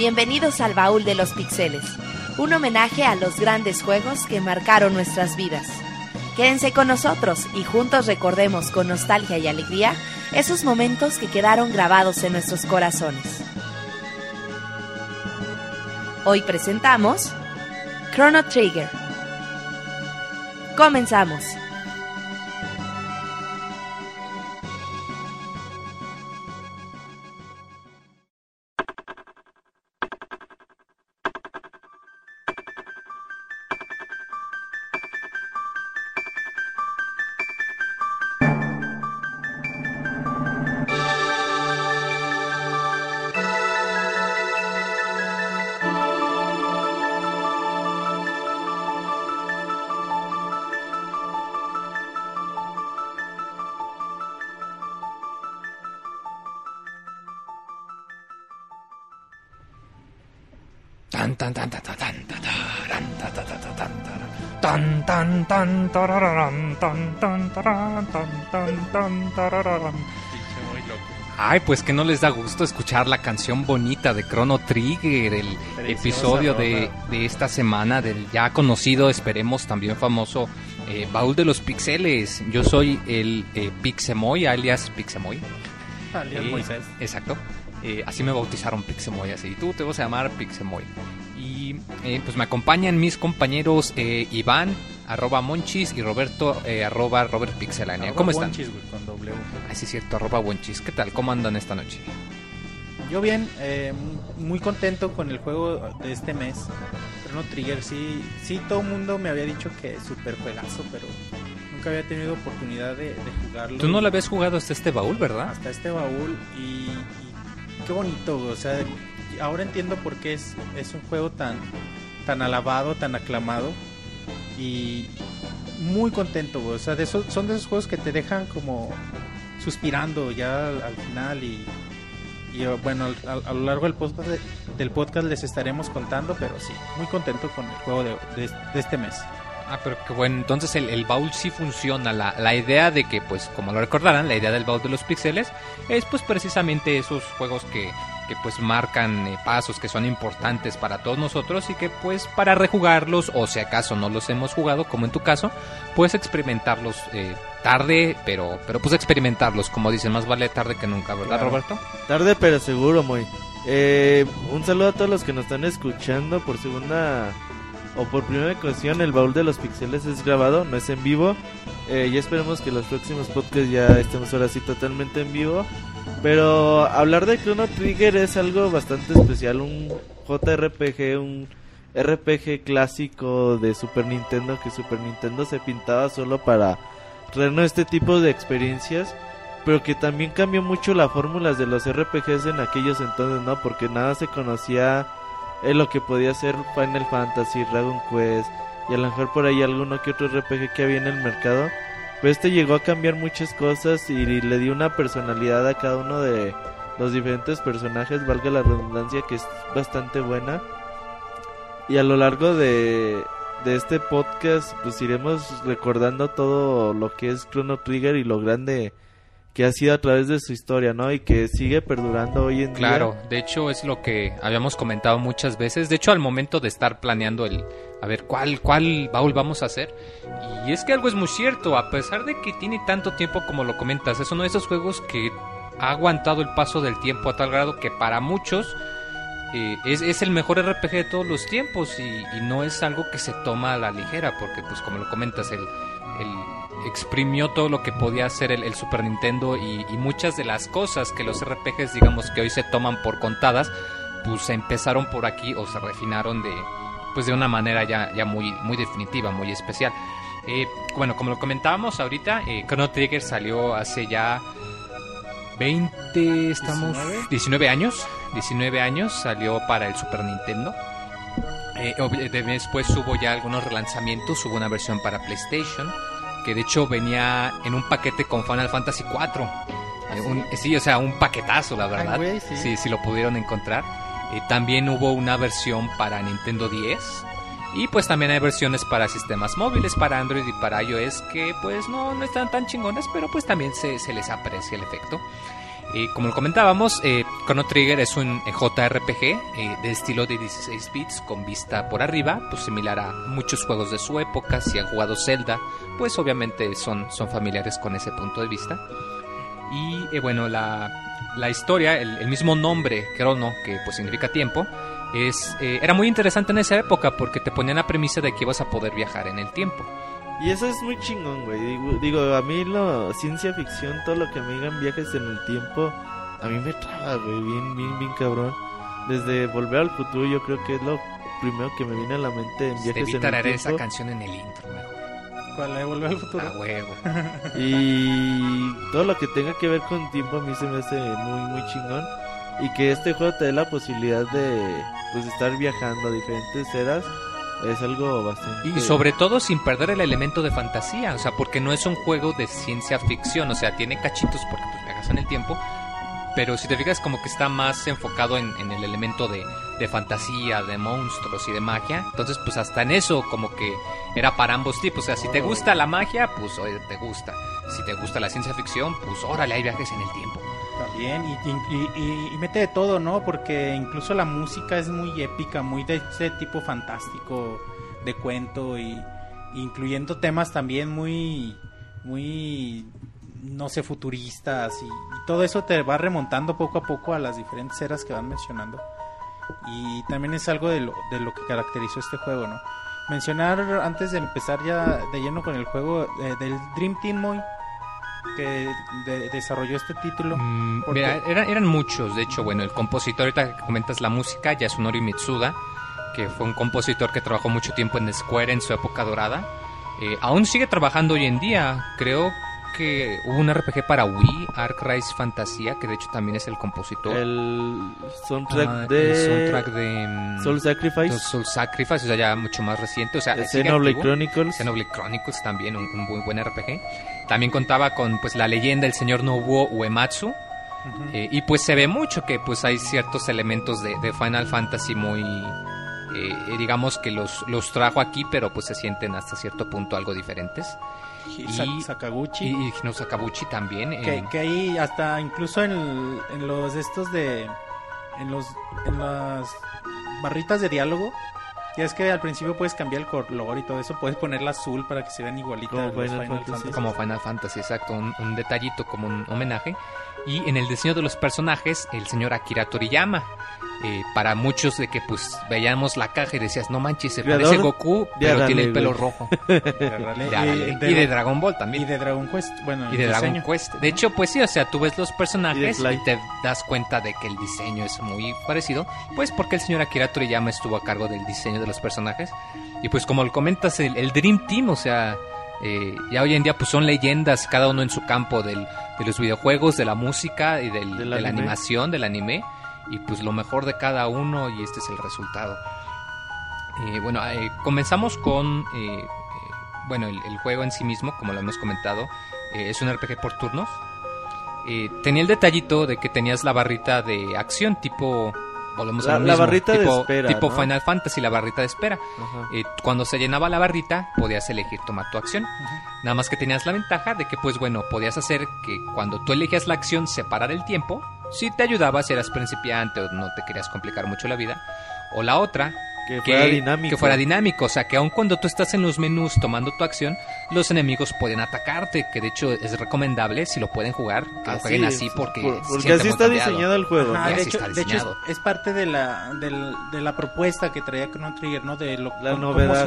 Bienvenidos al Baúl de los Pixeles, un homenaje a los grandes juegos que marcaron nuestras vidas. Quédense con nosotros y juntos recordemos con nostalgia y alegría esos momentos que quedaron grabados en nuestros corazones. Hoy presentamos Chrono Trigger. Comenzamos. Tan tan tan tan tan. Ay, pues que no les da gusto escuchar la canción bonita de Chrono Trigger, el episodio de, de esta semana del ya conocido, esperemos también famoso, eh, Baúl de los Pixeles. Yo soy el eh, Pixemoy, alias Pixemoy. Alias Eh, Moisés. Exacto. Eh, así me bautizaron Pixemoy, así. Tú te vas a llamar Pixemoy. Y pues me acompañan mis compañeros Iván, arroba Monchis, y Roberto, eh, arroba Robert Pixelania. Arroba ¿Cómo están? Wonchis, güey, con W. Ay, sí, es cierto, arroba Monchis. ¿Qué tal? ¿Cómo andan esta noche? Yo bien, eh, muy contento con el juego de este mes. Chrono Trigger, sí, sí, todo el mundo me había dicho que es súper juegazo, pero nunca había tenido oportunidad de, de jugarlo. Tú no lo habías jugado hasta este baúl, ¿verdad? Hasta este baúl y, y qué bonito, o sea, ahora entiendo por qué es, es un juego tan, tan alabado, tan aclamado y muy contento, o sea, de esos, son de esos juegos que te dejan como suspirando ya al, al final y, y, eh, bueno, al- a lo largo del podcast, del podcast les estaremos contando, pero sí, muy contento con el juego de, de- este mes. Ah, pero que bueno, entonces el, el baúl sí funciona. La, la idea de que, pues, como lo recordarán, la idea del baúl de los píxeles es, pues, precisamente esos juegos que, que pues, marcan eh, pasos que son importantes para todos nosotros y que, pues, para rejugarlos o si acaso no los hemos jugado, como en tu caso, puedes experimentarlos eh, tarde, pero, pero, pues, experimentarlos, como dicen, más vale tarde que nunca, ¿verdad, Claro. Roberto? Tarde pero seguro, muy. Eh, un saludo a todos los que nos están escuchando por segunda o por primera ocasión. El baúl de los pixeles es grabado, no es en vivo. Eh, ya esperemos que los próximos podcasts ya estemos ahora sí totalmente en vivo. Pero hablar de Chrono Trigger es algo bastante especial. Un JRPG, un RPG clásico de Super Nintendo que Super Nintendo se pintaba solo para traernos este tipo de experiencias pero que también cambió mucho las fórmulas de los RPGs en aquellos entonces, ¿no? Porque nada se conocía en lo que podía ser Final Fantasy, Dragon Quest y a lo mejor por ahí alguno que otro RPG que había en el mercado. Pero este llegó a cambiar muchas cosas y le dio una personalidad a cada uno de los diferentes personajes, valga la redundancia, que es bastante buena. Y a lo largo de, de este podcast, pues iremos recordando todo lo que es Chrono Trigger y lo grande que ha sido a través de su historia, ¿no? Y que sigue perdurando hoy en Claro, día. de hecho es lo que habíamos comentado muchas veces. De hecho, al momento de estar planeando el a ver cuál cuál baúl vamos a hacer. Y es que algo es muy cierto, a pesar de que tiene tanto tiempo como lo comentas, es uno de esos juegos que ha aguantado el paso del tiempo a tal grado que para muchos eh, es, es el mejor RPG de todos los tiempos y, y no es algo que se toma a la ligera, porque pues como lo comentas, el, el exprimió todo lo que podía hacer el, el Super Nintendo y, y muchas de las cosas que los RPGs digamos que hoy se toman por contadas, pues empezaron por aquí o se refinaron de pues de una manera ya, ya muy, muy definitiva, muy especial. Eh, bueno, como lo comentábamos ahorita, eh, Chrono Trigger salió hace ya 20, estamos 19. 19 años, 19 años salió para el Super Nintendo. Eh, de- después hubo ya algunos relanzamientos, hubo una versión para PlayStation, que de hecho venía en un paquete con Final Fantasy 4. sí, o sea, un paquetazo, la verdad. sí, sí lo pudieron encontrar. Eh, también hubo una versión para Nintendo 10. Y pues también hay versiones para sistemas móviles, para Android y para iOS, que pues no, no están tan chingonas, pero pues también se, se les aprecia el efecto. Eh, como lo comentábamos, eh, Chrono Trigger es un eh, JRPG eh, de estilo de 16 bits con vista por arriba, pues similar a muchos juegos de su época. Si han jugado Zelda, pues obviamente son, son familiares con ese punto de vista. Y bueno, la, la historia, el, el mismo nombre, Chrono, que pues significa tiempo, es, era muy interesante en esa época porque te ponían la premisa de que ibas a poder viajar en el tiempo. Y eso es muy chingón, güey. Digo, digo, a mí lo ciencia ficción, todo lo que me digan viajes en el tiempo, a mí me traba, güey, bien, bien, bien cabrón. Desde Volver al Futuro yo creo que es lo primero que me viene a la mente en viajes Debí en el tararear esa tiempo. canción en el intro, mejor. ¿Cuál de Volver al Futuro? A huevo. Y todo lo que tenga que ver con tiempo a mí se me hace muy, muy chingón. Y que este juego te dé la posibilidad de pues, estar viajando a diferentes eras es algo bastante... Y sobre todo sin perder el elemento de fantasía, o sea, porque no es un juego de ciencia ficción, o sea, tiene cachitos porque pues viajas en el tiempo, pero si te fijas como que está más enfocado en, el elemento de, de fantasía, de monstruos y de magia, entonces pues hasta en eso como que era para ambos tipos, o sea, si te gusta la magia, pues oye, te gusta, si te gusta la ciencia ficción, pues órale, hay viajes en el tiempo. También, y, mete de todo, ¿no? Porque incluso la música es muy épica, muy de ese tipo fantástico de cuento y incluyendo temas también muy, muy, no sé, futuristas y, y todo eso te va remontando poco a poco a las diferentes eras que van mencionando. Y también es algo de lo, de lo que caracterizó este juego, ¿no? Mencionar antes de empezar ya de lleno con el juego eh, del Dream Team Moy que de- desarrolló este título. Mm, eran muchos, de hecho, bueno, el compositor, ahorita que comentas la música, Yasunori Mitsuda, que fue un compositor que trabajó mucho tiempo en Square en su época dorada, eh, aún sigue trabajando hoy en día, creo que hubo un RPG para Wii, Ark Rise Fantasía, que de hecho también es el compositor. El soundtrack Ah, de... el soundtrack de mm, Soul Sacrifice. Soul Sacrifice, o sea, ya mucho más reciente, o sea, Xenoblade. Chronicles. Xenoblade Chronicles también, un, un muy buen RPG. También contaba con pues la leyenda del señor Nobuo Uematsu. Eh, y pues se ve mucho que pues hay ciertos elementos de, de Final Fantasy muy... eh, digamos que los, los trajo aquí, pero pues se sienten hasta cierto punto algo diferentes. Y- Sakaguchi. Y, y Hino Sakabuchi también. que, eh, que ahí hasta incluso en, en los estos de en los en las barritas de diálogo ya es que al principio puedes cambiar el color y todo eso puedes ponerla azul para que se vean igualitas Como Final Fantasy. como Final Fantasy, exacto, un, un detallito como un homenaje. Y en el diseño de los personajes, el señor Akira Toriyama. Eh, para muchos de que pues veíamos la caja y decías, no manches, se parece Goku, pero tiene el pelo güey. rojo. De. Y y, de- Dragon Ball también. y de Dragon Quest bueno Y de Dragon diseño. Quest. De hecho, pues sí, o sea, tú ves los personajes Y y, te das cuenta de que el diseño es muy parecido. Pues porque el señor Akira Toriyama estuvo a cargo del diseño de los personajes. Y pues como lo comentas, el, el Dream Team, o sea, eh, ya hoy en día pues son leyendas cada uno en su campo del, de los videojuegos, de la música y del- Del de la anime. animación, del anime. Y pues lo mejor de cada uno y este es el resultado. Eh, bueno, eh, comenzamos con... eh, bueno, el, el juego en sí mismo, como lo hemos comentado, es un RPG por turnos. Tenía el detallito de que tenías la barrita de acción tipo... Volvemos La- a lo la mismo, barrita de tipo, espera, Tipo ¿no? Final Fantasy, la barrita de espera. Cuando se llenaba la barrita, podías elegir tomar tu acción. Nada más que tenías la ventaja de que, pues bueno, podías hacer que cuando tú elegías la acción, separar el tiempo. Si te ayudaba, si eras principiante o no te querías complicar mucho la vida. O la otra, Que fuera dinámico. que fuera dinámico, o sea, que aun cuando tú estás en los menús tomando tu acción, los enemigos pueden atacarte, que de hecho es recomendable si lo pueden jugar, que lo jueguen es, así porque por- porque así está cambiado. diseñado el juego. Ajá, de hecho, está de hecho es, diseñado. es parte de la, del- de la propuesta que traía Chrono Trigger, ¿no? De lo, La novedad.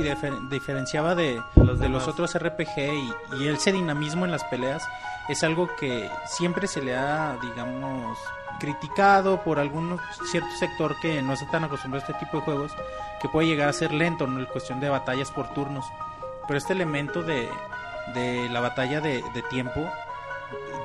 diferenciaba de, Los de los otros RPG y, y ese dinamismo en las peleas es algo que siempre se le ha, digamos, criticado por algún cierto sector que no está tan acostumbrado a este tipo de juegos, que puede llegar a ser lento. En cuestión de batallas por turnos. Pero este elemento de, de la batalla de tiempo,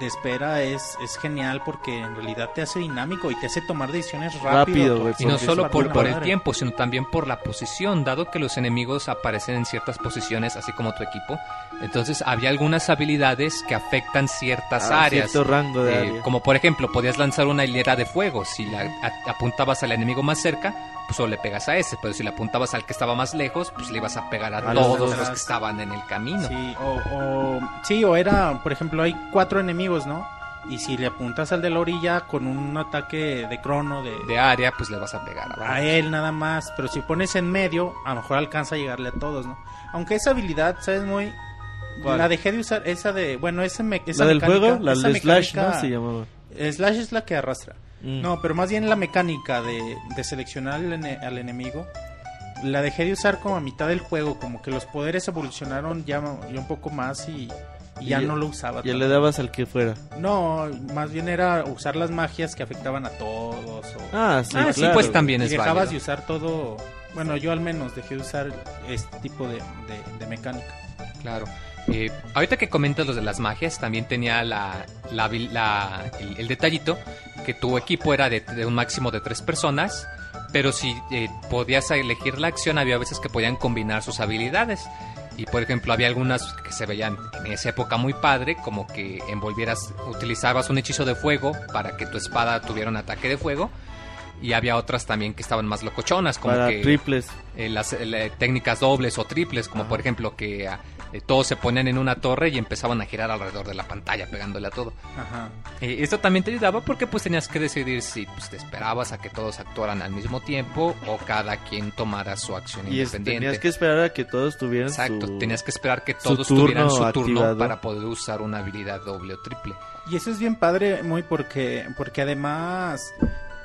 de espera, es, es genial porque en realidad te hace dinámico y te hace tomar decisiones rápido. Y no solo por, el tiempo, sino también por la posición, dado que los enemigos aparecen en ciertas posiciones, así como tu equipo. Entonces había algunas habilidades que afectan ciertas Ah, áreas. cierto rango de Eh, área. como por ejemplo, podías lanzar una hilera de fuego. Si la a- apuntabas al enemigo más cerca, pues solo le pegas a ese. Pero si le apuntabas al que estaba más lejos, pues le ibas a pegar a, todos los que estaban en el camino. Sí, o, o- sí, o era, por ejemplo, hay cuatro enemigos, ¿no? Y si le apuntas al de la orilla con un ataque de crono de, De área, pues le vas a pegar. a él nada más. Pero si pones en medio, a lo mejor alcanza a llegarle a todos, ¿no? Aunque esa habilidad, ¿sabes? Muy... ¿Cuál? La dejé de usar, esa de... Bueno, esa, me, esa La del juego, la esa de Slash, ¿no? Se llamaba. Slash es la que arrastra. Mm. No, pero más bien la mecánica de, de seleccionar al, ene- al enemigo. La dejé de usar como a mitad del juego, como que los poderes evolucionaron ya, ya un poco más y, y ya Y- no lo usaba. Ya tanto. le dabas al que fuera. No, más bien era usar las magias que afectaban a todos. O, Ah, sí, Ah, sí, pues también y es dejabas válido. de usar todo. Bueno, yo al menos dejé de usar este tipo de, de- de mecánica. Claro. Eh, ahorita que comentas los de las magias, también tenía la, la el, el detallito que tu equipo era de, de un máximo de tres personas, pero si eh, podías elegir la acción, había veces que podían combinar sus habilidades. Y por ejemplo, había algunas que se veían en esa época muy padre, como que envolvieras, utilizabas un hechizo de fuego para que tu espada tuviera un ataque de fuego. Y había otras también que estaban más locochonas, como Para que triples. eh, las eh, técnicas dobles o triples, como Ajá. por ejemplo que ah, eh, todos se ponían en una torre y empezaban a girar alrededor de la pantalla pegándole a todo. Ajá. Eh, esto también te ayudaba porque pues tenías que decidir si pues, te esperabas a que todos actuaran al mismo tiempo o cada quien tomara su acción Y independiente. tenías que esperar a que todos tuvieran Exacto, su... tenías que esperar que todos tuvieran su turno activado. para poder usar una habilidad doble o triple. Y eso es bien padre, muy porque, porque además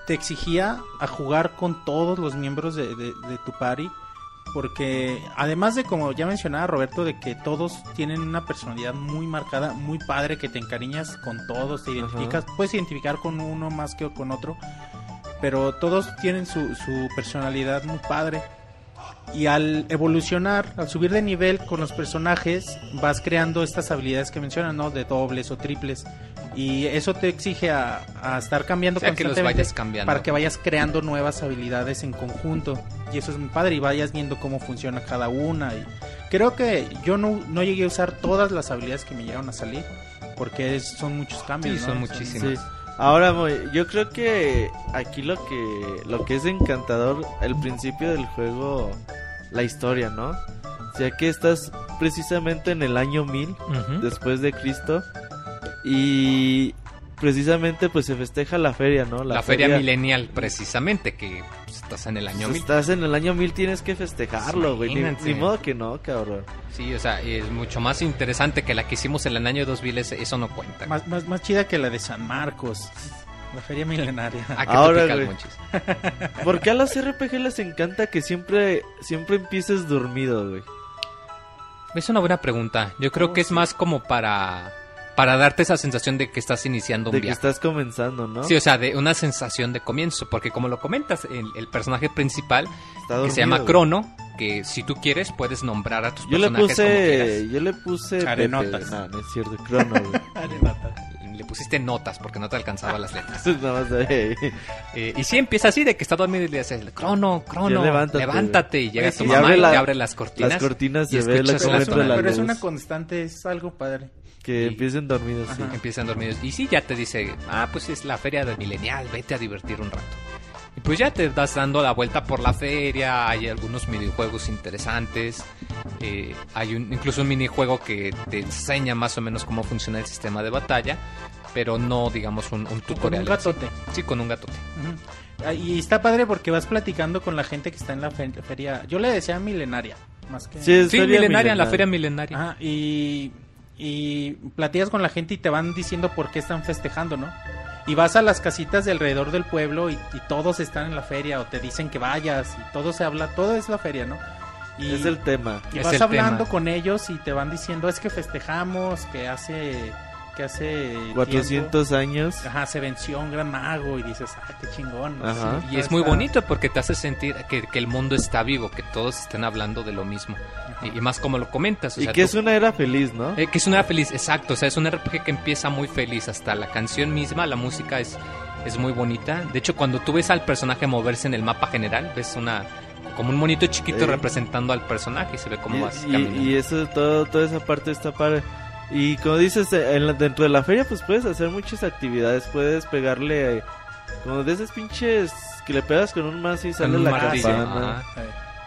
te exigía a jugar con todos los miembros de, de- de tu party. Porque además de como ya mencionaba Roberto, de que todos tienen una personalidad muy marcada, muy padre, que te encariñas con todos, te identificas, puedes identificar con uno más que con otro, pero todos tienen su, su personalidad muy padre. Y al evolucionar, al subir de nivel con los personajes, vas creando estas habilidades que mencionan, ¿no? De dobles o triples. Y eso te exige a, a estar cambiando O sea, que los constantemente vayas cambiando. para que vayas creando nuevas habilidades en conjunto. Y eso es muy padre y vayas viendo cómo funciona cada una. Y creo que yo no, no llegué a usar todas las habilidades que me llegaron a salir porque es- son muchos cambios. Sí, ¿no? son muchísimas. Sí. Ahora, yo creo que aquí lo que lo que es encantador el principio del juego, la historia, ¿no? Ya que estás precisamente en el año 1000 Ujú. después de Cristo y precisamente pues se festeja la feria, ¿no? La, feria, milenial, precisamente, que pues, estás en el año Si 1000. estás en el año 1000 tienes que festejarlo, güey. Ni, modo que no, cabrón. Sí, o sea, es mucho más interesante que la que hicimos en el año 2000, ese- eso no cuenta. Más, más, más chida que la de San Marcos, la feria milenaria. ¿A qué Ahora, te pica el güey. ¿Por qué a los RPG les encanta que siempre siempre empieces dormido, güey? Es una buena pregunta. Yo creo No, que es más como para para darte esa sensación de que estás iniciando un De que viaje. estás comenzando, ¿no? Sí, o sea, de una sensación de comienzo, porque como lo comentas, el, el personaje principal, Está que se llama. Crono, que si tú quieres puedes nombrar a tus Yo le personajes como puse, quieras. yo le puse. Arenotas. No, no es cierto, Crono, güey. Le pusiste notas porque no te alcanzaba las letras. Nada más de- Eh, y sí empieza así de que está dormido y le dices, Crono, Crono, Ya levántate, levántate. Y llega Oye, tu mamá abre y la- te abre las cortinas. Las cortinas y se ve la Pero es una constante, es algo padre. Que empiecen dormidos, sí. Ajá. empiezan dormidos. Y sí, ya te dice, ah, pues es la feria de milenial, vete a divertir un rato. Y pues ya te das dando la vuelta por la feria, hay algunos minijuegos interesantes, eh, hay un, incluso un minijuego que te enseña más o menos cómo funciona el sistema de batalla, pero no digamos un, un Con tutorial. un en sí. gatote. Sí, con un gatote. Ah, Y está padre porque vas platicando con la gente que está en la fe- feria. Yo le decía milenaria, más que. Sí, Sí, milenaria, la milenaria. feria milenaria. Ajá, y, y platicas con la gente y te van diciendo por qué están festejando, ¿no? Y vas a las casitas de alrededor del pueblo y, y todos están en la feria o te dicen que vayas y todo se habla, todo es la feria, ¿no? Y, Es el tema. y es vas hablando tema. con ellos y te van diciendo es que festejamos, que hace que hace 400 años. tiempo, ajá, se venció un gran mago y dices, ah, qué chingón. ¿no? Ajá. Sí, Y es está- muy bonito porque te hace sentir que, que el mundo está vivo, que todos estén hablando de lo mismo. Y, y más como lo comentas. o Y sea, que tú- es una era feliz, ¿no? Eh, que es una era feliz, exacto. O sea, es un RPG que empieza muy feliz. Hasta la canción misma, la música es, es muy bonita. De hecho, cuando tú ves al personaje moverse en el mapa general, ves una como un monito chiquito Sí. representando al personaje y se ve cómo vas y, caminando. y, y eso, todo, toda esa parte está padre. Y como dices, en la- dentro de la feria, pues puedes hacer muchas actividades. Puedes pegarle, eh, como de esas pinches que le pegas con un mazo y sale la martillo, campana. ajá.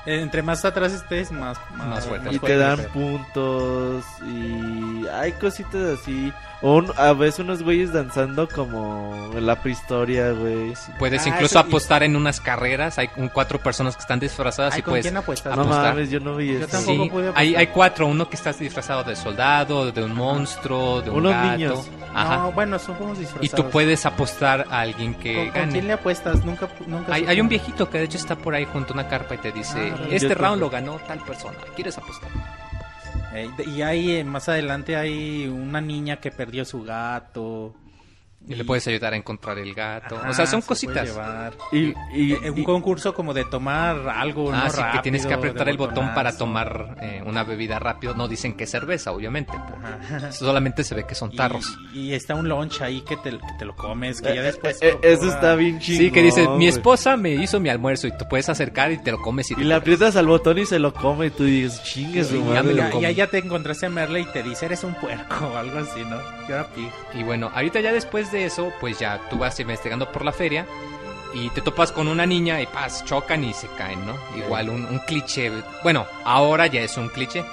Eh, Entre más atrás estés, más, Más fuerte. Y te dan puntos y hay cositas así. Un- a veces unos güeyes danzando como en la prehistoria, güey. Puedes Ah, incluso eso- y- apostar en unas carreras. Hay un- cuatro personas que están disfrazadas Ay, y ¿con puedes quién apuestas? No apostar. mames, yo no vi Yo eso. tampoco Sí, pude hay, apostar. hay cuatro, uno que está disfrazado de soldado, de un monstruo, de un Unos gato. niños. Ajá. No, bueno, somos disfrazados. y tú puedes apostar a alguien que ¿Con, con gane. quién le apuestas? Nunca, nunca Hay, hay un viejito que de hecho está por ahí junto a una carpa y te dice, Ah, este yo round lo ganó tal persona, ¿quieres apostar? Eh, y hay, eh, más adelante hay una niña que perdió su gato. Y le puedes ayudar a encontrar el gato. Ajá, o sea, son se cositas. llevar. Y, y, Eh, un concurso como de tomar algo, Ah, no sí, que tienes que apretar el botón para tomar eh, una bebida rápido. No dicen que es cerveza, obviamente. Ajá. Solamente se ve que son tarros. Y, está un lunch ahí que te, que te lo comes, que ya eh, después... eh, eso está bien chingón. Sí, que dices, mi esposa me hizo mi almuerzo y tú puedes acercar y te lo comes y, Y te le aprietas al botón y se lo come y tú dices, chingue Sí, ya me madre. lo ya, ya, ya te encontraste a Merle y te dice, eres un puerco o algo así, ¿no? Yo era pig. Y bueno, ahorita ya después de eso, pues ya tú vas investigando por la feria y te topas con una niña y paz, chocan y se caen, ¿no? Igual un, un cliché, bueno, ahora ya es un cliché.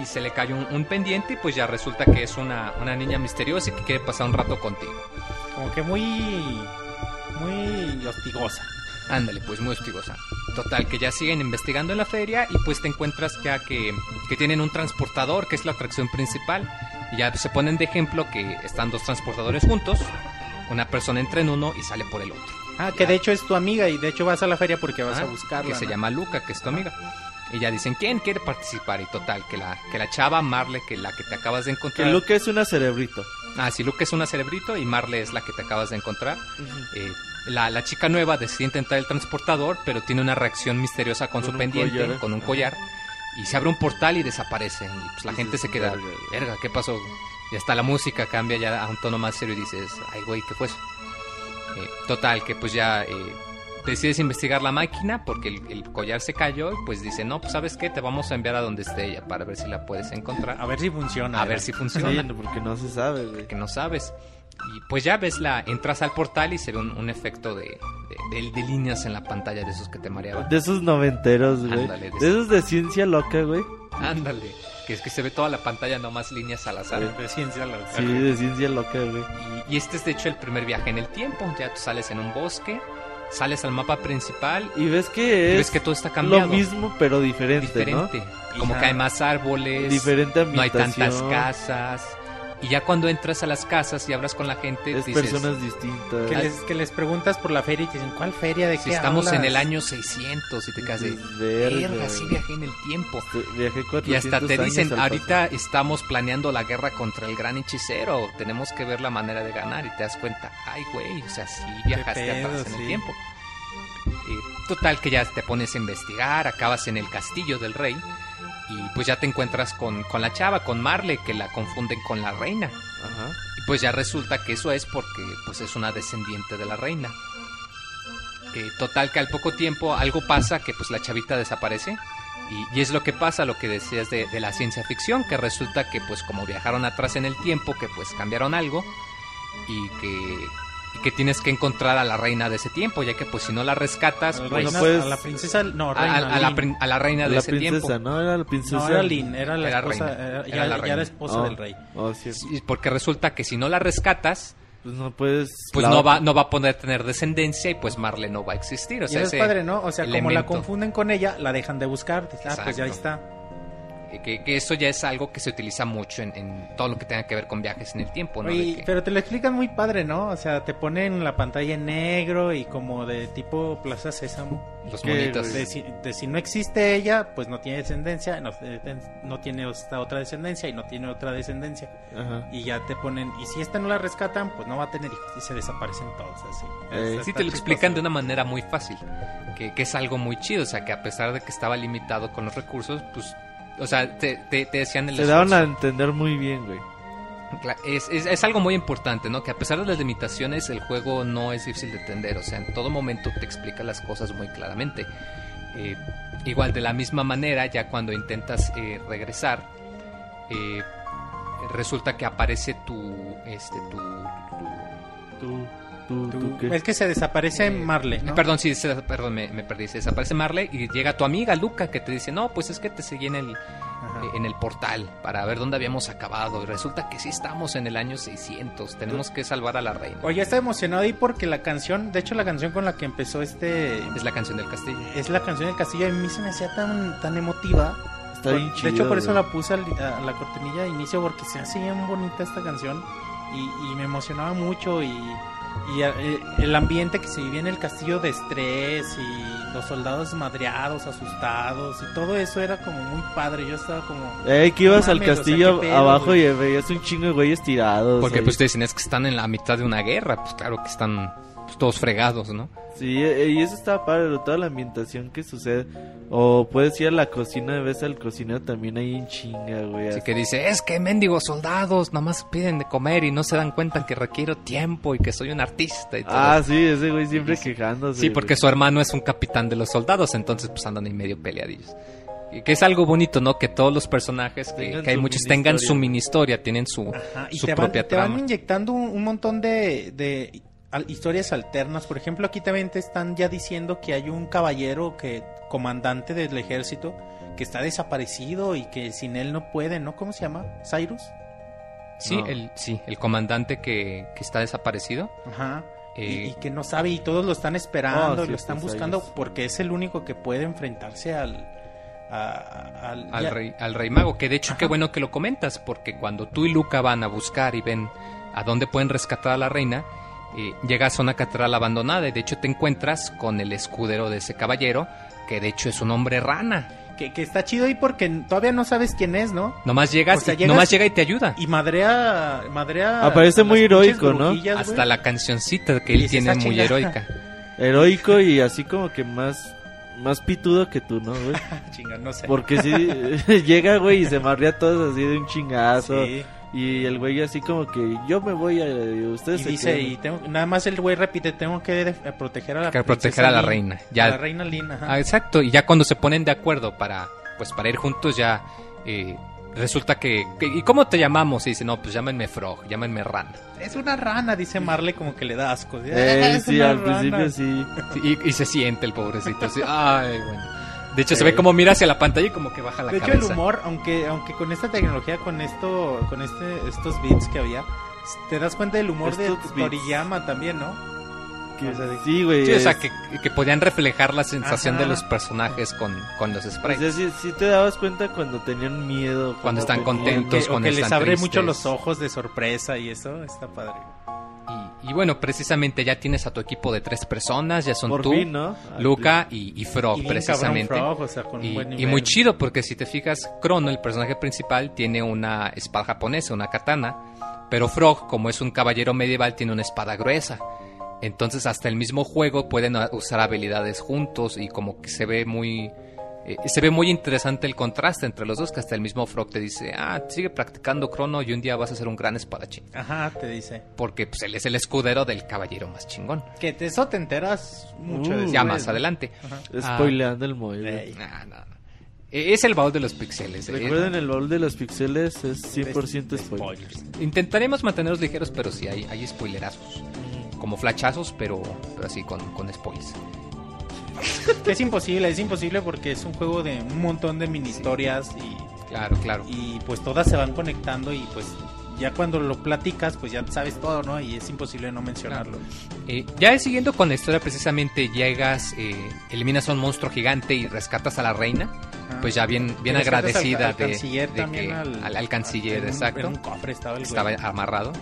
Y se le cae un, un pendiente y pues ya resulta que es una, una niña misteriosa y que quiere pasar un rato contigo. Como que muy... Muy hostigosa. Ándale, pues muy hostigosa. Total, que ya siguen investigando en la feria y pues te encuentras ya que, que tienen un transportador, que es la atracción principal. Y ya se ponen de ejemplo que están dos transportadores juntos, una persona entra en uno y sale por el otro. Ah, que de hecho es tu amiga y de hecho vas a la feria porque vas Ah, a buscarla. Que se llama Luca, que es tu amiga. Y ya dicen, ¿quién quiere participar? Y total, que la, que la chava Marle, que la que te acabas de Que encontrar. Luke es una cerebrito. Ah, sí, Luca es una cerebrito y Marle es la que te acabas de encontrar. Eh, la, la chica nueva decide intentar el transportador, pero tiene una reacción misteriosa con, Con su pendiente, collar. con un collar. Y se abre un portal y desaparece. Y pues la gente se queda, "Verga, güey". verga, ¿qué pasó? Y hasta la música cambia ya a un tono más serio y dices, ay, güey, ¿qué fue eso? Eh, total, que pues ya eh, decides investigar la máquina porque el, el collar se cayó y pues dice, no, pues sabes qué, te vamos a enviar a donde esté ella para ver si la puedes encontrar. A ver si funciona. A ¿verdad? ver si funciona Sí, porque no se sabe, güey. que no sabes. Y pues ya ves la, entras al portal y se ve un, un efecto de, de, de- de líneas en la pantalla de esos que te mareaban. De esos noventeros, güey. Ándale, de De esos de ciencia loca, güey. Ándale, que es que se ve toda la pantalla, no más líneas al azar. De ciencia loca. Sí, de ciencia loca, güey. Y, y este es de hecho el primer viaje en el tiempo. Ya tú sales en un bosque, sales al mapa principal Y ves que es ves que todo está cambiado. lo mismo, pero diferente, diferente. Como Ajá. que hay más ¿no? árboles, Diferente no hay ambientación. tantas casas. Y ya cuando entras a las casas y hablas con la gente, Es dices, personas distintas. Que les, que les preguntas por la feria y te dicen, ¿cuál feria? ¿De si qué estamos en hablas?" el año 600 y te quedas de, Verga, sí viajé en el tiempo. Viajé 400 Y hasta te dicen, ahorita estamos planeando la guerra contra el gran hechicero, tenemos que ver la manera de ganar y te das cuenta, ay güey, o sea, sí viajaste pedo, atrás en el tiempo. Y total que ya te pones a investigar, acabas en el castillo del rey y pues ya te encuentras con, con la chava, con Marle, que la confunden con la reina. Ajá. Y pues ya resulta que eso es porque pues es una descendiente de la reina. Eh, total que al poco tiempo algo pasa que pues la chavita desaparece. Y, y es lo que pasa, lo que decías de, de la ciencia ficción, que resulta que pues como viajaron atrás en el tiempo, que pues cambiaron algo y que, y que tienes que encontrar a la reina de ese tiempo, ya que pues si no la rescatas, A la, pues, reina- puedes- a la princesa, no, a, reina, a- a la, a reina de La ese princesa, tiempo. ¿no? Era la princesa. No, era Lin, era la Era esposa, reina. era- la ya era esposa Oh. del rey. Oh, sí. Sí, Porque resulta que si no la rescatas, Pues no puedes. pues la- no va, no va a poder tener descendencia y pues Marle no va a existir. O y sea, eso es ese- padre, ¿no? O sea, como la confunden con ella, la dejan de buscar. Dicen, ah, pues ya está. Que, que eso ya es algo que se utiliza mucho en, en todo lo que tenga que ver con viajes en el tiempo, ¿no? De Oye, que- pero te lo explican muy padre, ¿no? O sea, te ponen la pantalla en negro y como de tipo Plaza Sésamo. los ¿qué, monitos. De si, de si no existe ella, pues no tiene descendencia, no, no tiene esta otra descendencia y no tiene otra descendencia. Ajá. Y ya te ponen, y si esta no la rescatan, pues no va a tener hijos y se desaparecen todos así. Eh, Sí, te lo explican de una manera muy fácil, que, que es algo muy chido, o sea, que a pesar de que estaba limitado con los recursos, pues, o sea, te, te, te decían el Se daban a entender muy bien, güey. Es, es, es algo muy importante, ¿no? Que a pesar de las limitaciones, el juego no es difícil de entender. O sea, en todo momento te explica las cosas muy claramente. Eh, igual, de la misma manera, ya cuando intentas eh, regresar, eh, resulta que aparece tu, este, tu, tu- Tú. ¿Tú, Tú- tú qué? Es que se desaparece Eh, Marley, ¿no? Perdón, sí, se- perdón, me, me perdí. Se desaparece Marley y llega tu amiga Luca que te dice, no, pues es que te seguí en el, eh, en el portal para ver dónde habíamos acabado. Y resulta que sí estamos en el año 600. Tenemos que salvar a la reina. Oye, está emocionado ahí porque la canción, de hecho la canción con la que empezó este... Es la canción del castillo. Es la canción del castillo, a mí se me hacía tan, tan emotiva. Está Por- bien de chido. hecho, por eso güey. la puse al- a la cortinilla de inicio porque se hace bien bonita esta canción y, y me emocionaba mucho y, y, eh, el ambiente que se vivía en el castillo de estrés y los soldados madreados, asustados y todo eso era como muy padre. Yo estaba como... Ey, que ibas al mames, o sea, castillo pedo, abajo güey. y veías un chingo de güeyes tirados. Porque pues te dicen, es que están en la mitad de una guerra. Pues claro que están pues, todos fregados, ¿no? Sí, eh, y eso estaba padre, toda la ambientación que sucede. O puedes ir a la cocina ves al cocinero también ahí en chinga, güey. Así que dice, es que mendigos soldados nomás piden de comer y no se dan cuenta que requiero tiempo y que soy un artista y todo. Ah, sí, ese güey siempre Sí, quejándose. Sí, porque güey. su hermano es un capitán de los soldados, entonces pues andan ahí medio peleadillos. Y que es algo bonito, ¿no? Que todos los personajes, que, hay muchos, tengan su mini historia, tienen su, Ajá, y su te van, propia te van trama. inyectando un, un montón de, historias alternas. Por ejemplo, aquí también te están ya diciendo que hay un caballero que comandante del ejército que está desaparecido y que sin él no puede, ¿no? ¿Cómo se llama? ¿Cyrus? Sí, No. el, sí, el comandante que, que está desaparecido. Ajá. Y- eh, y, que no sabe y todos lo están esperando Oh, sí, lo están pues, buscando Cyrus. porque es el único que puede enfrentarse al... a- al, rey, al rey mago. Que de hecho, Ajá. qué bueno que lo comentas, porque cuando tú y Luca van a buscar y ven a dónde pueden rescatar a la reina, eh, llegas a una catedral abandonada y de hecho te encuentras con el escudero de ese caballero, que de hecho es un hombre rana. que, que está chido ahí porque todavía no sabes quién es, ¿no? Nomás llegas, O sea, y, llegas- nomás llega y te ayuda. Y madrea... madrea Aparece muy heroico, ¿no? Hasta la cancioncita que él tiene "Ah, muy chinga". heroica. Heroico y así como que más, más pitudo que tú, ¿no, güey? Chinga, no sé. Porque sí, llega, güey, y se marrea a todos así de un chingazo. Sí. Y el güey así como que yo me voy a... Ustedes Y dice, quedan". y tengo, nada más el güey repite, tengo que proteger a la Que proteger a la Lin, reina. Ya- a la reina Lin, ajá. Ah, exacto, y ya cuando se ponen de acuerdo para pues para ir juntos ya eh, resulta que, que- ¿y cómo te llamamos? Y dice, "No, pues llámenme Frog, llámenme Rana." Es una rana, dice Marley como que le da asco. Eh, Es sí, una al rana. principio sí. Sí, Y, y se siente el pobrecito, así, ay, bueno. De hecho se ve como mira hacia la pantalla y como que baja la De hecho cabeza. el humor, aunque aunque con esta tecnología, con esto, con este estos beats que había, te das cuenta del humor de Estos. Toriyama también, ¿no? Que- O sea, de- sí, güey. Sí, o sea, es- que, que podían reflejar la sensación Ajá. de los personajes con, con los o sea, sprites. sí, sí te dabas cuenta cuando tenían miedo. Cuando están o contentos. que, o cuando que les están abre mucho tristes. los ojos de sorpresa y eso está padre. Y, y bueno, precisamente ya tienes a tu equipo de tres personas, ya son Por tú, fin, ¿no? Al Luca y, y Frog, Y precisamente. Frog, o sea, con Y, muy chido porque si te fijas, Crono, el personaje principal, tiene una espada japonesa, una katana, pero Frog, como es un caballero medieval, tiene una espada gruesa. Entonces hasta el mismo juego pueden a- usar habilidades juntos y como que se ve muy... eh, se ve muy interesante el contraste entre los dos, que hasta el mismo Frog te dice, ah, sigue practicando Crono y un día vas a ser un gran espadachín. Ajá, te dice. Porque pues, él es el escudero del caballero más chingón. Que de eso te enteras mucho Uh, Ya más adelante. Ajá. Spoileando el móvil. Ey. Nah, nah, nah. Eh, Es el baúl de los pixeles. eh. Recuerden, el baúl de los pixeles es 100% De- de spoiler. spoilers. Intentaremos mantenerlos ligeros, pero sí hay, hay spoilerazos. Como flachazos, pero, pero así con, con spoilers. Que es imposible, es imposible porque es un juego de un montón de mini historias y, Claro, claro. y pues todas se van conectando y pues ya cuando lo platicas pues ya sabes todo, ¿no? Y es imposible no mencionarlo. Eh, ya siguiendo con la historia, precisamente llegas, eh, eliminas a un monstruo gigante y rescatas a la reina. Pues ya bien, bien agradecida al- al de, canciller de que- al- al, canciller, exacto. En un cofre estaba el güey. estaba amarrado.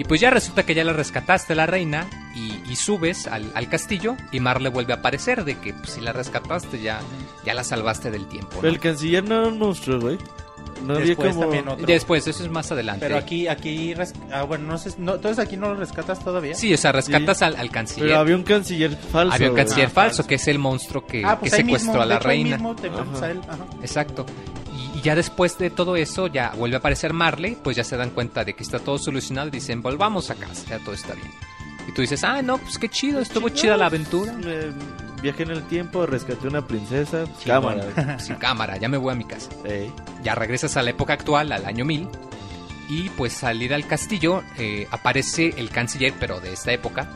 Y pues ya resulta que ya la rescataste a la reina y, y subes al, al castillo y Mar le vuelve a aparecer de que pues, si la rescataste ya, ya la salvaste del tiempo. ¿no? Pero el canciller no era un monstruo, güey. No había Después como... también otro. Después, eso es más adelante. Pero aquí, aquí, res- ah, bueno, no sé, no, entonces aquí no lo rescatas todavía. Sí, o sea, rescatas al, al canciller. Pero había un canciller falso. Había un canciller Ah, falso, falso. que es el monstruo que, ah, que pues ahí secuestró mismo, a la reina. mismo te Ajá. a él, ajá. Exacto. Y, ya después de todo eso, ya vuelve a aparecer Marley, pues ya se dan cuenta de que está todo solucionado y dicen, volvamos a casa, ya todo está bien. Y tú dices, ah, no, pues qué chido, estuvo Chingón. chida la aventura. Eh, viajé en el tiempo, rescaté una princesa. Cámara. Sin cámara, ya me voy a mi casa. Ey. Ya regresas a la época actual, al año 1000. Y pues al ir al castillo, eh, aparece el canciller, pero de esta época.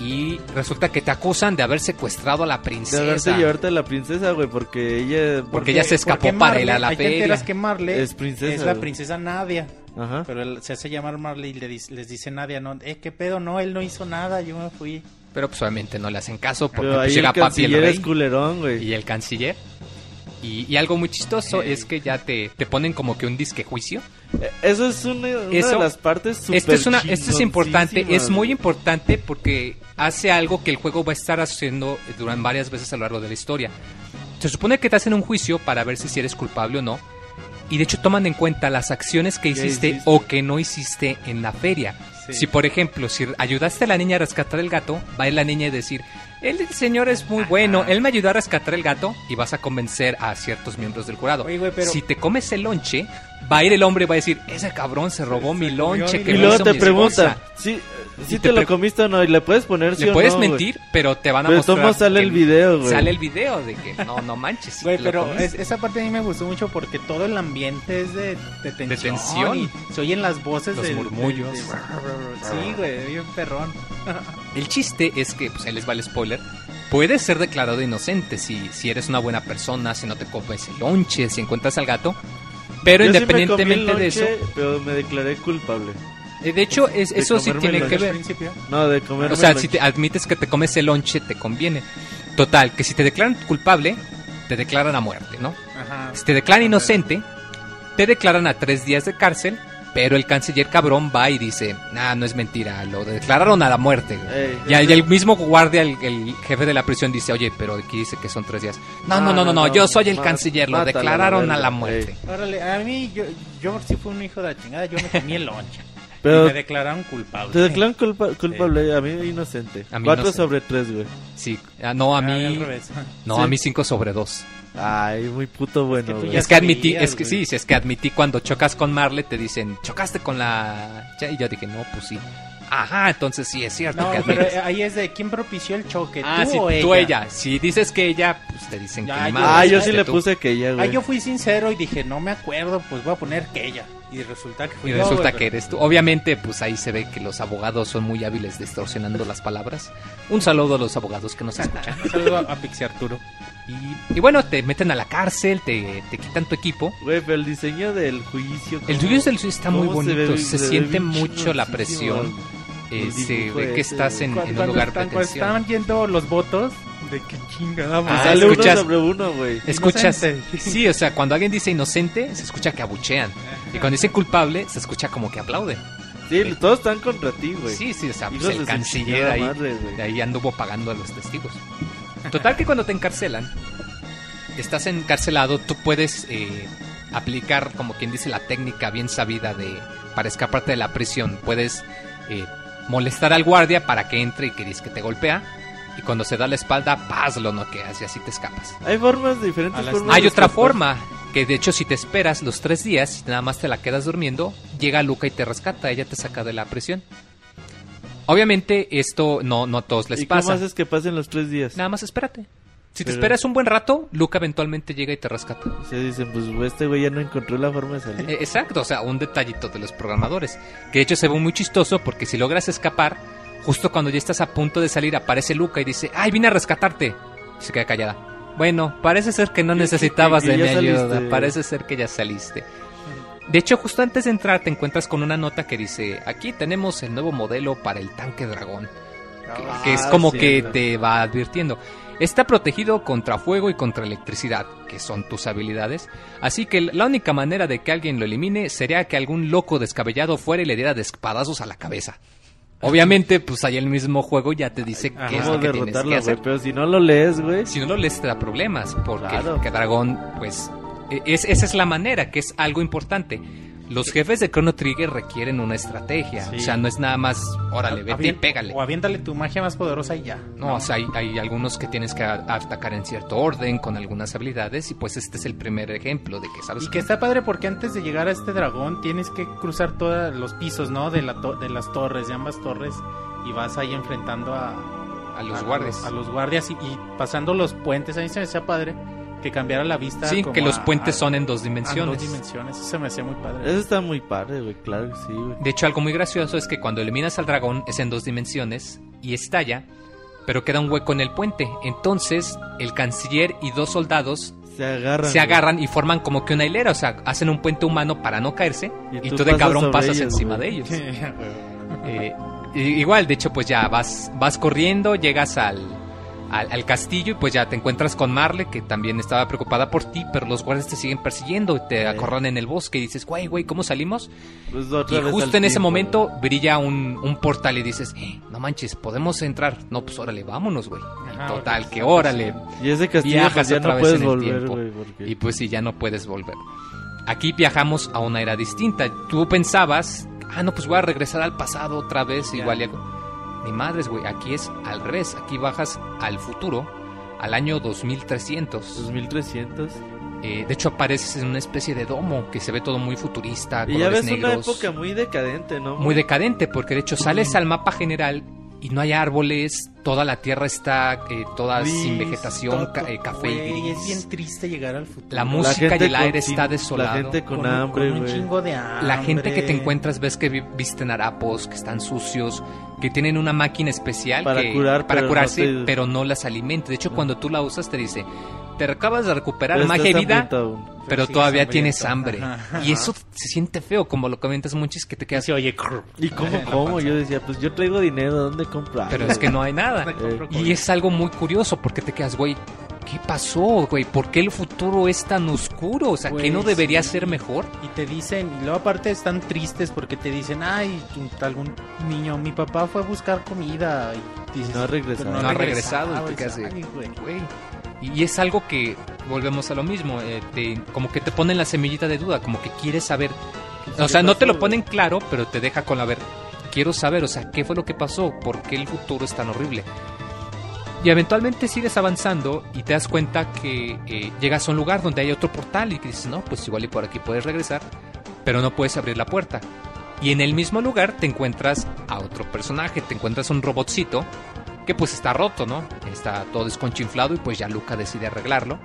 Y resulta que te acusan de haber secuestrado a la De princesa. haberte llevarte a la princesa, güey, porque ella... Porque ella se escapó porque para ir a la feria. enteras que Marley Es princesa, la güey. princesa Nadia. Ajá. Pero él se hace llamar Marley y le dice- les dice Nadia, no, eh, qué pedo, no, él no hizo nada, yo me fui. Pero pues obviamente no le hacen caso porque pues, llega el papi el canciller rey es culerón, güey. y el canciller. Y, y algo muy chistoso es que ya te, te ponen como que un disque juicio. Eh, Eso es una, una Eso- de las partes super Esto es, una, esto es importante, es muy importante porque hace algo que el juego va a estar haciendo durante varias veces a lo largo de la historia. Se supone que te hacen un juicio para ver si, si eres culpable o no. Y de hecho toman en cuenta las acciones que Que hiciste, hiciste. o que no hiciste en la feria. Sí. Si por ejemplo, si ayudaste a la niña a rescatar el gato, va a ir la niña y decir, el señor es muy bueno, él me ayudó a rescatar el gato y vas a convencer a ciertos miembros del jurado. Oye, güey, pero- Si te comes el lonche, va a ir el hombre y va a decir, ese cabrón se robó Se mi lonche que Y me luego hizo te mi preguntan, esposa". ¿sí, Y si te te, lo comiste o no? ¿Y le puedes poner sí Le o puedes no, mentir, pero te van a Pero mostrar. sale el video, güey. Sale el video de que no, no manches. sí Güey, lo pero es- esa parte a mí me gustó mucho porque todo el ambiente es de, de tensión. tensión. Y se oyen las voces Los del- murmullos. del- del- sí, güey, bien perrón. El chiste es que, pues ahí les va el spoiler. Puedes ser declarado inocente si, si eres una buena persona, si no te comes el lonche, si encuentras al gato. Pero Yo sí me comí el independientemente de eso, Pero me declaré culpable. eh, de hecho, es- de eso sí tiene que Al ver. principio. No, de comer. O sea, si te admites que te comes el lonche, te conviene. Total, que si te declaran culpable, te declaran a muerte, ¿no? Ajá. Si te declaran inocente, te declaran a tres días de cárcel, pero el canciller cabrón va y dice, nah, no es mentira, lo declararon a la muerte. güey". Y, el mismo guardia, el, el jefe de la prisión, dice, oye, pero aquí dice que son tres días. No, no, no, no, no, yo soy el canciller, lo declararon a la muerte. Órale, a mí, yo, yo sí fui un hijo de la chingada, yo me comí el lonche. Pero y me declararon culpable. te declaran culpa- culpable, a mí inocente. A mí Cuatro inocente. sobre tres, güey. Sí, ah, no, a Ah, al mí, revés. no, Sí. a mí cinco sobre dos. Ay, muy puto bueno, que güey. Ya es que admití, sabías, es que güey. sí, sí, es que admití cuando chocas con Marle, te dicen, chocaste con la... ya", Y yo dije, no, pues sí. Ajá, entonces sí, es cierto No, que pero eh, ahí es de quién propició el choque, Ah, tú sí, o ella. tú ella. Si dices que ella, pues te dicen Ya, que yo- madre, Ah, yo sí le tú. puse que ella, Ah, güey. yo fui sincero y dije, no me acuerdo, pues voy a poner que ella. Y resulta que fui Y yo, resulta que eres tú. Obviamente, pues ahí se ve que los abogados son muy hábiles distorsionando las palabras. Un saludo a los abogados que nos escuchan. Un saludo a, a Pixie Arturo. Y, y bueno, te meten a la cárcel, te, te quitan tu equipo. Güey, pero el diseño del juicio. El ¿cómo- tuyo es del está muy cómo se ve- bonito. Se, ve siente mucho la presión. el eh, se ve que estás en, Cuando, en un lugar están, de cuando tensión. estaban yendo los votos, de qué chingada. Ah, Sale escuchas- uno sobre uno, güey. Escuchas, Inocente. sí, o sea, cuando alguien dice inocente, se escucha que abuchean. Y cuando dicen culpable, se escucha como que aplauden. Sí, todos están contra ti, güey. Sí, sí, o sea, pues el canciller ahí, madre, güey. de ahí anduvo pagando a los testigos. Total que cuando te encarcelan, estás encarcelado, tú puedes eh, aplicar, como quien dice, la técnica bien sabida de para escaparte de la prisión. Puedes eh, molestar al guardia para que entre y que dice que te golpea. Y cuando se da la espalda, paz, lo noqueas y así te escapas. Hay formas diferentes. Formas Hay de otra forma, que de hecho si te esperas los tres días y nada más te la quedas durmiendo, llega Luca y te rescata, ella te saca de la prisión. Obviamente esto no, no a todos les ¿Y cómo pasa. haces que pasen los tres días? Nada más espérate. Si te Pero- esperas un buen rato, Luca eventualmente llega y te rescata. O sea, dicen, pues este güey ya no encontró la forma de salir. Eh, Exacto, o sea, un detallito de los programadores. Que de hecho se ve muy chistoso porque si logras escapar, justo cuando ya estás a punto de salir, aparece Luca y dice, ¡ay, vine a rescatarte! Y se queda callada. Bueno, parece ser que no necesitabas que- que de mi ayuda, saliste. parece ser que ya saliste. De hecho, justo antes de entrar te encuentras con una nota que dice, aquí tenemos el nuevo modelo para el tanque dragón. Ah, que es como que te va advirtiendo. Está protegido contra fuego y contra electricidad, que son tus habilidades. Así que la única manera de que alguien lo elimine sería que algún loco descabellado fuera y le diera de espadazos a la cabeza. Obviamente, pues ahí el mismo juego ya te dice Ay, qué es ¿Cómo lo que tienes que hacer. Pero si no lo lees, güey. Si no lo lees te da problemas, porque Claro. que Dragón, pues, e- es, esa es la manera, que es algo importante. Los jefes de Chrono Trigger requieren una estrategia, Sí. o sea, no es nada más, órale, vete y pégale. O aviéntale tu magia más poderosa y ya. No, o sea, hay, hay algunos que tienes que a- atacar en cierto orden, con algunas habilidades, y pues este es el primer ejemplo de que sabes Y que está padre porque antes de llegar a este dragón tienes que cruzar todos los pisos, ¿no? De, la to- de las torres, de ambas torres. Y vas ahí enfrentando a, a los guardias. A los guardias y, y pasando los puentes. A mí se me hacía padre que cambiara la vista. Sí, como que los a- puentes a- son en dos dimensiones. dos dimensiones. Eso se me hacía muy padre. Eso está muy padre, güey, claro que sí, güey. De hecho, algo muy gracioso es que cuando eliminas al dragón es en dos dimensiones y estalla, pero queda un hueco en el puente. Entonces, el canciller y dos soldados Se agarran. se agarran y forman como que una hilera, o sea, hacen un puente humano para no caerse y, Y tú, tú de pasas cabrón pasas ellos, encima güey. de ellos. Eh, igual, de hecho, pues ya vas, vas corriendo, llegas al, al, al castillo y pues ya te encuentras con Marle, que también estaba preocupada por ti, pero los guardias te siguen persiguiendo y te acorralan en el bosque y dices, güey, güey, ¿cómo salimos? Pues otra Y vez justo en ese tiempo, momento güey. brilla un, un portal y dices, "Eh, no manches, podemos entrar. No, pues órale, vámonos, güey. Y Ajá, Total, porque- que órale. Y ese castillo viajas pues ya otra no vez puedes en el volver, tiempo. güey, porque... Y pues sí, ya no puedes volver. Aquí viajamos a una era distinta. Tú pensabas, ah, no, pues voy a regresar al pasado otra vez, Ya. igual y algo. Ni madres, güey, aquí es al revés. Aquí bajas al futuro, al año 2300. 2300. Eh, de hecho, apareces en una especie de domo que se ve todo muy futurista, Y ya colores ves una negros. época muy decadente, ¿no? muy decadente, porque de hecho sales al mapa general y no hay árboles, toda la tierra está eh, toda Gris, sin vegetación, ca- eh, café y gris. Es bien triste llegar al futuro. La música y el aire está desolado. La gente con, un- hambre, con un chingo de hambre. La gente que te encuentras ves que vi- visten harapos, que están sucios, que tienen una máquina especial Para que- curar, para pero curarse, no te- pero no las alimenta. De hecho, No. cuando tú la usas te dice, te acabas de recuperar Pero magia y vida, pero todavía hambriento. tienes hambre. Ajá. Y eso se siente feo, como lo comentas muchos que te quedas... Se oye. crrr. ¿Y cómo, cómo? Yo decía, pues yo traigo dinero, ¿dónde comprar? Pero es que no hay nada. Compro Y es algo muy curioso porque te quedas, güey, ¿qué pasó, güey? ¿Por qué el futuro es tan oscuro? O sea, ¿qué no debería sí. ser mejor? Y te dicen, y luego aparte están tristes porque te dicen, ay, algún niño, mi papá fue a buscar comida. Y dices, No ha regresado. "Pero No ha regresado", y te dices, quedas de- "Ay, güey". Y es algo que, volvemos a lo mismo, eh, te- como que te ponen la semillita de duda, como que quieres saber. O sea, no te lo ponen claro, pero te deja con la ver. Quiero saber, o sea, ¿qué fue lo que pasó? ¿Por qué el futuro es tan horrible? Y eventualmente sigues avanzando y te das cuenta que eh, llegas a un lugar donde hay otro portal y que dices, no, pues igual y por aquí puedes regresar, pero no puedes abrir la puerta. Y en el mismo lugar te encuentras a otro personaje, te encuentras un robotcito que pues está roto, ¿no? Está todo desconchinflado y pues ya Luca decide arreglarlo.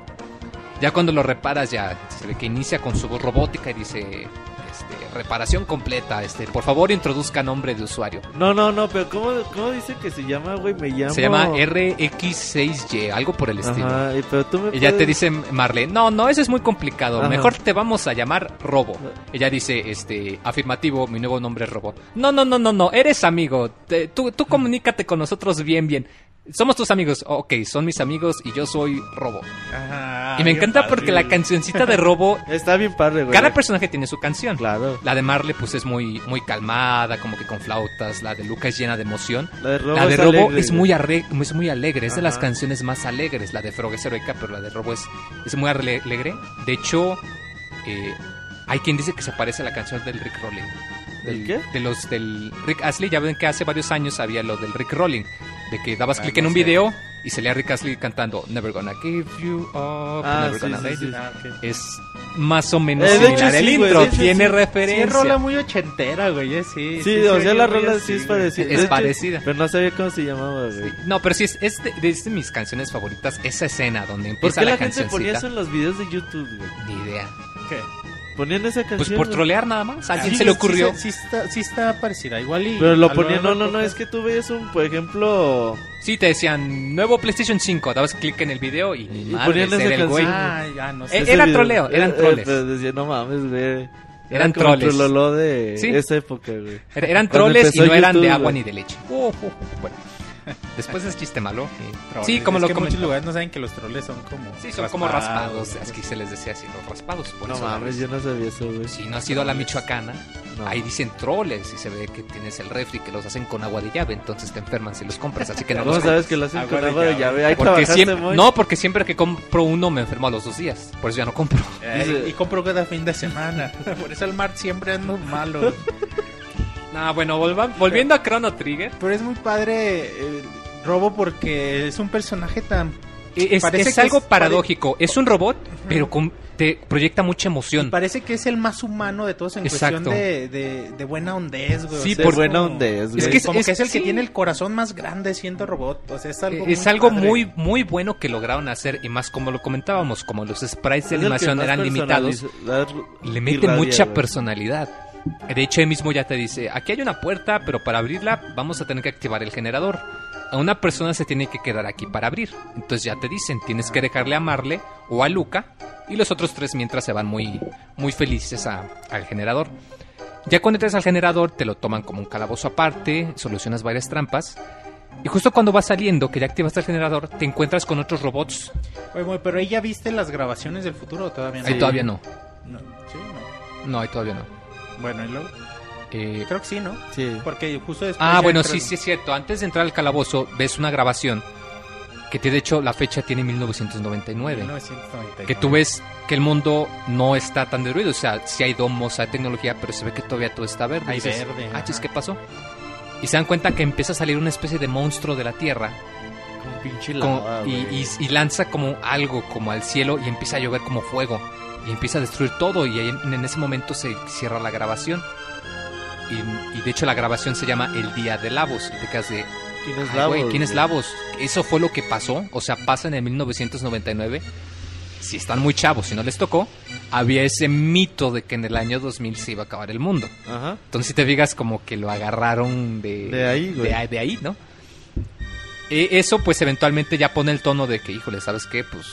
Ya cuando lo reparas ya se ve que inicia con su voz robótica y dice, este, reparación completa, este, por favor introduzca nombre de usuario. No, no, no, pero ¿cómo, cómo dice que se llama, güey? Me llamo... Se llama RX6Y, algo por el estilo. Ajá, pero tú me Y ya te dice Marle, no, no, eso es muy complicado. Ajá. Mejor te vamos a llamar Robo. Ella dice, este, afirmativo, mi nuevo nombre es Robo. No, no, no, no, no, eres amigo. Te- tú, tú comunícate con nosotros bien, bien. Somos tus amigos. Ok, son mis amigos y yo soy Robo. Ajá, y me encanta padre, porque la cancioncita de Robo, Está bien padre, güey. cada personaje tiene su canción. Claro. La de Marle, pues es muy, muy calmada, como que con flautas. La de Luca es llena de emoción. La de Robo, La de es Robo alegre, es muy, arre- es muy alegre, es de las canciones más alegres. La de Frog es heroica, pero la de Robo es, es muy ale- alegre. De hecho, eh, hay quien dice que se parece a la canción del Rick Rolling. ¿Del qué? De los del Rick Astley. Ya ven que hace varios años había lo del Rick Rolling. De que dabas Ah, clic no en un sé. video y salía Rick Astley cantando Never gonna give you up, Ah, never sí, gonna sí, let sí. you-". Ah. Es más o menos Eh, similar. hecho, el intro tiene sí. Sí, referencia. es rola muy ochentera, güey, eh, sí. Sí, o sea, la rola sí es parecida. Es hecho, parecida. Pero no sabía cómo se llamaba, güey. Sí. No, pero sí, es, es de, es de mis canciones favoritas, esa escena donde ¿Por empieza qué la, la gente ponía eso en los videos de YouTube, güey? Ni idea. ¿Qué? Ponían esa canción. Pues por trolear nada más. ¿A alguien Sí, se le ocurrió? Sí, sí está, sí está parecida, igual y... Pero lo ponían, no, no, no, es que tú veías un, por ejemplo, Sí, te decían, nuevo PlayStation 5, dabas clic en el video y ni Y madres, ponían esa era el güey. Ah, ya no Eh, sé. ese era video. troleo, eran Eh, eh, troles. pero decía, no mames, güey. Eran el troles. trololó de Sí. esa época, güey. Era- Eran troles y no eran de YouTube, agua güey. ni de leche. Uh, uh, uh, bueno. Después es chiste malo. Troles. Sí, como Es lo que en muchos lugares no saben que los troles son como... Sí, son como raspados. Aquí se les decía así, los raspados. Por No eso mames, yo no sabía eso, güey. Si no has ido a la Michoacana, No. ahí dicen troles y se ve que tienes el refri que los hacen con agua de llave, entonces te enferman si los compras, así que no ¿Cómo los sabes que lo hacen Agua con de agua de llave. Ahí Porque siempre, muy. no, porque siempre que compro uno me enfermo a los dos días. Por eso ya no compro. Eh, y compro cada fin de semana. Por eso el mar siempre ando malo. No, bueno, volva- volviendo a Chrono Trigger. Pero es muy padre eh, Robo porque es un personaje tan Es, Parece es que algo es- paradójico. Es un robot, pero con- te proyecta mucha emoción. Parece que es el más humano de todos en Exacto. cuestión de, de, de buena hondez, güey. Sí, O sea, por es buena como- hondez, güey. Es que que es, como es- que es el que sí. tiene el corazón más grande siendo robot. O sea, es algo es muy algo padre. muy muy bueno que lograron hacer y más como lo comentábamos, como los sprites de que animación eran limitados, le mete irradia, mucha güey. personalidad. De hecho, él mismo ya te dice, aquí hay una puerta, pero para abrirla vamos a tener que activar el generador. A una persona se tiene que quedar aquí para abrir. Entonces ya te dicen, tienes que dejarle a Marle o a Luca y los otros tres mientras se van muy, muy felices a- al generador. Ya cuando entras al generador te lo toman como un calabozo aparte, solucionas varias trampas. Y justo cuando vas saliendo, que ya activaste el generador, te encuentras con otros robots. Oye, pero ahí ya viste las grabaciones del futuro o todavía no. Ahí todavía no. No, Sí, no. No, ahí todavía no. Bueno, y luego. Eh, Creo que sí, ¿no? Sí. Porque justo después. Ah, bueno, sí, sí es cierto. Antes de entrar al calabozo, ves una grabación que te, de hecho la fecha tiene 1999. 1999. Que tú ves que el mundo no está tan destruido. O sea, sí hay domos, hay tecnología, pero se ve que todavía todo está verde. Hay Dices, verde, Ah, chis, ¿qué pasó? Y se dan cuenta que empieza a salir una especie de monstruo de la Tierra Un pinche lava, y, güey. y- y lanza como algo, como al cielo, y empieza a llover como fuego. Y empieza a destruir todo. Y ahí en, en ese momento se cierra la grabación. Y, y de hecho la grabación se llama El Día de Lavos. Y te quedas de, ¿Quién es Lavos, güey, ¿quién es? Lavos? Eso fue lo que pasó. O sea, pasa en el 1999. Si están muy chavos, si no les tocó, había ese mito de que en el año 2000 se iba a acabar el mundo. Ajá. Entonces, si te digas como que lo agarraron de, De ahí, güey. de, ahí- de ahí, ¿no? E- eso, pues, eventualmente ya pone el tono de que, híjole, ¿sabes qué? Pues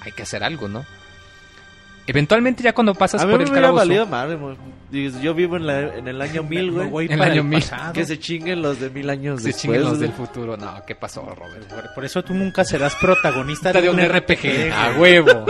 hay que hacer algo, ¿no? Eventualmente, ya cuando pasas A mí por me el hubiera calabozo. valido madre. Digo, Yo vivo en, la- en el año 1000, Me güey. voy El para año 1000. pasado. Que se chinguen los de mil años Se después. chinguen los güey. del futuro. No, ¿qué pasó, Robert? Por, por eso tú nunca serás protagonista de un RPG. A huevo.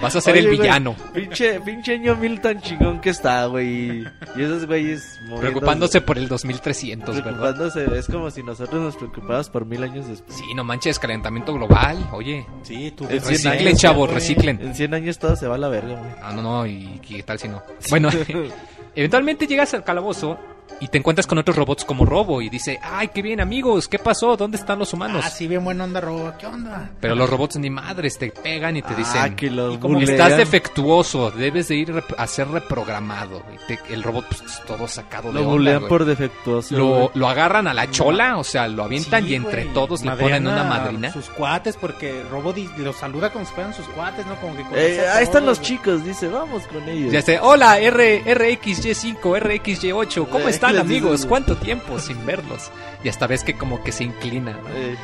Vas a ser Oye, el güey, villano. Pinche, pinche año 1000 tan chingón que está, güey. Y esos güeyes moviéndose- Preocupándose por el 2300, ¿verdad? Preocupándose. Es como si nosotros nos preocupáramos por mil años después. Sí, no manches, calentamiento global. Oye, Sí, tú En cien reciclen, chavos, güey. reciclen. En 100 años todo se va a la verga, güey. Ah, no, no, y qué tal si no. Bueno, eventualmente llegas al calabozo y te encuentras con otros robots como Robo y dice, ay, qué bien amigos, ¿qué pasó? ¿Dónde están los humanos? Ah, sí, bien buena onda, Robo. ¿Qué onda? Pero los robots ni madres te pegan y te dicen, ah, que los ¿y cómo bulean. estás defectuoso, debes de ir rep- a ser reprogramado. Y te- el robot pues, todo sacado de Lo onda, bulean güey. por defectuoso. Lo, lo agarran a la chola, o sea, lo avientan Sí, y entre todos le ponen una madrina. Sus cuates, porque Robo los saluda como si fueran sus cuates, ¿no? Como que Eh, ahí están los chicos, dice, vamos con ellos. Ya sé, hola R, RXY5, RXY8, ¿cómo Eh, están amigos? ¿Cuánto tiempo sin verlos? Y hasta ves que como que se inclina, ¿no? Eh,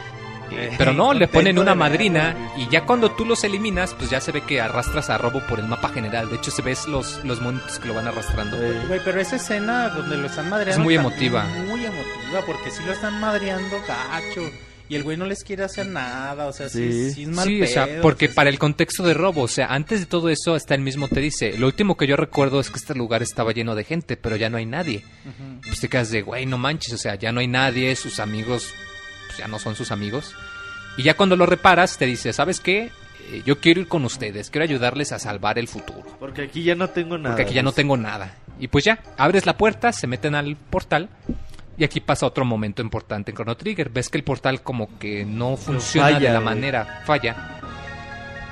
Eh, Pero no, le ponen una madrina y ya cuando tú los eliminas, pues ya se ve que arrastras a Robo por el mapa general. De hecho, se ves los, los monitos que lo van arrastrando. eh, Güey, pero esa escena donde lo están madreando. Es muy emotiva. Muy emotiva, porque sí lo están madreando gacho. Y el güey no les quiere hacer nada, o sea, sí, Sí. sí, es mal Sí, o sea, porque para el contexto de Robo, o sea, antes de todo eso, hasta él mismo te dice, lo último que yo recuerdo es que este lugar estaba lleno de gente, pero ya no hay nadie. Ujú. Pues te quedas de, güey, no manches, o sea, ya no hay nadie, sus amigos pues, ya no son sus amigos. Y ya cuando lo reparas, te dice, ¿sabes qué? Eh, yo quiero ir con ustedes, quiero ayudarles a salvar el futuro. porque aquí ya no tengo nada. Porque aquí ya no tengo nada. Y pues ya, abres la puerta, se meten al portal. Y aquí pasa otro momento importante en Chrono Trigger. Ves que el portal como que no funciona falla, de la güey. manera, falla.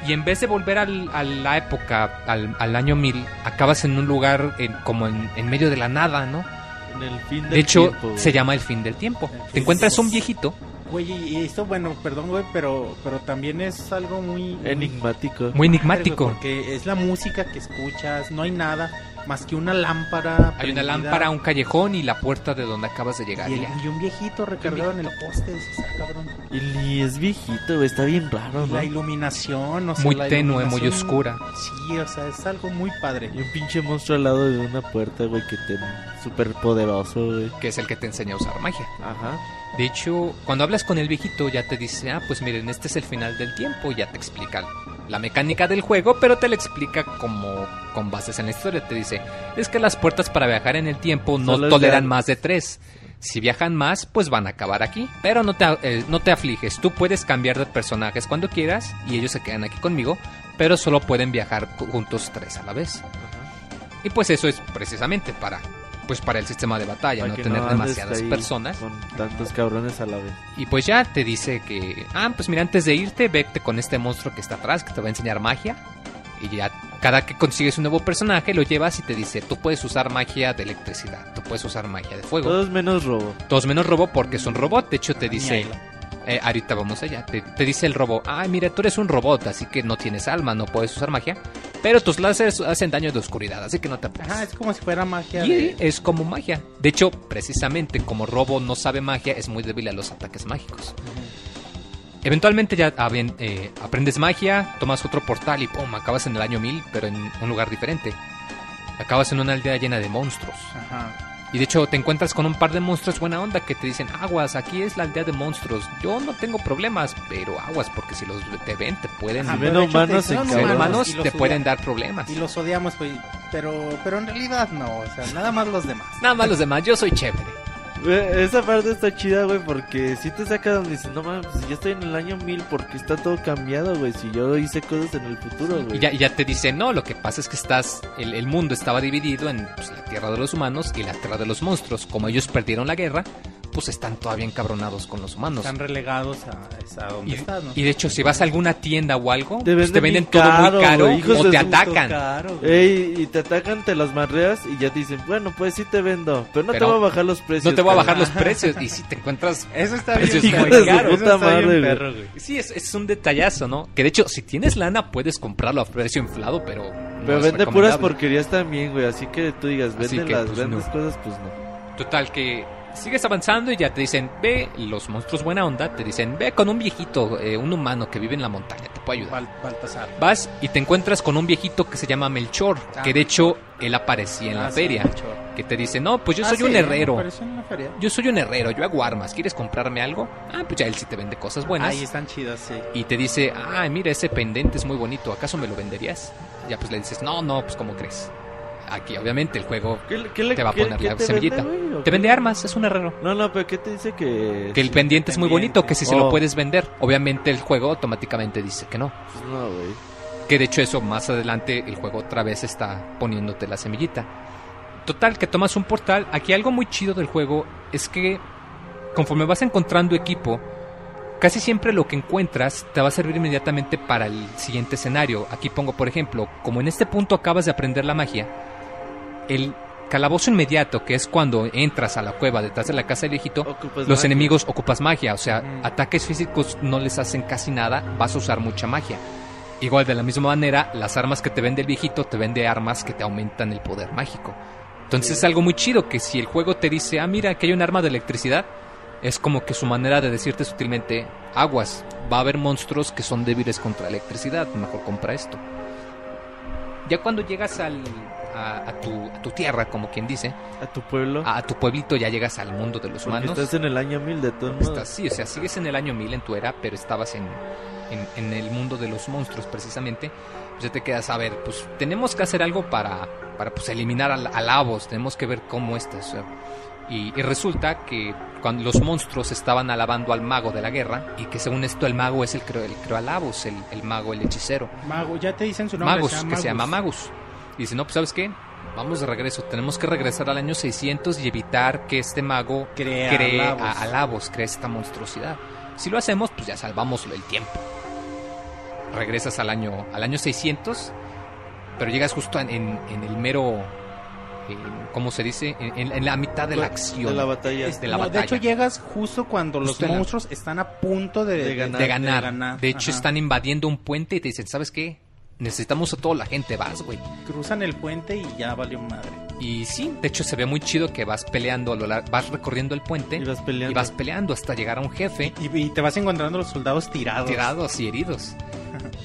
Y en vez de volver al- a la época, al, al año 1000, acabas en un lugar en- como en, en medio de la nada, ¿no? En el fin del De hecho, tiempo, se llama el fin del tiempo. Te encuentras un viejito. Güey, y esto, bueno, perdón, güey, pero, pero también es algo muy... Enigmático. Muy enigmático. güey, Porque es la música que escuchas, no hay nada más que una lámpara. Hay una lámpara, un callejón y la puerta de donde acabas de llegar. Y, el- y un viejito recargado en el poste, dices, ah, cabrón. Y es viejito, güey. Está bien raro, ¿no? La iluminación, o sea, Muy la tenue, muy oscura. Sí, o sea, es algo muy padre. Y un pinche monstruo al lado de una puerta, güey, que te... Súper poderoso, güey. Que es el que te enseña a usar magia. Ajá. De hecho, cuando hablas con el viejito ya te dice, ah, pues miren, este es el final del tiempo, ya te explica la mecánica del juego, pero te la explica como con bases en la historia. Te dice, es que las puertas para viajar en el tiempo no Solo toleran más de tres. Si viajan más, pues van a acabar aquí. Pero no te, eh, no te afliges, tú puedes cambiar de personajes cuando quieras y ellos se quedan aquí conmigo, pero solo pueden viajar juntos tres a la vez. Y pues eso es precisamente para pues para el sistema de batalla, Para no tener demasiadas personas. Con tantos cabrones a la vez. Y pues ya te dice que, ah, pues mira, antes de irte, vete con este monstruo que está atrás, que te va a enseñar magia. Y ya, cada que consigues un nuevo personaje, lo llevas y te dice, tú puedes usar magia de electricidad, tú puedes usar magia de fuego. Todos menos robo. Todos menos robo porque es un robot. De hecho, te dice, Niaila. Eh, ahorita vamos allá, te, te dice el robot, ah, mira, tú eres un robot, así que no tienes alma, no puedes usar magia. Pero tus láseres hacen daño de oscuridad, así que no te apures. Ajá, es como si fuera magia. Y de- es como magia. De hecho, precisamente como Robo no sabe magia, es muy débil a los ataques mágicos. Eventualmente ya ah, bien, eh, aprendes magia, tomas otro portal y ¡pum! Acabas en el año 1000, pero en un lugar diferente. Acabas en una aldea llena de monstruos. Ajá. Y de hecho te encuentras con un par de monstruos buena onda que te dicen, aguas, aquí es la aldea de monstruos. Yo no tengo problemas, pero aguas, porque si los te ven, te pueden... Si ven hecho humanos, te- humanos humanos, te pueden dar problemas. Y los odiamos, pues, pero, pero en realidad no, o sea, nada más los demás. Nada más los demás, yo soy chévere. Esa parte está chida, güey, porque si te saca donde dices, no mames, si yo estoy en el año 1000 porque está todo cambiado, güey, si yo hice cosas en el futuro, güey. Y ya, ya te dicen, no, lo que pasa es que estás, el, el mundo estaba dividido en pues, la tierra de los humanos y la tierra de los monstruos. Como ellos perdieron la guerra, pues están todavía encabronados con los humanos. Están relegados a, a donde Y, estás, ¿no? y de hecho, si vas a alguna tienda o algo, Te pues te venden bien todo caro, muy caro hijos o te atacan. Caro, güey. Ey, y te atacan, te las marreas y ya te dicen, bueno, pues sí te vendo, pero no Pero te voy a bajar los precios. No te voy a bajar cabrón". los precios. Y si te encuentras Eso está Eso bien, está muy muy caro, caro. eso está Puta bien madre, perro, güey. Sí, es, es un detallazo, ¿no? Que de hecho, si tienes lana, puedes comprarlo a precio inflado, pero. Pero vende puras porquerías también, güey, así que tú digas, que, las pues, grandes no. cosas, pues no. Total, que sigues avanzando y ya te dicen, ve, los monstruos buena onda, te dicen, ve con un viejito, eh, un humano que vive en la montaña, te puede ayudar. Bal- Baltasar. Vas y te encuentras con un viejito que se llama Melchor, Ah. que de hecho él aparecía en la Ah, feria, que te dice, no, pues yo Ah, soy sí, un herrero. apareció en la feria. Yo soy un herrero, yo hago armas, ¿quieres comprarme algo? Ah, pues ya él sí te vende cosas buenas. Ahí están chidas, sí. y te dice, ah, mira, ese pendente es muy bonito, ¿acaso me lo venderías? Ya pues le dices, no, no, pues ¿cómo crees? Aquí obviamente el juego ¿Qué, le- qué le- te va a poner qué la semillita. vende, güey, o te vende armas, es un herrero. No, no, pero ¿qué te dice que...? Que el pendiente es muy bonito, que si se Oh. lo puedes vender. Obviamente el juego automáticamente dice que no. Pues no, güey. Que de hecho eso más adelante el juego otra vez está poniéndote la semillita. Total, que tomas un portal. Aquí algo muy chido del juego es que conforme vas encontrando equipo, casi siempre lo que encuentras te va a servir inmediatamente para el siguiente escenario. Aquí pongo, por ejemplo, como en este punto acabas de aprender la magia, el calabozo inmediato, que es cuando entras a la cueva detrás de la casa del viejito, Ocupas los magia. enemigos ocupas magia, o sea, ataques físicos no les hacen casi nada, vas a usar mucha magia. Igual de la misma manera, las armas que te vende el viejito te vende armas que te aumentan el poder mágico. Entonces es algo muy chido que si el juego te dice, ah, mira, que hay un arma de electricidad, es como que su manera de decirte sutilmente, aguas, va a haber monstruos que son débiles contra electricidad, mejor compra esto. Ya cuando llegas al, a, a tu, a tu tierra, como quien dice, A tu pueblo. a, a tu pueblito, ya llegas al mundo de los porque humanos. estás en el año 1000 de todos modos. Estás, sí, o sea, sigues en el año 1000 en tu era, pero estabas en, en, en el mundo de los monstruos precisamente. Pues ya te quedas a ver, pues tenemos que hacer algo para, para pues, eliminar al- a, Lavos, tenemos que ver cómo estás. o sea. y, y resulta que cuando los monstruos estaban alabando al mago de la guerra, y que según esto el mago es el creo, el creo a Lavos, el, el mago, el hechicero. Mago, ya te dicen su nombre. Magus, se que se llama Magus. Y dice, no, pues ¿sabes qué? Vamos de regreso, tenemos que regresar al año 600 y evitar que este mago Crea cree a Lavos. a, a Lavos, cree esta monstruosidad. Si lo hacemos, pues ya salvamos el tiempo. Regresas al año, al año 600, pero llegas justo en, en- en el mero, ¿cómo se dice? En, en- en la mitad de la acción. De la batalla. De la no, de batalla. hecho, llegas justo cuando los la- monstruos están a punto de, De ganar. de ganar. De hecho, Ajá. están invadiendo un puente y te dicen, ¿sabes qué? Necesitamos a toda la gente, vas, güey. Cruzan el puente y ya valió madre. Y sí, de hecho se ve muy chido que vas peleando, a lo lar- vas recorriendo el puente Y vas peleando. y vas peleando hasta llegar a un jefe Y, y te vas encontrando los soldados tirados. tirados y heridos.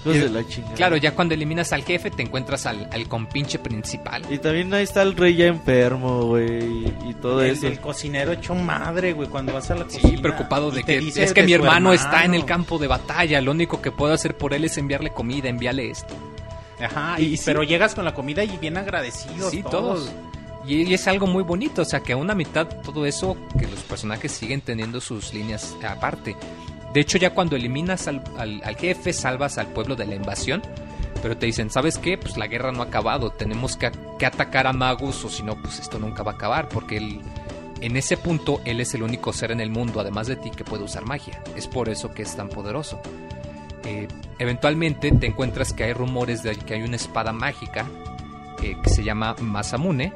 Hijos de la chingada. Claro, ya cuando eliminas al jefe te encuentras al, al compinche principal. Y también ahí está el rey ya enfermo, güey. Y todo el, eso. el cocinero hecho madre, güey, cuando vas a la Sí, cocina. preocupado y de que es que de mi hermano, está en el campo de batalla, lo único que puedo hacer por él es enviarle comida, enviarle esto. Ajá, Y y, sí. pero llegas con la comida y bien agradecidos Sí, todos. todos. Y, y es algo muy bonito, o sea, que a una mitad todo eso, que los personajes siguen teniendo sus líneas aparte. De hecho, ya cuando eliminas al, al- jefe, salvas al pueblo de la invasión, Pero te dicen, ¿sabes qué? Pues la guerra no ha acabado, tenemos que, que atacar a Magus o si no, pues esto nunca va a acabar, porque él, en ese punto él es el único ser en el mundo, además de ti, que puede usar magia. Es por eso que es tan poderoso. Eh, eventualmente te encuentras que hay rumores de que hay una espada mágica eh, que se llama Masamune,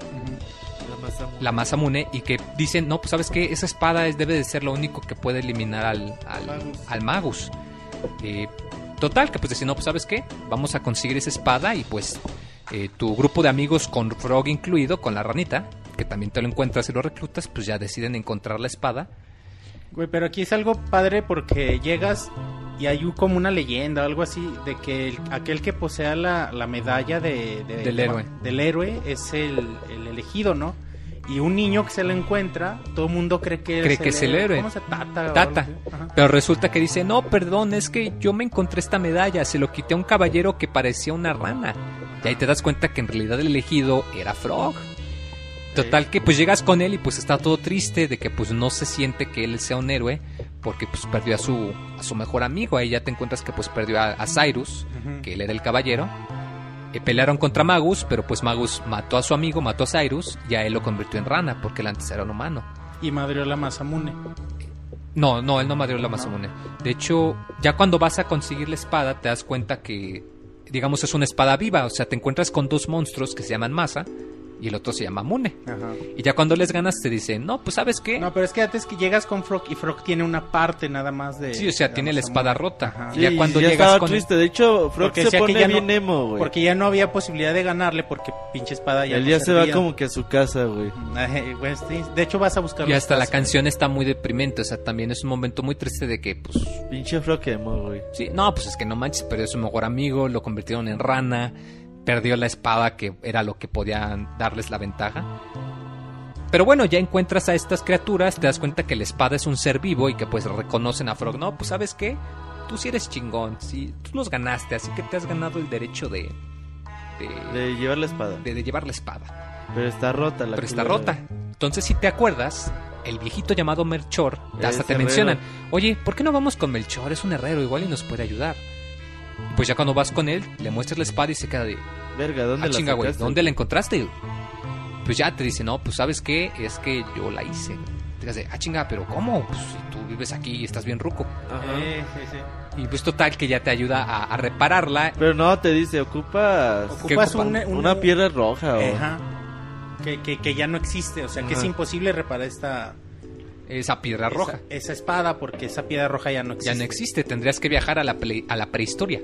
la Masamune, y que dicen, no, pues sabes qué, esa espada es, debe de ser lo único que puede eliminar al, al, Magus. al Magus. Eh, total, que pues dicen, no, pues sabes qué, vamos a conseguir esa espada y pues eh, tu grupo de amigos con Frog incluido, con la ranita, que también te lo encuentras y lo reclutas, pues ya deciden encontrar la espada. Güey, pero aquí es algo padre porque llegas y hay como una leyenda o algo así de que el- aquel que posea la, la medalla de, de- Del de- héroe. del héroe es el, el elegido, ¿no? Y un niño que se lo encuentra, todo el mundo cree que, Cree que es el héroe. ¿Cómo se tata? Pero resulta que dice, no, perdón, es que yo me encontré esta medalla, se lo quité a un caballero que parecía una rana. Y ahí te das cuenta que en realidad el elegido era Frog. Total que pues llegas con él y pues está todo triste de que pues no se siente que él sea un héroe porque pues perdió a su, a su mejor amigo. Ahí ya te encuentras que pues perdió a, a Cyrus, que él era el caballero. Eh, pelearon contra Magus, pero pues Magus mató a su amigo, mató a Cyrus y a él lo convirtió en rana porque él antes era un humano. Y madrió la Masamune. No, no, él no madrió la Masamune. De hecho, ya cuando vas a conseguir la espada, te das cuenta que, digamos, es una espada viva. O sea, te encuentras con dos monstruos que se llaman Masa y el otro se llama Mune. Ajá. Y ya cuando les ganas, te dicen, no, pues sabes qué. No, pero es que antes que llegas con Frog y Frog tiene una parte nada más de. sí, o sea, tiene la espada rota. Ajá. Y ya Sí, cuando ya llegas estaba con triste. De hecho, Frog Porque se que pone ya no- bien emo, güey. Porque ya no había posibilidad de ganarle porque pinche espada ya Él no ya se va como que a su casa, güey. De hecho vas a buscar Y hasta la canción está muy deprimente. O sea, también es un momento muy triste de que, pues, Pinche Frog emo, güey. Sí, no, pues es que no manches, perdió a su mejor amigo, lo convirtieron en rana, perdió la espada que era lo que podía darles la ventaja. Pero bueno, ya encuentras a estas criaturas, te das cuenta que la espada es un ser vivo y que pues reconocen a Frog. No, pues sabes qué, tú sí eres chingón, sí, tú los ganaste, así que te has ganado el derecho de... de, De llevar la espada. de- de llevar la espada. Pero está rota la Pero está rota. Entonces, si te acuerdas, el viejito llamado Melchor, hasta te herrero. mencionan, oye, ¿por qué no vamos con Melchor? Es un herrero, igual y nos puede ayudar. Pues ya cuando vas con él, le muestras la espada y se queda de, Verga, ¿dónde ah, la chinga, güey? ¿dónde la encontraste? Pues ya te dice, no, pues sabes qué, es que yo la hice. Te de, ah, chinga, pero ¿cómo? Pues si tú vives aquí y estás bien ruco. Ajá. Eh, sí, sí. Y pues total que ya te ayuda a, a repararla. Pero no, te dice, ocupas ¿Qué Ocupas un, un- una piedra roja o... Ajá. Que, que, que ya no existe, o sea que es imposible reparar esta Esa piedra roja. Esa, esa espada porque esa piedra roja ya no existe. Ya no existe, tendrías que viajar a la, ple- a la prehistoria.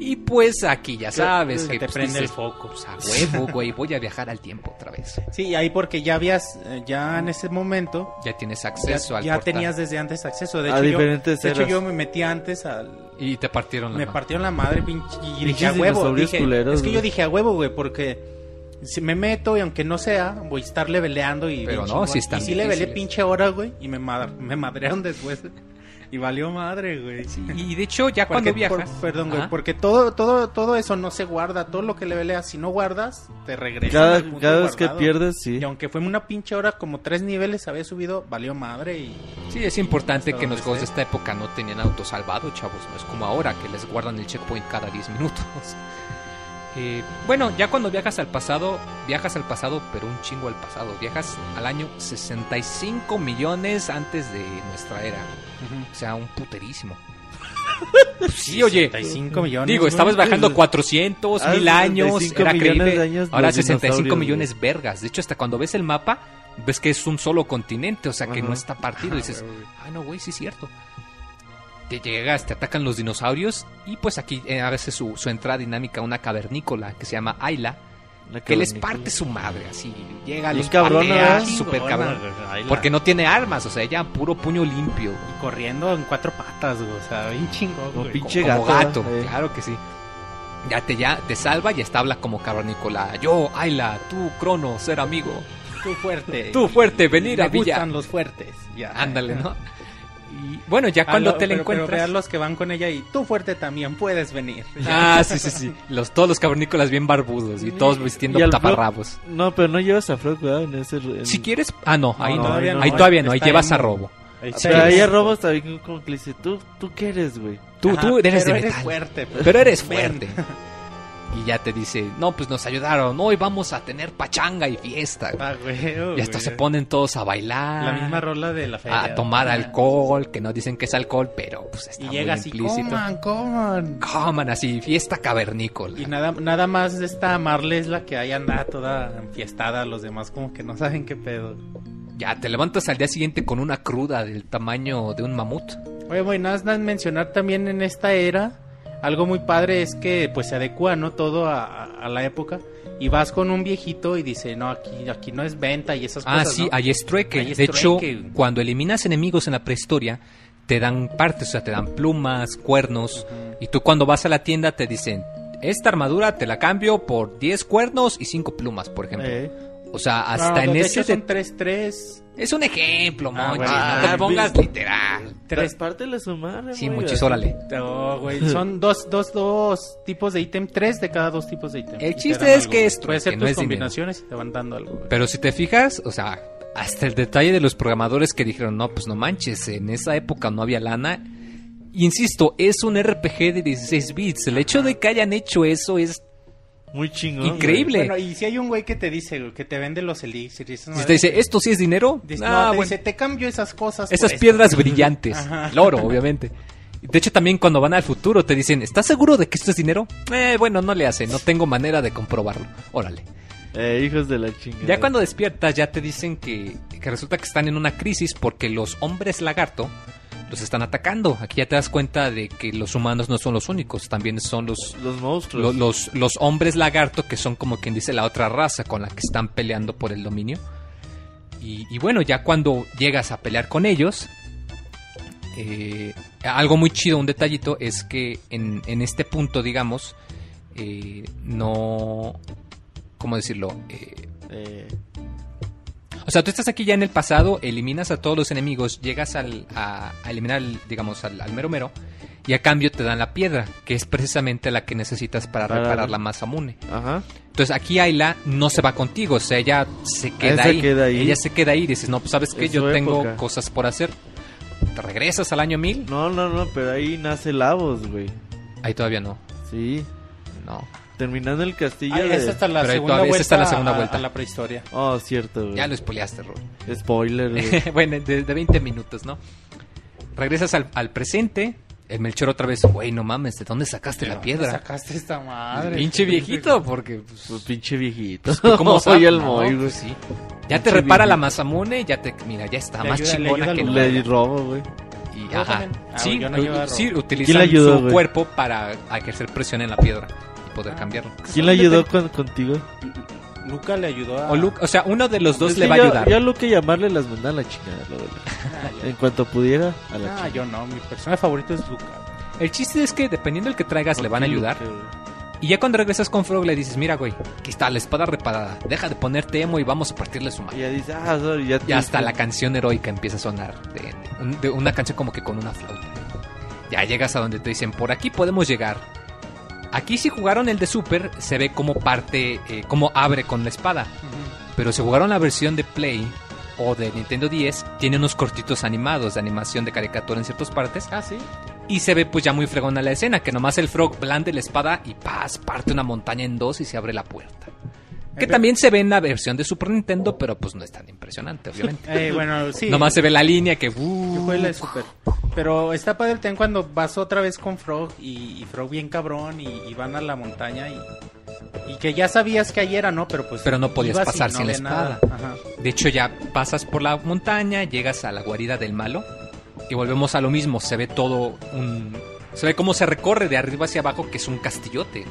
Y pues aquí ya sabes Se que te pues, prende dices, el foco. pues, a huevo, güey, voy a viajar al tiempo otra vez. Sí, ahí porque ya habías, eh, ya en ese momento, Ya tienes ya, acceso al ya portal. tenías desde antes acceso. De A hecho, yo, diferentes de hecho, yo me metí antes al... Y te partieron la Me mano. partieron la madre, pinche. Y dije a huevo. Dije, culeros, es que yo dije a huevo, güey, porque si me meto y aunque no sea, voy a estar leveleando y. Pero no, sí están Y sí levelé pinche hora, güey, y me, madr- me madrearon después. Y valió madre, güey. Y de hecho, ya Porque, cuando viajas. por- perdón, güey, porque todo, todo, todo eso no se guarda. Todo lo que leveleas, si no guardas, te regresa. Cada, al punto cada vez que pierdes, sí. Y aunque fue una pinche hora, como tres niveles había subido, valió madre y. Sí, es importante que en los juegos de esta época no tenían autosalvado, chavos. No es como ahora que les guardan el checkpoint cada 10 minutos. Eh, bueno, ya cuando viajas al pasado, viajas al pasado, pero un chingo al pasado. Viajas al año 65 millones antes de nuestra era. O sea, un puterísimo. Sí, oye. 65 millones. Digo, estabas bajando 400, Ah, mil años, 65 era millones creíble. de años Ahora los 65 dinosaurios, millones vergas. De hecho, hasta cuando ves el mapa, ves que es un solo continente, o sea que Ajá. no está partido. Y dices, ah, no, güey, sí es cierto. Te llegas, te atacan los dinosaurios y pues aquí eh, a veces su, su entrada dinámica una cavernícola que se llama Ayla, La que les parte su madre, así, llega, los cabrona, Chingona, cabrón. Porque no tiene armas, o sea, ella puro puño limpio. Y corriendo en cuatro patas, güey. O sea, bien chingón, Como pinche como gato, gato, eh. claro que sí. Ya te, ya te salva y está habla como cavernícola. Yo, Ayla, tú, Crono, ser amigo. Tú fuerte. Tú fuerte, venir Me a Villa. gustan los fuertes. Ya. Ándale, ¿no? Y bueno, ya cuando lo- te la pero- pero encuentras. vean los que van con ella y tú fuerte también puedes venir. Ah, sí, sí, sí. Los, todos los cavernícolas bien barbudos y todos vistiendo Y taparrabos. No, pero no llevas a Frog, ¿verdad? En ese... en- Si quieres. Ah, no, ahí No, no. todavía no. Ahí todavía no, ahí llevas en- a robo. Ahí O sí. sea, Sí. ahí a Robo está bien como que le dice, ¿tú, tú qué eres, güey? Tú, Ajá, tú eres pero de eres metal. fuerte. Pero eres Ven. fuerte. y ya te dice, no, pues nos ayudaron, hoy vamos a tener pachanga y fiesta. Ah, güey, y hasta güey. se ponen todos a bailar. La misma rola de la feria. a tomar alcohol, que no dicen que es alcohol, pero pues está Y muy llega así, implícito. coman, coman. Coman así, fiesta cavernícola. Y nada, nada más esta Marle es la que ahí anda toda enfiestada, los demás como que no saben qué pedo. Ya te levantas al día siguiente con una cruda del tamaño de un mamut. Oye, güey, nada más mencionar también en esta era, algo muy padre es que pues se adecua, ¿no? Todo a, a- a la época. Y vas con un viejito y dice, no, aquí, aquí no es venta y esas Ah, cosas, sí, ¿no? ahí es trueque. Ahí es de hecho, cuando eliminas enemigos en la prehistoria, te dan partes, o sea, te dan plumas, cuernos. Y tú cuando vas a la tienda te dicen, esta armadura te la cambio por 10 cuernos y 5 plumas, por ejemplo. Eh, O sea, No, hasta en de ese... hecho son de- 3-3. Es un ejemplo, Ah, Monchis, no te pongas vi- literal. Tres- Pártele su madre, Sí, güey, Monchis, órale. No, güey, son dos, dos, dos tipos de ítem, tres de cada dos tipos de ítem. El chiste es algo, que güey. es Puedes hacer trueque, no tus es dinero. combinaciones y te van dando algo, güey. Pero si te fijas, o sea, hasta el detalle de los programadores que dijeron, no, pues no manches, en esa época no había lana. Insisto, es un RPG de 16 bits. El hecho de que hayan hecho eso es... Muy chingón. Increíble. Bueno, y si hay un güey que te dice, güey, que te vende los elixirs. Si te dice, ¿esto sí es dinero? Dice, Ah, no, te bueno. dice, te cambio esas cosas. Esas por esto". piedras brillantes. Ajá. El oro, obviamente. De hecho, también cuando van al futuro te dicen, ¿estás seguro de que esto es dinero? Eh, bueno, no le hace, no tengo manera de comprobarlo. Órale. Eh, hijos de la chingada. Ya cuando despiertas ya te dicen que, que resulta que están en una crisis porque los hombres lagarto los están atacando. Aquí ya te das cuenta de que los humanos no son los únicos, también son los, Los monstruos. lo- los, los hombres lagarto que son como quien dice la otra raza con la que están peleando por el dominio. Y, y bueno, ya cuando llegas a pelear con ellos, eh, algo muy chido, un detallito, es que en, en este punto, digamos, eh, no... ¿Cómo decirlo? Eh, Eh, o sea, tú estás aquí ya en el pasado, eliminas a todos los enemigos, llegas al, a, a eliminar, el- digamos, al, al mero mero, y a cambio te dan la piedra, que es precisamente la que necesitas para, Para- reparar la masa mune. ajá. Entonces aquí Ayla no se va contigo, o sea, ella se queda, ahí. queda ahí. Ella se queda ahí y dices, no, pues sabes que yo tengo cosas por hacer. ¿Te regresas al año 1000? No, no, no, pero ahí nace Lavos, güey. Ahí todavía no. Sí. No. Terminando el castillo Ah, de... es hasta la Pero segunda todavía- vuelta. esa está la segunda a- vuelta. A, la prehistoria. Oh, cierto, güey. Ya lo spoileaste, Rol. Spoiler, güey. bueno, de, de 20 minutos, ¿no? Regresas al, al presente. El Melchor otra vez, güey, no mames, ¿de dónde sacaste la ¿De piedra? dónde sacaste esta madre? Pinche viejito, porque pues, Pues pinche viejito. ¿cómo Soy el Moy, güey. pues sí. Ya te Pinche repara la viejito. Masamune, ya te, mira, ya está Le más ayuda- le chingona ayuda que nunca. Le robo, güey. Y, ajá. Ah, sí, no sí, utilizan ¿Quién le ayudó, su güey? cuerpo para ejercer presión en la piedra poder cambiarlo. ¿Quién le ayudó con- contigo? Luca le ayudó a... O, Luke- o sea, uno de los dos Es le va a yo- ayudar. Yo a Luke llamarle las mandaba a la chingada, la. Ah, En cuanto pudiera, a la Ah, chingada. yo no. Mi personaje favorito es Luca. El chiste es que dependiendo del que traigas le ¿Por van a ayudar. Luke? Y ya cuando regresas con Frog le dices, mira, güey, aquí está la espada reparada. Deja de ponerte emo y vamos a partirle su Y madre. ya dice, ah, sorry, ya te Y hasta la canción heroica empieza a sonar. De, de un- de una canción como que con una flauta. Ya llegas a donde te dicen, por aquí podemos llegar. Aquí si jugaron el de Super, se ve como parte, eh, como abre con la espada. Pero si jugaron la versión de Play o de Nintendo 10, tiene unos cortitos animados de animación de caricatura en ciertas partes. Ah, sí. Y se ve pues ya muy fregona la escena, que nomás el frog blande la espada y paz, parte una montaña en dos y se abre la puerta. Que Eh, también se ve en la versión de Super Nintendo, pero pues no es tan impresionante, obviamente. Eh, bueno, sí. Nomás se ve la línea que... Yo uh, la de Super. Pero está padre el ten cuando vas otra vez con Frog y, y Frog bien cabrón y, y van a la montaña y, y que ya sabías que ahí era, ¿no? Pero pues... Pero no podías pasar sin la espada. Ajá. De hecho ya pasas por la montaña, llegas a la guarida del malo y volvemos a lo mismo. Se ve todo un... Se ve cómo se recorre de arriba hacia abajo, que es un castillote.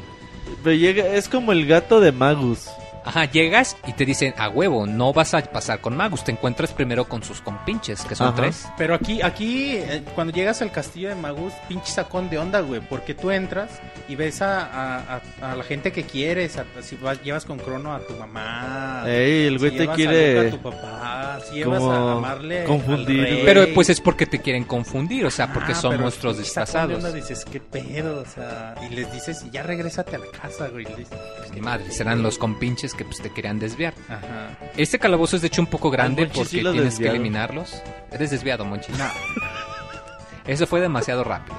Pero llega, es como el gato de Magus. Ajá, llegas y te dicen, a huevo, no vas a pasar con Magus, te encuentras primero con sus compinches, que son Ajá. tres. Pero aquí, aquí eh, cuando llegas al castillo de Magus, pinche sacón de onda, güey. Porque tú entras y ves a, a- a- a la gente que quieres. a- si vas, llevas con Crono a tu mamá. Ey, el güey si te llevas a quiere a tu papá. Si llevas como a amarle. confundir, al rey. Pero pues es porque te quieren confundir, o sea, porque Ah, son pero monstruos sacón de disfrazados. onda, dices, qué pedo, o sea. Y les dices, ya regrésate a la casa, güey. dices, Pues ni madre, serán los compinches que pues te querían desviar. Ajá. Este calabozo es de hecho un poco grande Monchi porque sí tienes que desviaron. eliminarlos. Eres desviado, Monchi. No. Eso fue demasiado rápido.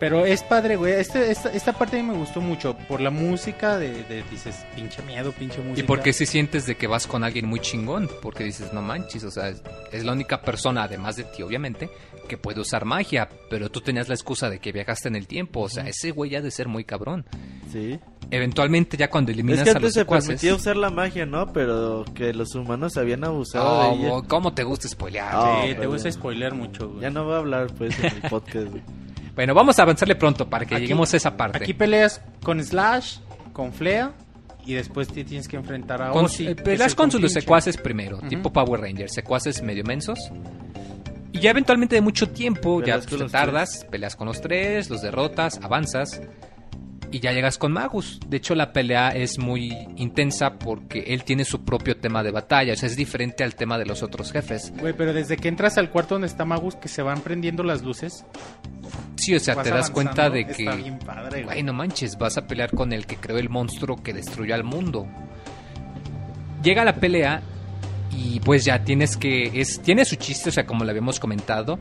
Pero es padre, güey. Este, esta, esta parte a mí me gustó mucho. Por la música, de, de- dices, pinche miedo, pinche música. Y porque si sientes de que vas con alguien muy chingón, porque dices, no manches, o sea, es, es la única persona, además de ti, obviamente, que puede usar magia, pero tú tenías la excusa de que viajaste en el tiempo, o sea, ese güey ha de ser muy cabrón. Sí. Eventualmente ya cuando Es eliminas que a los antes se secuaces... permitía usar la magia, ¿no? Pero que los humanos habían abusado Oh, de ella. ¿Cómo te gusta spoilear? Ah, Sí, te gusta spoiler mucho, güey. Ya no voy a hablar, pues, en el podcast, güey. Bueno, vamos a avanzarle pronto para que Aquí- lleguemos a esa parte. Aquí peleas con Slash, con Flea, y después te tienes que enfrentar a Con- Ozzy. eh, peleas es el con sus secuaces primero, Ujú. tipo Power Rangers, secuaces medio mensos. Y ya eventualmente de mucho tiempo, ya pues, te tardas, peleas con los tres, los derrotas, avanzas. Y ya llegas con Magus. De hecho, la pelea es muy intensa porque él tiene su propio tema de batalla. O sea, es diferente al tema de los otros jefes. Güey, pero desde que entras al cuarto donde está Magus, que se van prendiendo las luces. Sí, o sea, te das cuenta de Está que... bien padre, güey. Güey, no manches, vas a pelear con el que creó el monstruo que destruyó al mundo. Llega la pelea y pues ya tienes que... Es, tiene su chiste, o sea, como le habíamos comentado.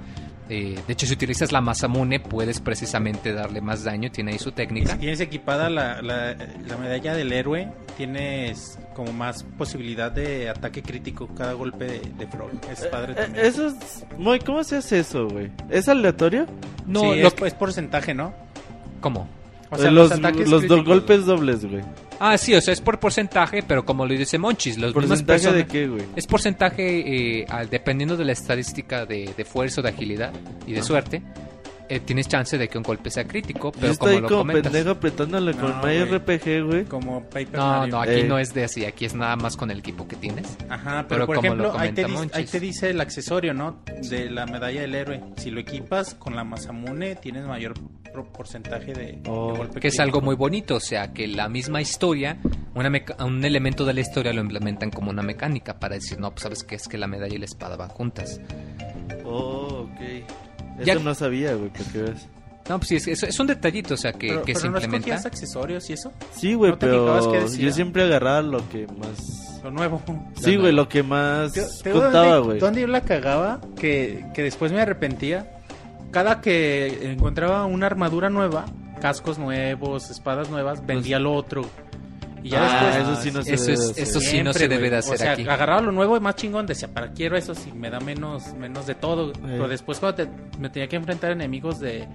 eh, de hecho, si utilizas la Masamune, puedes precisamente darle más daño. Tiene ahí su Y técnica. si tienes equipada la, la, la medalla del héroe, tienes como más posibilidad de ataque crítico cada golpe de, de Frog. Es padre Eh, también. eso es... Muy, ¿Cómo se hace eso, güey? ¿Es aleatorio? No, sí, lo es, que- es porcentaje, ¿no? ¿cómo? O sea, los dos golpes dobles, güey. Ah, sí, o sea, es por porcentaje, pero como lo dice Monchis, los mismas ¿Porcentaje de personas- qué, güey? Es porcentaje eh, al- dependiendo de la estadística de, de fuerza, de agilidad y de suerte. Eh, tienes chance de que un golpe sea crítico, pero como estoy lo como comentas. pendejo apretándole con No, Mario güey. RPG, güey. Como Paper No, Mario. no, aquí Eh. no es de así, aquí es nada más con el equipo que tienes. Ajá, Pero pero, por como lo ejemplo, ahí te, comenta dice, ahí te dice el accesorio, ¿no? De la medalla del héroe. Si lo equipas con la Masamune, tienes mayor porcentaje de, de Oh, golpe Que es crítico. algo muy bonito, o sea, que la misma historia, una meca- un elemento de la historia lo implementan como una mecánica para decir, no, pues sabes que es que la medalla y la espada van juntas. Oh, ok. Eso Ya- no sabía, güey, porque ves. No, pues sí, es, es, es un detallito, o sea, que, Pero, que pero se no implementa. escogías accesorios y eso. Sí, güey, ¿No pero yo siempre agarraba lo que más... Lo nuevo. Sí, güey, lo que más Te- te digo contaba, güey. ¿Dónde yo la cagaba? Que, que después me arrepentía. Cada que encontraba una armadura nueva, cascos nuevos, espadas nuevas, vendía lo otro. Y ya Ah, después. eso sí no se Eso debe es- de hacer. eso sí no Siempre, se debe güey. de hacer o sea, aquí. agarraba lo nuevo y más chingón, decía, para quiero eso si me da menos, menos de todo. Pero después cuando te- me tenía que enfrentar a enemigos de,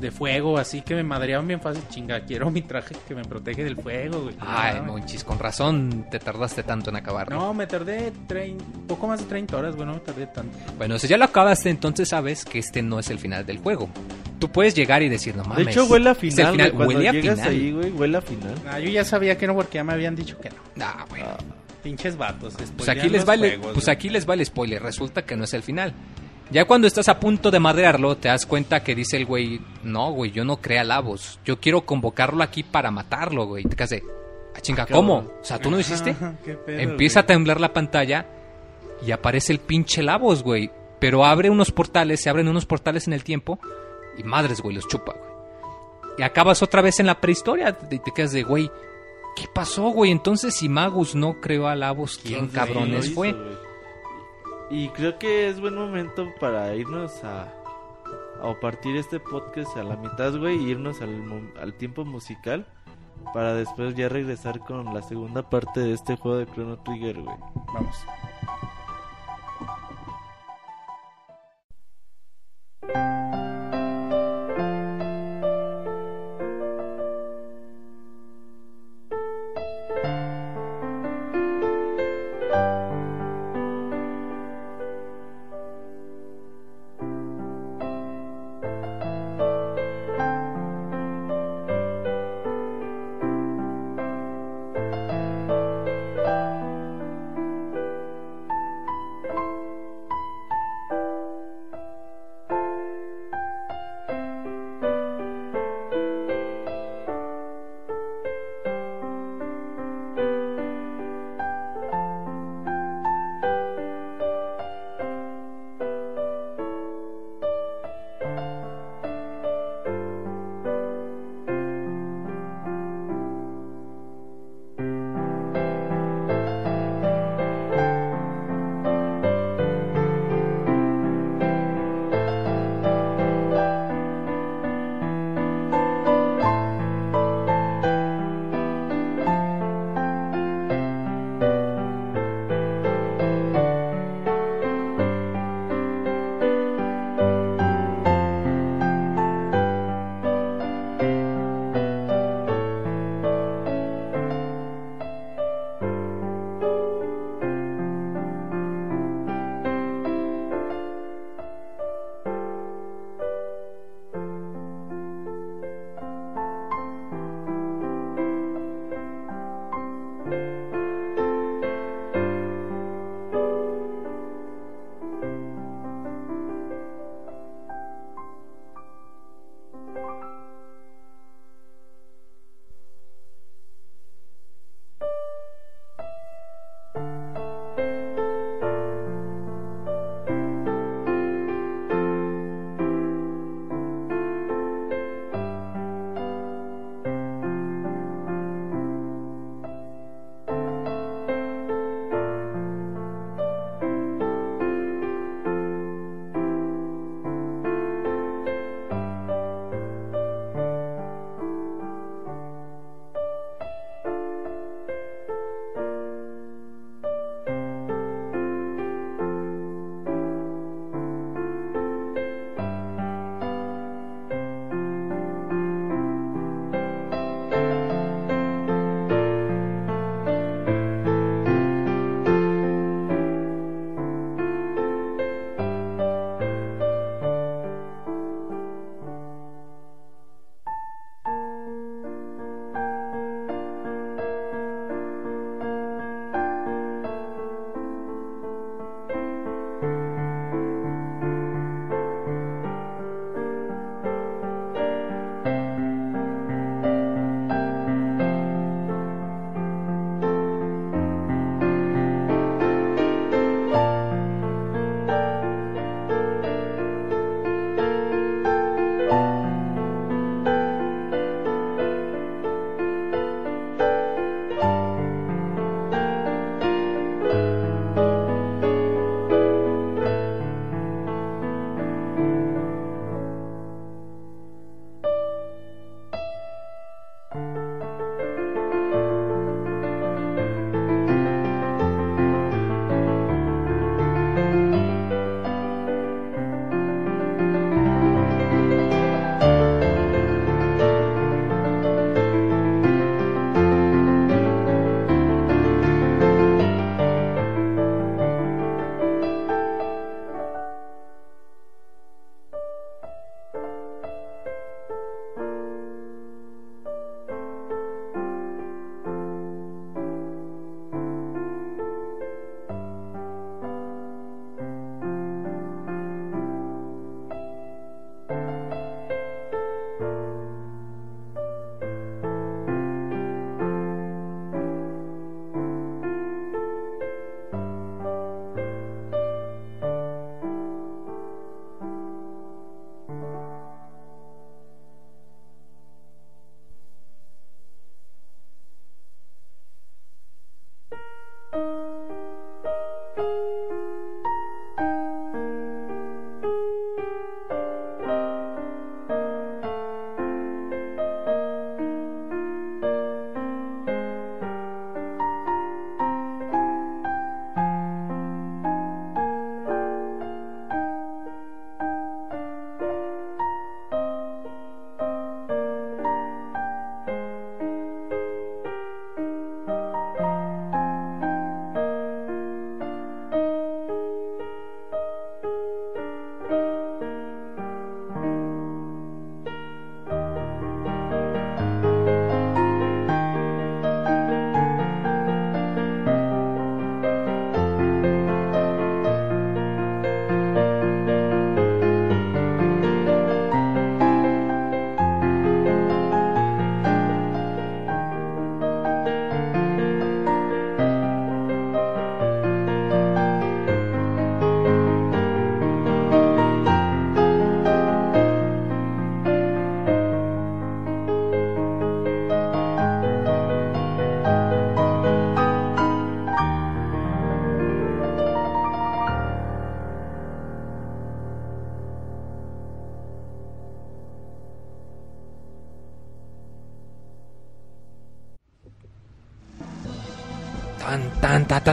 de fuego, así que me madreaban bien fácil, chinga, quiero mi traje que me protege del fuego, güey. Ay, No, Monchis, con razón te tardaste tanto en acabarlo. No, me tardé trein- poco más de 30 horas, güey, no me tardé tanto. Bueno, si ya lo acabaste, entonces sabes que este no es el final del juego. Tú puedes llegar y decir, no mames. De hecho, huele a es el final, güey. Cuando huele a llegas final. ahí, güey, huele a final. Ah, yo ya sabía que no, porque ya me habían dicho que no. Ah, güey. Pinches vatos. Pues aquí les vale, pues aquí les vale spoiler, resulta que no es el final. Ya cuando estás a punto de madrearlo, te das cuenta que dice el güey, no, güey, yo no creé a Lavos, yo quiero convocarlo aquí para matarlo, güey. Te quedas de, ah, chinga, ¿cómo? O sea, ¿tú no lo hiciste? Empieza a temblar la pantalla y aparece el pinche Lavos, güey. Pero abre unos portales, se abren unos portales en el tiempo y madres, güey, los chupa, güey. Y acabas otra vez en la prehistoria y te quedas de, güey, ¿qué pasó, güey? Entonces, si Magus no creó a Lavos, ¿quién ¿Quién cabrones hizo, fue? güey. Y creo que es buen momento para irnos a, a partir este podcast a la mitad, güey, y irnos al, al tiempo musical para después ya regresar con la segunda parte de este juego de Chrono Trigger, güey. Vamos. Thank you.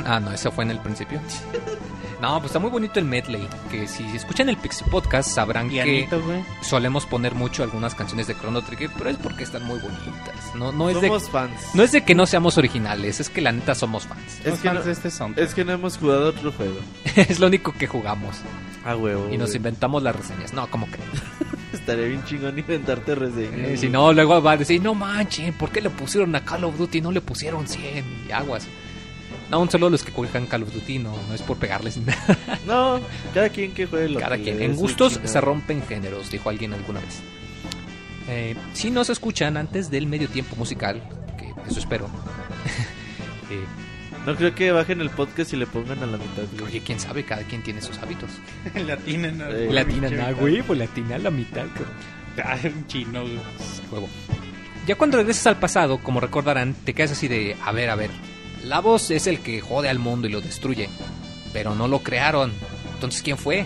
Ah, no, eso fue en el principio. No, pues está muy bonito el medley. Que si escuchan el Pixie Podcast sabrán que solemos poner mucho algunas canciones de Chrono Trigger, pero es porque están muy bonitas. No, no es de Somos fans. no es de que no seamos originales, es que la neta somos fans. Es Es que que no- de este. Es que no hemos jugado otro juego. es lo único que jugamos Ah, huevo. y nos inventamos las reseñas. No, como que Estaría bien chingón inventarte reseñas. Eh, si no, luego va a decir, no manchen, ¿por qué le pusieron a Call of Duty y no le pusieron 100 y aguas? No, un solo los que juegan Call of Duty, no, no es por pegarles ni nada. No, cada quien que juegue lo Cada que quien. En gustos se rompen géneros, dijo alguien alguna vez. Eh, si nos escuchan antes del medio tiempo musical, que eso espero. eh, No creo que bajen el podcast y le pongan a la mitad. güey. oye, quién sabe, cada quien tiene sus hábitos. Latina, ¿no? Eh, Latina, nah, güey, pues latina a la mitad. Ah, un chino, güey. Huevo. Ya cuando regresas al pasado, como recordarán, te quedas así de, a ver, a ver, la voz es el que jode al mundo y lo destruye, pero no lo crearon. Entonces, ¿quién fue?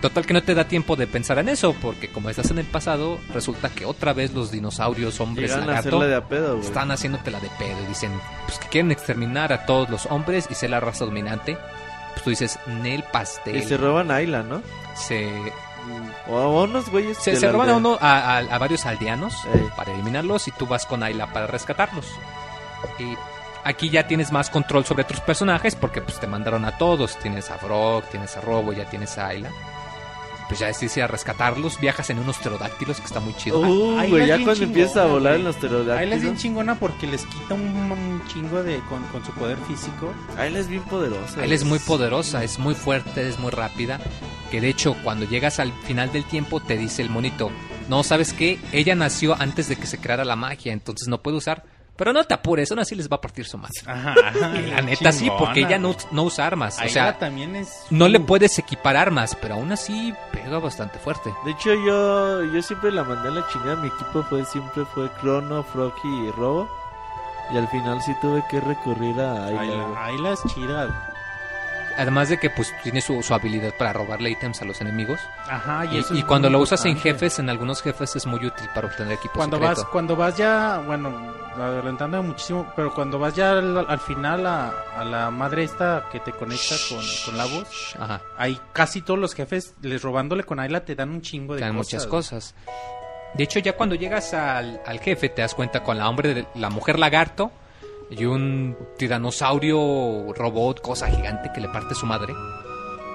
Total que no te da tiempo de pensar en eso, porque como estás en el pasado, resulta que otra vez los dinosaurios, hombres, Llegan lagarto, de a pedo, están haciéndotela de pedo y dicen, pues que quieren exterminar a todos los hombres y ser la raza dominante. Pues tú dices, Nel pastel. Y se roban a Ayla, ¿no? se O a unos güeyes. se, se roban a, uno, a, a- a varios aldeanos Ey. para eliminarlos y tú vas con Ayla para rescatarlos. Y aquí ya tienes más control sobre tus personajes porque pues te mandaron a todos. Tienes a Frog, tienes a Robo, ya tienes a Ayla. Pues ya decidiste ir a rescatarlos. Viajas en unos pterodáctilos que está muy chido. Uh, güey, ya cuando empieza a chingona, volar güey. en los Ayla es bien pterodáctilos. chingona porque les quita un, un chingo de con, con su poder físico. Ayla es bien poderosa. Ayla es muy poderosa, es muy fuerte, es muy rápida. Que de hecho, cuando llegas al final del tiempo, te dice el monito: No, ¿sabes qué? Ella nació antes de que se creara la magia, entonces no puede usar. Pero no te apures, aún así les va a partir su madre. Ajá. Y la neta sí, porque ella no, no usa armas. O sea, también es. no le puedes equipar armas, pero aún así pega bastante fuerte. De hecho, yo yo siempre la mandé a la chingada. Mi equipo fue siempre fue Crono, Froggy y Robo. Y al final sí tuve que recurrir a Ayla. Ayla, Ayla es chida. Además de que pues tiene su, su habilidad para robarle ítems a los enemigos. Ajá, y, Y, eso y cuando lo usas en jefes, en algunos jefes es muy útil para obtener equipo Cuando secreto. vas, cuando vas ya, bueno, adelantando muchísimo, pero cuando vas ya al, al final a, a la madre esta que te conecta con, con la voz, Ajá. hay casi todos los jefes, les robándole con Ayla, te dan un chingo de te dan cosas. muchas cosas. De hecho, ya cuando llegas al, al jefe, te das cuenta con la hombre de, la mujer lagarto y un tiranosaurio robot, cosa gigante que le parte su madre.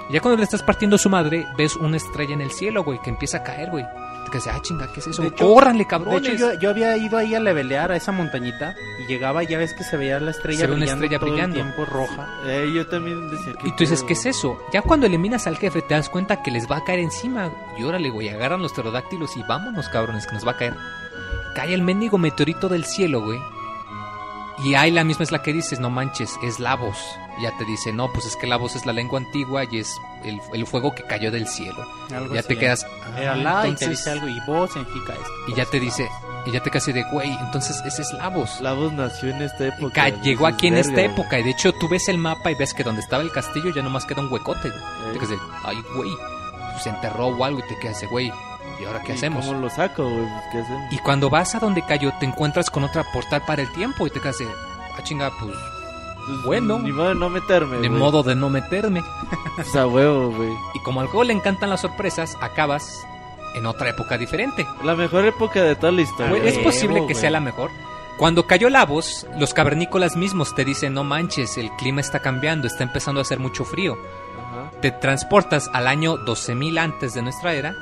Y ya cuando le estás partiendo su madre, ves una estrella en el cielo, güey, que empieza a caer, güey. Te quedas, ah, chinga, ¿qué es eso? Hecho- ¡Córranle, De cabrones! hecho, yo, yo había ido ahí a levelear a esa montañita y llegaba y ya ves que se veía la estrella Se ve una brillando estrella todo brillando. el tiempo roja. Eh, yo también decía que. Y tú dices, ¿qué es eso? Ya cuando eliminas al jefe te das cuenta que les va a caer encima. Y órale, güey, agarran los pterodáctilos y vámonos, cabrones, que nos va a caer. Cae el mendigo meteorito del cielo, güey. Y ahí la misma es la que dices, no manches, es Lavos. Y ya te dice, no, pues es que Lavos es la lengua antigua y es el, el fuego que cayó del cielo. Algo ya así te quedas... Era ah, la y te entonces- dice algo y vos significa esto. Y ya te dice, y ya te casi de, güey, entonces ese es Lavos. La voz nació en esta época. Ca- llegó aquí en esta "Verga, época y de hecho tú ves el mapa y ves que donde estaba el castillo ya nomás queda un huecote. güey". Te Eh, quedas de, ay, güey, se enterró o algo y te quedas de, güey, ¿y ahora qué ¿y hacemos? ¿Cómo lo saco, güey? Pues, ¿Qué hacemos? Y cuando vas a donde cayó te encuentras con otra portal para el tiempo y te quedas de, ah, chinga, pues, Pues, bueno. Ni modo de no meterme. de modo de no meterme. Pues a huevo, güey. Y como al juego le encantan las sorpresas, acabas en otra época diferente. La mejor época de toda la historia. Es posible que sea la mejor. Cuando cayó Lavos, los cavernícolas mismos te dicen, no manches, el clima está cambiando, está empezando a hacer mucho frío. Ajá. te transportas al año 12.000 antes de nuestra era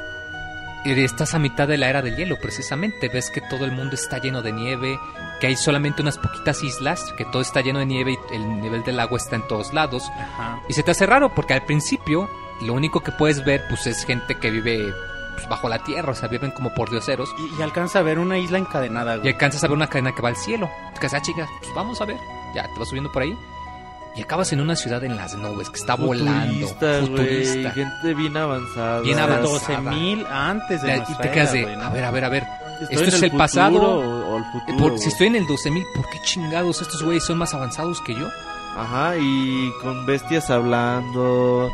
estás a mitad de la era del hielo precisamente. Ves que todo el mundo está lleno de nieve, que hay solamente unas poquitas islas, que todo está lleno de nieve y el nivel del agua está en todos lados. Ajá. Y se te hace raro porque al principio lo único que puedes ver pues es gente que vive pues, bajo la tierra, o sea, viven como por dioseros. Y, y alcanza a ver una isla encadenada, Y güey. alcanzas a ver una cadena que va al cielo. Te quedas, ah, chicas, pues vamos a ver. Ya te vas subiendo por ahí. Y acabas en una ciudad en las nubes que está volando. Futurista. Gente bien avanzada. Bien avanzada. 12.000 antes de Te- y te quedas era, de, a ver, a ver, a ver. Estoy ¿Esto en es el pasado? O, o el futuro, Por- si estoy en el 12.000, ¿por qué chingados estos güeyes son más avanzados que yo? Ajá, y con bestias hablando.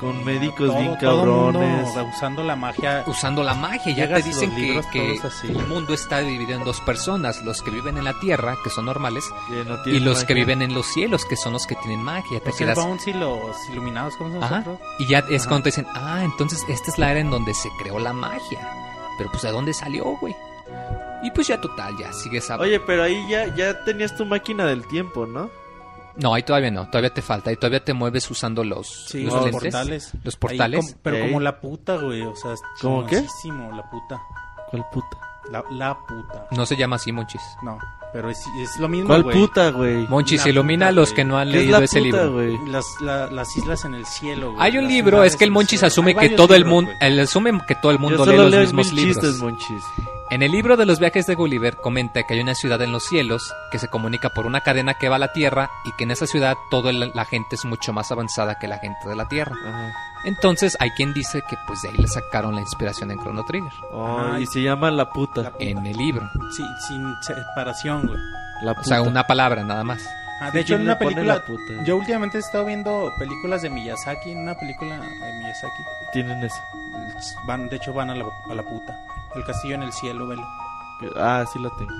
Con médicos todo, bien cabrones. mundo usando la magia. Usando la magia, ya te dicen que, que así. el mundo está dividido en dos personas, los que viven en la tierra, que son normales, que no y los que viven en los cielos, que son los que tienen magia. Te Los quedas... Y los iluminados, ¿cómo son Ajá. nosotros? Y ya es Ajá. cuando te dicen, ah, entonces esta es la era en donde se creó la magia. Pero pues, ¿de dónde salió, güey? Y pues ya total, ya sigues a... Oye, pero ahí ya, ya tenías tu máquina del tiempo, ¿no? No, ahí todavía no, todavía te falta. Ahí todavía te mueves usando los, Sí, los los lentes. portales. Los portales. pero Ey. como la puta, güey. O sea, es ¿Cómo qué? la puta. ¿Cuál puta? La, la puta. No se llama así, Monchis. No, pero es, es lo mismo, ¿Cuál güey. puta, güey? Monchis, La ilumina a puta, los güey. que no han ¿Qué es leído la ese puta, libro. güey? Las, la- las islas en el cielo, güey. Hay un Las libro, ciudades es que el en Monchis cielo. asume Hay que varios todo el libros, mundo, güey. él asume que todo el Yo mundo solo lee los leo mismos mil libros. chistes, monchis. En el libro de los viajes de Gulliver comenta que hay una ciudad en los cielos que se comunica por una cadena que va a la Tierra y que en esa ciudad toda la la gente es mucho más avanzada que la gente de la Tierra. Ajá. Entonces hay quien dice que pues de ahí le sacaron la inspiración en Chrono Trigger. Oh, Ajá. y se llama la puta. La puta. En el libro. Sí, sin separación, güey. La puta. O sea, una palabra nada más. Ah, de hecho, ¿Quién en una película. Yo últimamente he estado viendo películas de Miyazaki. En una película de Miyazaki. Tienen eso. Van, de hecho, van a la, a la puta. El castillo en el cielo, velo. Ah, sí la tengo.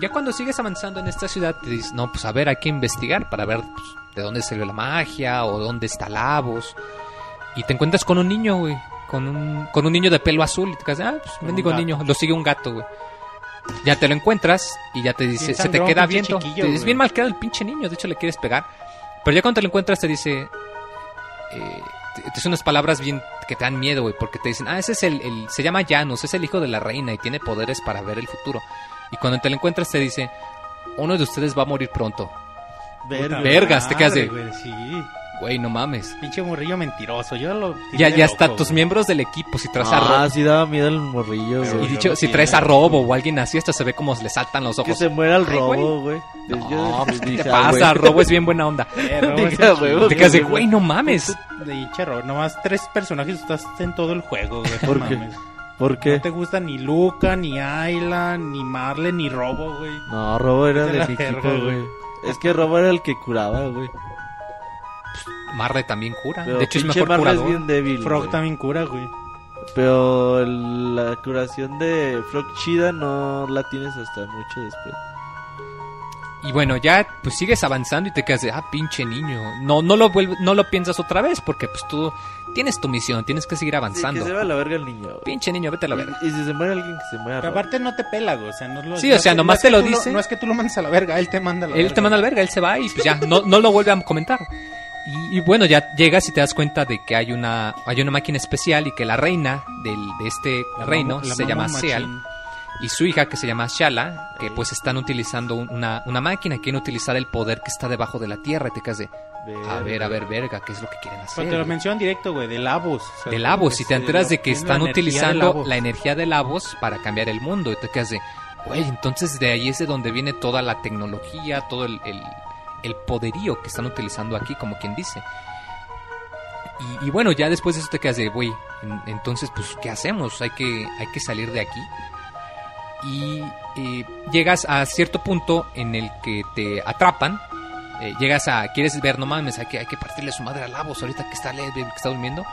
Ya cuando sigues avanzando en esta ciudad te dices, no, pues a ver, hay que investigar para ver pues, de dónde salió la magia o dónde está Lavos. Y te encuentras con un niño, güey. Con un, con un niño de pelo azul. Y te quedas, ah, pues mendigo niño. Lo sigue un gato, güey. Ya te lo encuentras y ya te dice, Bien se te queda viendo. chiquillo, Es güey. bien mal quedado el pinche niño, de hecho le quieres pegar. Pero ya cuando te lo encuentras te dice, eh, te, te dice unas palabras bien que te dan miedo, güey, porque te dicen, ah, ese es el, el- se llama Janus, es el hijo de la reina y tiene poderes para ver el futuro. Y cuando te lo encuentras te dice, uno de ustedes va a morir pronto. Verga. Vergas, te quedas de- Madre, güey, Sí. Güey, no mames. Pinche morrillo mentiroso. Yo lo. Ya, ya hasta loco, tus güey. miembros del equipo, si traes a Ah, Robo. sí daba miedo el morrillo, Y güey. yo dicho, si traes a Robo o alguien así, hasta se ve como le saltan los Que ojos. se muera el robo, güey. No, pues, ¿qué dije, te ah, pasa? güey. Robo es bien buena onda. Eh. Te quedas de, güey. güey, no mames. De dicha, Robo. Nomás tres personajes estás en todo el juego, güey. ¿Por no qué? ¿Por No qué? te gusta ni Luca, ni Ayla, ni Marle, ni Robo, güey. No, Robo era De de la mi verga, equipo, güey. Es que Robo era el que curaba, güey. Marre también cura. Pero de hecho, es mejor Marle curador. es bien débil. Frog güey. también cura, güey. Pero el- la curación de Frog Chida no la tienes hasta mucho después. Y bueno, ya pues sigues avanzando y te quedas de, ah, pinche niño. No, no lo vuelve- no lo piensas otra vez porque pues tú tienes tu misión, tienes que seguir Sí, avanzando. que se va a la verga el niño, güey. Pinche niño, vete a la verga. Y, y si se muere alguien, que se muera Pero aparte no te pela, güey. O sea, no lo- Sí, no o sea, nomás no es te lo dice. no es que tú lo mandes a la verga, él te manda a la Él verga. te manda al verga, él se va y pues ya, no, no lo vuelve a comentar. Y, y bueno, ya llegas y te das cuenta de que hay una, hay una máquina especial y que la reina del, de este La reino se llama machín. Seal y su hija que se llama Shala, que pues están utilizando un- una, una máquina, quieren utilizar el poder que está debajo de la tierra y te quedas de, a ver, a ver, verga, ¿qué es lo que quieren hacer? Pero te lo mencionan directo, güey, de Lavos. o sea, de Lavos y te enteras de que están utilizando la energía de Lavos para cambiar el mundo y te quedas de, güey, entonces de ahí es de donde viene toda la tecnología, todo el, el, el poderío que están utilizando aquí, como quien dice. Y, bueno, ya después de eso te quedas de, güey, en- entonces pues, ¿qué hacemos? Hay que, hay que salir de aquí. Y eh, llegas a cierto punto en el que te atrapan. eh, llegas a, quieres ver, no mames, hay que, hay que partirle su madre a Lavos ahorita que está que está durmiendo.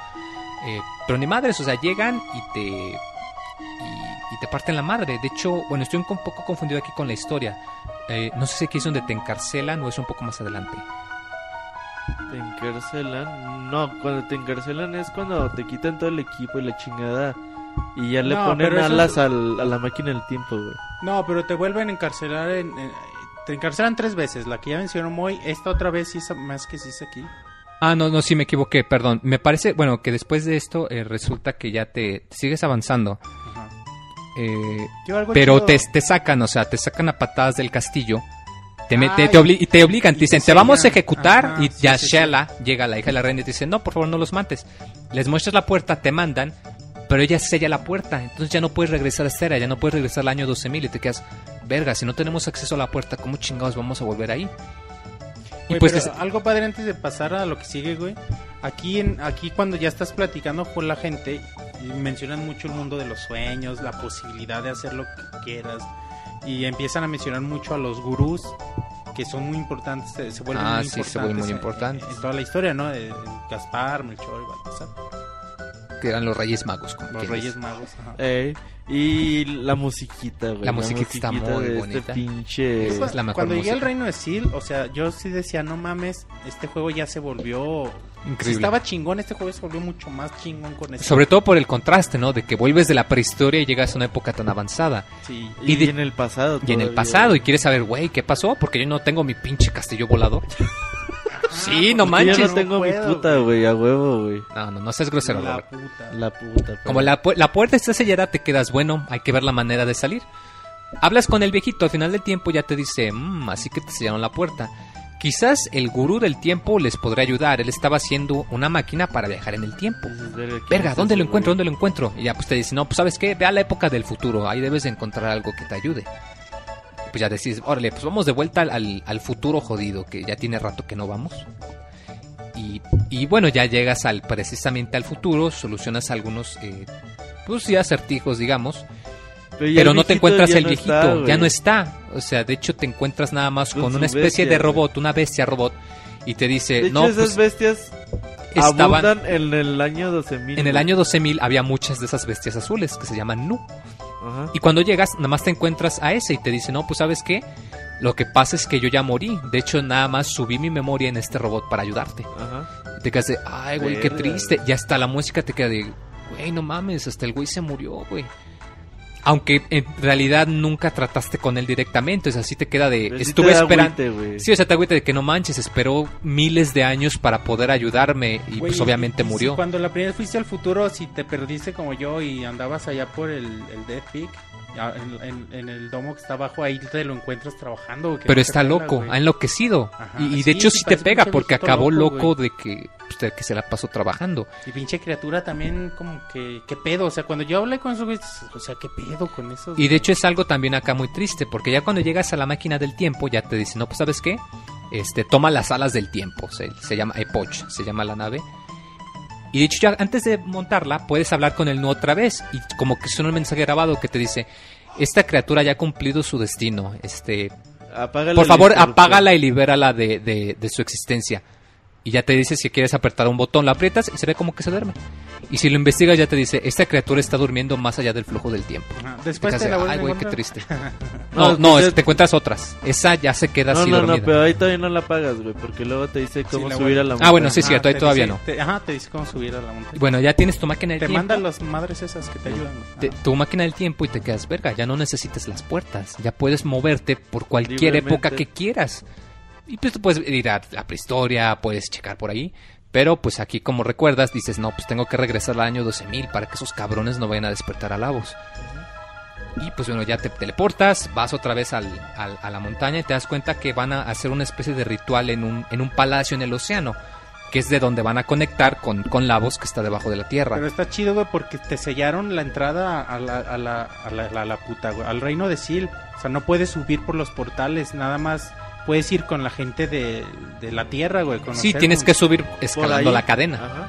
Eh, pero ni madres, o sea, llegan y te y te parten la madre. De hecho, bueno, estoy un poco confundido aquí con la historia. Eh, no sé si aquí es donde te encarcelan o es un poco más adelante. ¿Te encarcelan? No, cuando te encarcelan es cuando te quitan todo el equipo y la chingada. Y ya le No, ponen alas es- al- a la máquina del tiempo, güey. No, pero te vuelven a encarcelar en... en- te encarcelan tres veces. La que ya mencionó Moy, esta otra vez sí es más que sí es aquí. Ah, no, no, sí me equivoqué, perdón. Me parece, bueno, que después de esto eh, resulta que ya te, te sigues avanzando. Eh, pero te, te sacan, o sea, te sacan a patadas del castillo. Te, me- te, te obli- y te obligan, te dicen, te vamos a ejecutar. Ajá, y sí, ya sí, sí. Shela llega, la hija de la reina, y te dice, no, por favor, no los mates. Les muestras la puerta, te mandan, pero ella sella la puerta. Entonces ya no puedes regresar a esta era, ya no puedes regresar al año 12.000 y te quedas, verga, si no tenemos acceso a la puerta, ¿cómo chingados vamos a volver ahí? Y pues pero les- algo padre antes de pasar a lo que sigue, güey. Aquí, en, aquí cuando ya estás platicando con la gente, y mencionan mucho el mundo de los sueños, la posibilidad de hacer lo que quieras. Y empiezan a mencionar mucho a los gurús. que son muy importantes, se, se vuelven Ah, muy sí, se importantes. vuelven muy en- importantes. En, en toda la historia, ¿no? De- de Gaspar, Melchor y Baltasar. Que eran los Reyes Magos. Como Los Reyes. Magos. ajá. Ey, y la musiquita, güey. La musiquita está muy de este bonita. pinche... Es la mejor Cuando llegué al. Reino de Sil, o sea, yo sí decía, no mames, este juego ya se volvió... Si Increíble. estaba chingón, este juego se volvió mucho más chingón con este. Sobre todo por el contraste, ¿no? De que vuelves de la prehistoria y llegas a una época tan avanzada. Sí. Y, y de- en el pasado. Y en el todavía. pasado, y quieres saber, güey, ¿qué pasó? Porque yo no tengo mi pinche castillo volador. sí, no manches. Yo no tengo mi puta, güey, a huevo, güey. No, no, no seas grosero, La Robert. puta. La puta. pero- Como la, pu- la puerta está sellada, te quedas, bueno, hay que ver la manera de salir. Hablas con el viejito, al final del tiempo ya te dice, "Mm, así que te sellaron la puerta. Quizás el gurú del tiempo les podrá ayudar. Él estaba haciendo una máquina para viajar en el tiempo. Verga, ¿quién Verga, es ¿dónde lo encuentro? ¿Dónde lo encuentro? Y ya pues te dice, no, pues sabes qué, ve a la época del futuro, ahí debes de encontrar algo que te ayude. Pues ya decís, órale, pues vamos de vuelta al, futuro jodido, que ya tiene rato que no vamos. Y, y bueno, ya llegas al precisamente al futuro, solucionas algunos, eh, pues sí, acertijos, digamos, Pero, pero no te encuentras el no viejito, está, ya no está. O sea, de hecho te encuentras nada más Con una especie bestia, de robot, una bestia robot, y te dice, De hecho, no, esas pues bestias estaban... abundan en el año 12000. En el año 12.000 había muchas de esas bestias azules que se llaman Nu. Ajá. Y cuando llegas, nada más te encuentras a ese y te dice, no, pues sabes qué, lo que pasa es que yo ya morí. De hecho, nada más subí mi memoria en este robot para ayudarte. Ajá. Y te quedas de, ay, güey, qué triste. Y hasta la música te queda de, güey, no mames, hasta el güey se murió, güey. Aunque en realidad nunca trataste con él directamente, o sea, así te queda de, Pero sí estuve esperando. Sí, o sea, te agüita de que no manches, esperó miles de años para poder ayudarme y pues obviamente y- y murió. si cuando la primera vez fuiste al futuro, si te perdiste como yo y andabas allá por el, el Death Peak, en, el domo que está abajo, ahí te lo encuentras trabajando. Pero está loco, ha enloquecido. Ajá, y, y de sí, hecho sí, te pega porque acabó loco, de que, pues, de que se la pasó trabajando. Y pinche criatura también como que, ¿qué pedo? O sea, cuando yo hablé con esos güeyes, o sea, ¿qué pedo con eso? Y de hecho es algo también acá muy triste, porque ya cuando llegas a la máquina del tiempo ya te dicen, no, pues sabes qué, este, toma las alas del tiempo, se, se llama Epoch, se llama la nave. Y de hecho ya antes de montarla puedes hablar con el no otra vez y como que suena un mensaje grabado que te dice, esta criatura ya ha cumplido su destino, este, por favor apágala y libérala de, de, de su existencia. Y ya te dice si quieres apretar un botón, lo aprietas y se ve como que se duerme. Y si lo investigas ya te dice, esta criatura está durmiendo más allá del flujo del tiempo. Te Después te la Ay, güey, qué encontrar". triste. No, No, no, pues es- es- te encuentras otras. Esa ya se queda No, así no, dormida. no, pero ahí todavía no la pagas, güey, porque luego te dice cómo subir a la Ah, bueno, sí, Ajá, cierto, ahí te todavía dice- no. te- ajá, te dice cómo subir a la montaña. Bueno, ya tienes tu máquina del te tiempo. mandan las madres esas que te ayudan. te- Ajá. tu máquina del tiempo y te quedas verga. Ya no necesitas las puertas. Ya puedes moverte por cualquier Libremente. época que quieras. Y pues tú puedes ir a la prehistoria, puedes checar por ahí. Pero pues aquí, como recuerdas, dices, no, pues tengo que regresar al año 12.000 para que esos cabrones no vayan a despertar a Lavos. Y pues bueno, ya te teleportas, vas otra vez al, al- a la montaña y te das cuenta que van a hacer una especie de ritual en un, en un palacio en el océano, que es de donde van a conectar con, con que está debajo de la tierra. Pero está chido, güey, porque te sellaron la entrada a la, puta, al reino de Sil. O sea, no puedes subir por los portales, nada más puedes ir con la gente de, de la tierra, güey. Sí, tienes que subir escalando la cadena. Ajá.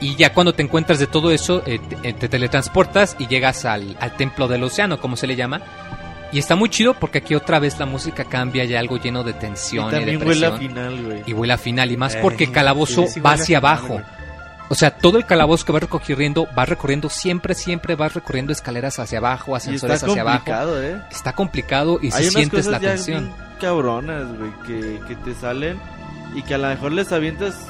Y ya cuando te encuentras de todo eso, eh, te, eh, te teletransportas y llegas al, al templo del océano, como se le llama. Y está muy chido porque aquí otra vez la música cambia ya algo lleno de Y tensión y, también huele a final, güey. Y huele a final. Y más Eh, porque el calabozo sí, sí va hacia final, abajo. O sea, todo el calabozo que vas recorriendo, vas recorriendo siempre, siempre vas recorriendo escaleras hacia abajo, Y ascensores está hacia abajo. complicado, ¿eh? Está complicado y Hay si sientes la tensión. bien cabronas, güey, que, que te salen y que a lo mejor les avientas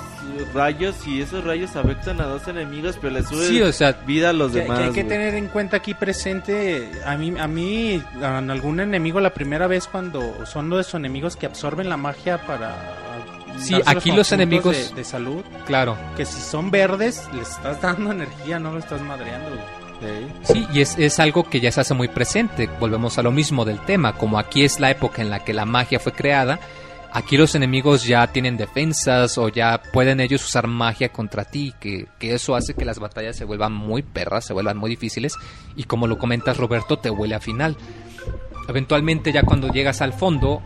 rayos y esos rayos afectan a dos enemigos, pero les sube Sí, o sea, vida a los Que, demás. que hay que güey. tener en cuenta aquí presente, a mí, a mí, a algún enemigo la primera vez cuando son de esos enemigos que absorben la magia para... Sí, aquí los enemigos- De, de salud, claro. que si son verdes, les estás dando energía, no lo estás madreando, Sí, y es, es algo que ya se hace muy presente. Volvemos a lo mismo del tema. Como aquí es la época en la que la magia fue creada, aquí los enemigos ya tienen defensas o ya pueden ellos usar magia contra ti. Que, que eso hace que las batallas se vuelvan muy perras, se vuelvan muy difíciles. Y como lo comentas, Roberto, te huele a final. Eventualmente, ya cuando llegas al fondo,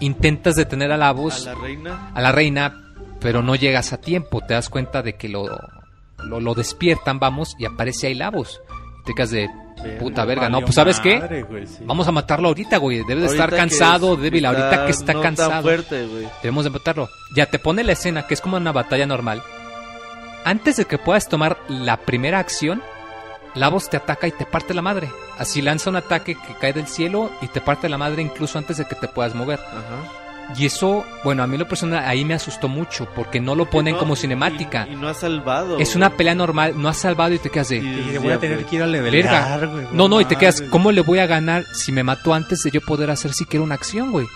intentas detener a la A voz la reina. a la reina, pero no llegas a tiempo. Te das cuenta de que lo, lo, lo despiertan, vamos, y aparece ahí Lavos. Te quedas de, Puta verga, no, pues ¿sabes qué? madre, güey, sí. Vamos a matarlo ahorita, güey. Debe de estar cansado, es- débil. Ahorita que está no tan cansado. fuerte, güey. Debemos de matarlo. Ya te pone la escena, que es como una batalla normal. Antes de que puedas tomar la primera acción, Lavos te ataca y te parte la madre. Así lanza un ataque que cae del cielo y te parte la madre incluso antes de que te puedas mover. Ajá. Y eso, bueno, a mí lo personal ahí me asustó mucho porque no lo ponen No, como cinemática. Y, y no ha salvado. es una pelea normal, no has salvado y te quedas de... Y- Y le voy a tener que ir a Verga. levelear, güey. No, no, y te quedas. ¿cómo le voy a ganar si me mató antes de yo poder hacer siquiera una acción, güey?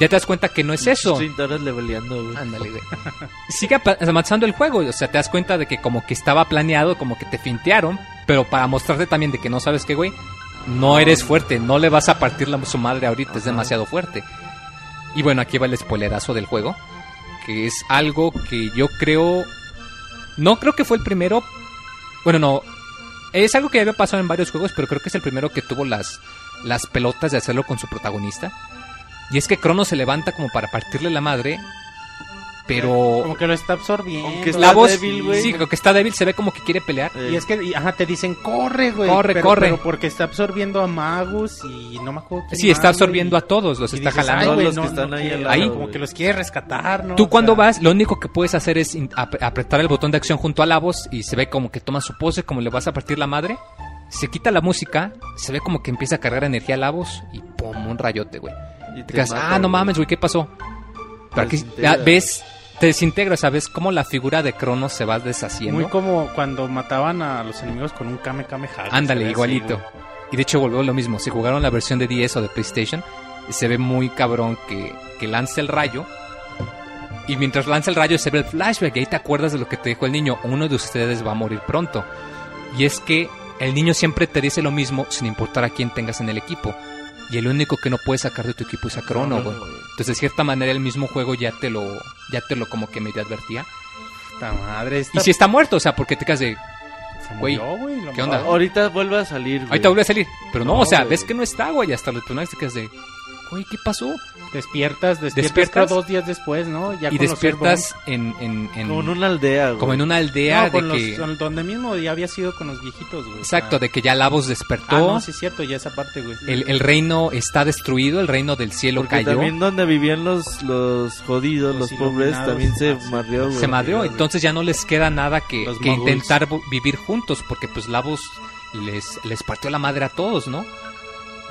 Ya te das cuenta que no es eso. 30 horas leveleando, güey. Ándale, güey. Sigue avanzando el juego, o sea, te das cuenta de que como que estaba planeado, como que te fintearon, pero para mostrarte también de que no sabes qué, güey, no eres fuerte, no le vas a partir la, su madre ahorita, es demasiado fuerte. Y bueno, aquí va el spoilerazo del juego, que es algo que yo creo... No creo que fue el primero... Bueno, no. Es algo que había pasado en varios juegos, pero creo que es el primero que tuvo las, las pelotas de hacerlo con su protagonista. Y es que Crono se levanta como para partirle la madre, pero... Como que lo está absorbiendo. Aunque está La voz, débil, güey. sí, creo que está débil, se ve como que quiere pelear. Eh, Y es que, y, ajá, te dicen, corre, güey. Corre, pero, corre. Pero porque está absorbiendo a Magus y no me acuerdo quién Sí, está absorbiendo a todos, los Y está dices, jalando. "Ay, Todos güey, los no, que están no ahí al lado, Ahí. Como que los quiere rescatar, ¿no? Tú O cuando sea, vas, lo único que puedes hacer es ap- apretar el botón de acción junto a la voz y se ve como que toma su pose, como le vas a partir la madre. Se quita la música, se ve como que empieza a cargar energía a la voz y pum, un rayote, güey. y Te quedas, mata, ah, no mames, güey, ¿qué pasó? Pero aquí ves, te desintegra, ¿sabes? Cómo la figura de Crono se va deshaciendo. Muy como cuando mataban a los enemigos con un Kame Ándale, así, igualito. y de hecho volvió lo mismo. Si jugaron la versión de 10 o de PlayStation, se ve muy cabrón que, que lanza el rayo. Y mientras lanza el rayo se ve el flashback. Y ahí te acuerdas de lo que te dijo el niño. Uno de ustedes va a morir pronto. Y es que el niño siempre te dice lo mismo sin importar a quién tengas en el equipo. Y el único que no puedes sacar de tu equipo es a Crono, güey. Entonces, de cierta manera, el mismo juego ya te lo, ya te lo como que medio advertía. Puta madre, Y si está muerto, o sea, porque te quedas de. se güey, murió, güey, lo ¿qué onda? Ahorita vuelve a salir, güey. Ahorita vuelve a salir. Pero no, No, o sea, ves que no está, güey. Hasta los personajes te quedas de. Güey, ¿qué pasó? Despiertas, despiertas, Despiertas. dos días después, ¿no? Ya y con los despiertas en, en, en- Como en una aldea, güey. como en una aldea No, de con los- que. con- donde mismo ya había sido con los viejitos, güey. Exacto, Ah. de que ya Lavos Ah, despertó. no, sí es cierto, ya esa parte, güey. el, el reino está destruido, el reino del cielo Porque cayó. también donde vivían los, los jodidos, Los los, pobres, también se Ah, madrió, güey. se madrió, entonces ya no les queda nada que, Los que intentar vivir juntos, porque pues Lavos les, les partió la madre a todos, ¿no?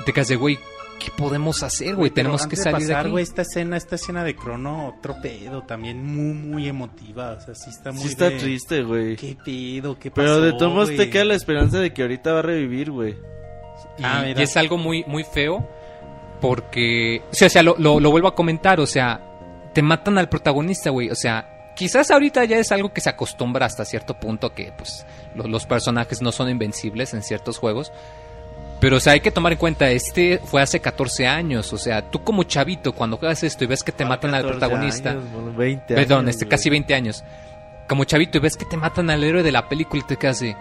Te de, güey, ¿qué podemos hacer, güey? Tenemos que salir de, pasar, aquí. güey, esta escena, esta escena de Crono, otro pedo, también muy, muy emotiva. O sea, sí está muy Sí está de- triste, güey. ¿Qué pedo? ¿Qué pasó, Pero de todos modos te queda la esperanza de que ahorita va a revivir, güey. Y, Ah, mira. y es algo muy, muy feo porque, o sea, o sea, lo, lo, lo vuelvo a comentar, o sea, te matan al protagonista, güey, o sea, quizás ahorita ya es algo que se acostumbra hasta cierto punto que, pues, lo- los personajes no son invencibles en ciertos juegos. Pero, o sea, hay que tomar en cuenta, este fue hace 14 años, o sea, tú como chavito, cuando juegas esto y ves que te matan al 14 protagonista, años, bueno, 20 perdón, años, este güey. casi 20 años, como chavito y ves que te matan al héroe de la película y te quedas de,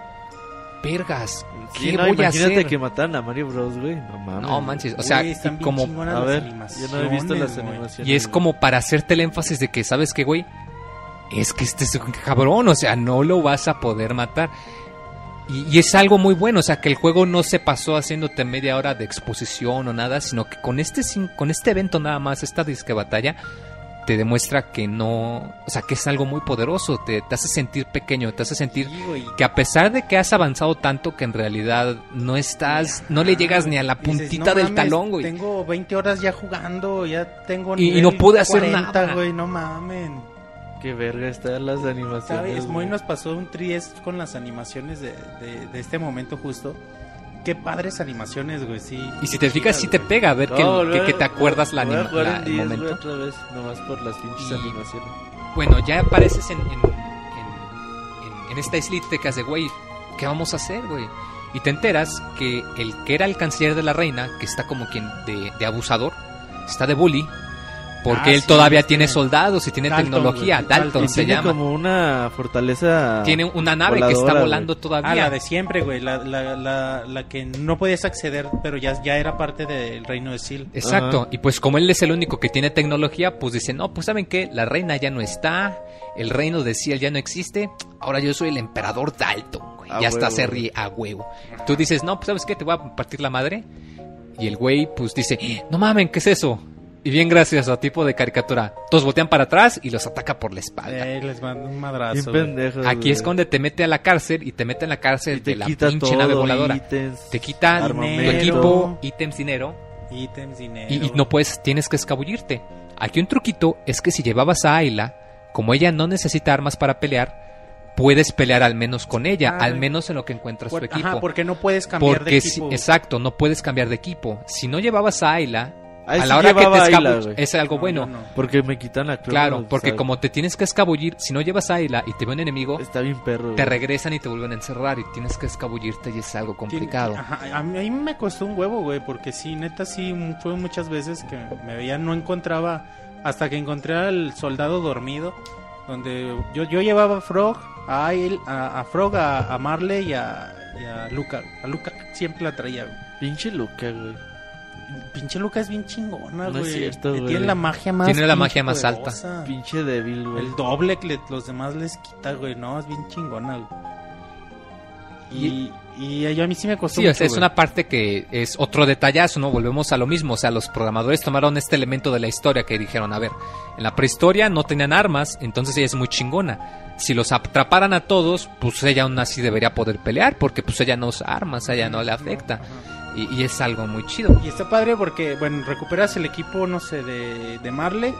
vergas, ¿qué Sí, no, voy a imagínate hacer? que mataran a Mario Bros, güey. No mames. No manches, o sea, Güey, están bien como A ver, yo no he visto las güey. animaciones. y es como para hacerte el énfasis de que sabes que güey, es que este es un cabrón, o sea, no lo vas a poder matar. Y, y es algo muy bueno, o sea, que el juego no se pasó haciéndote media hora de exposición o nada, sino que con este con este evento nada más, esta disque batalla te demuestra que no, o sea, que es algo muy poderoso, te, te hace sentir pequeño, te hace sentir que a pesar de que has avanzado tanto que en realidad no estás, no le llegas ni a la Dices, puntita "No del mames, talón, güey. Tengo 20 horas ya jugando, ya tengo Y- y no pude hacer 40, nada. güey, no mamen. Qué verga están las animaciones. ¿Sabes? Muy nos pasó un tries con las animaciones de, de, de este momento justo. Qué padres animaciones, güey, sí. Y si te fijas, sí te pega a ver que, No, que- que te acuerdas la, voy a anima- jugar la- en el 10, güey, momento. otra vez, nomás por las pinches Y- animaciones. Bueno, ya apareces en, en, en, en- en esta islita que hace, güey, ¿qué vamos a hacer, güey? Y te enteras que el que era el canciller de la reina, que está como quien de, de abusador, está de bully, Porque Ah, él sí, todavía este- tiene soldados y tiene Dalton, tecnología. Dalton Dalton. Y se tiene llama. como una fortaleza. Tiene una nave que está volando Ah, todavía. la de siempre, güey. La, la, la, la que no podías acceder, pero ya, ya era parte del reino de Sil. Exacto, y pues como él es el único que tiene tecnología, pues dice, no, pues saben qué, la reina ya no está, el reino de Ciel ya no existe, ahora yo soy el emperador Dalton, güey. A ya está se ríe a huevo. Tú dices, no, pues sabes qué, te voy a partir la madre. Y el güey, pues dice, no mamen, ¿qué es eso? Y bien gracias a tipo de caricatura, todos voltean para atrás y los ataca por la espalda. Eh, les mando un madrazo. Aquí es cuando te mete a la cárcel y te mete en la cárcel de la quita pinche nave voladora. ítems, Te quita tu equipo, ítems, dinero. Ítems, dinero. Y, y no puedes, tienes que escabullirte. Aquí un truquito es que si llevabas a Ayla, como ella no necesita armas para pelear, puedes pelear al menos con ella, Ah, al menos en lo que encuentras Por- tu equipo. Ajá, porque no puedes cambiar Porque de si- equipo. exacto, no puedes cambiar de equipo. Si no llevabas a Ayla, Ahí a sí la hora que te escabulles, es algo No, bueno. no. Porque me quitan la clona, Claro, porque ¿sabes? como te tienes que escabullir, si no llevas a Ayla y te ve un enemigo, Está bien perro. te regresan y te vuelven a encerrar y tienes que escabullirte y es algo complicado. Ajá, a, mí, a mí me costó un huevo, güey, porque sí, neta, sí, fue muchas veces que me veía, no encontraba, hasta que encontré al soldado dormido, donde yo, yo llevaba a Frog, a, él, a, a Frog, a, a Marley y a, y a Luca. A Luca siempre la traía, güey. Pinche Luca, güey. Pinche Luca es bien chingona, No es güey. cierto, Que güey. Tiene la magia más Tiene la magia más alta. Pinche débil, güey. El doble que le- los demás les quita, güey. No, es bien chingona, güey. Y, y a mí sí me costó Sí, o mucho, sea, es una parte que es otro detallazo, ¿no? Volvemos a lo mismo, o sea, los programadores tomaron este elemento de la historia que dijeron, a ver, en la prehistoria no tenían armas, entonces ella es muy chingona. Si los atraparan a todos, pues ella aún así debería poder pelear, porque pues ella no usa armas, a ella no le afecta. Ajá. Y, y es algo muy chido. Y está padre porque, bueno, recuperas el equipo, no sé, de, de Marley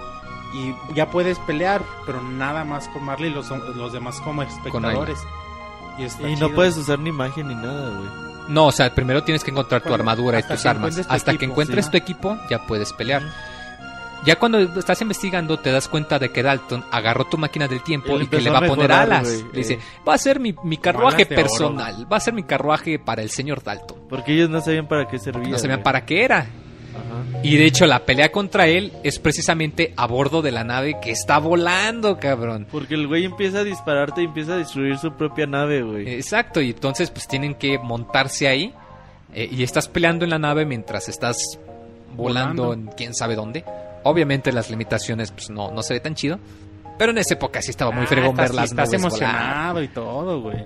y ya puedes pelear, pero nada más con Marley y los, los demás como espectadores. Y, está Y chido. no puedes usar ni magia ni nada, güey. No, o sea, primero tienes que encontrar tu armadura y hasta tus que armas. encuentres tu Hasta que encuentres sí. tu equipo, ya puedes pelear. Ya cuando estás investigando, te das cuenta de que Dalton agarró tu máquina del tiempo y que le va a poner alas. Le dice, eh. va a ser mi, mi carruaje oro. personal, va a ser mi carruaje para el señor Dalton. Porque ellos no sabían para qué servía. No sabían para qué era. Ajá. Y de hecho, la pelea contra él es precisamente a bordo de la nave que está volando, cabrón. Porque el güey empieza a dispararte y empieza a destruir su propia nave, güey. Exacto, y entonces pues tienen que montarse ahí. eh, y estás peleando en la nave mientras estás volando, Volando. en quién sabe dónde. Obviamente las limitaciones pues no, no se ve tan chido. Pero en esa época sí estaba muy Ah, fregón ver las Estás nubes emocionado volar. y todo, güey.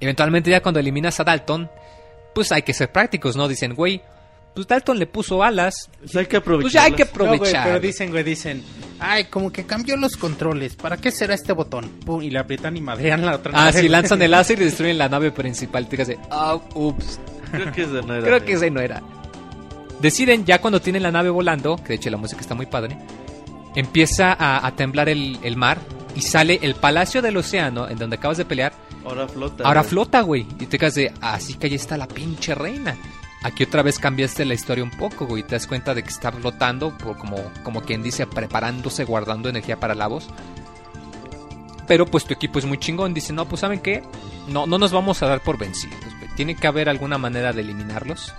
Eventualmente ya cuando eliminas a Dalton, pues hay que ser prácticos, ¿no? Dicen, güey, pues Dalton le puso alas. Pues hay que aprovechar. Pues ya hay que No, güey, aprovechar. pero dicen, güey, dicen, ay, como que cambió los controles. ¿Para qué será este botón? Pum, y le aprietan y madrean la otra Ah, nave, sí, güey. lanzan el láser y destruyen la nave principal. Te dices, ah, ups. Creo que eso no era. Creo que ese no era. Deciden ya cuando tienen la nave volando, que de hecho la música está muy padre, empieza a, a temblar el, el mar y sale el palacio del océano en donde acabas de pelear. Ahora flota. Ahora güey. flota, güey. Y te quedas de, así que ahí está la pinche reina. Aquí otra vez cambiaste la historia un poco, güey. Te das cuenta de que está flotando, por como, como quien dice, preparándose, guardando energía para la voz. Pero pues tu equipo es muy chingón. Dice, no, pues ¿saben qué? No, no nos vamos a dar por vencidos, güey. Tiene que haber alguna manera de eliminarlos.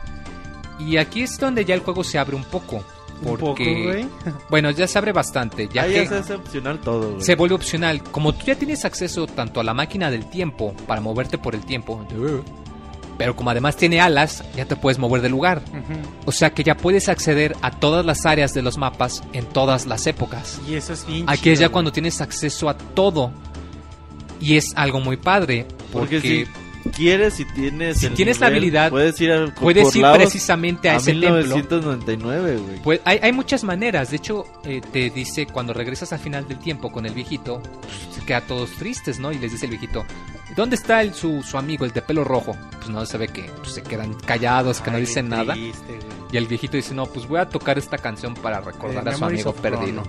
Y aquí es donde ya el juego se abre un poco. Un poco, Porque, güey. bueno, ya se abre bastante. Ya Ahí que ya se hace opcional todo, güey. se vuelve opcional. Como tú ya tienes acceso tanto a la máquina del tiempo para moverte por el tiempo, pero como además tiene alas, ya te puedes mover de lugar. O sea que ya puedes acceder a todas las áreas de los mapas en todas las épocas. Y eso es bien Aquí es ya cuando tienes acceso a todo. Y es algo muy padre. Porque, Porque quieres y tienes. Si el tienes la habilidad, puedes ir, a, puedes ir precisamente a, a ese templo. 1999, güey. Pues hay, hay muchas maneras. De hecho, eh, te dice cuando regresas al final del tiempo con el viejito, pues, se queda todos tristes, ¿no? Y les dice el viejito, ¿dónde está el, su, su amigo, el de pelo rojo? Pues no se ve que pues, se quedan callados, que no dicen nada. güey. Y el viejito dice, no, pues voy a tocar esta canción para recordar Eh, a su amigo perdido.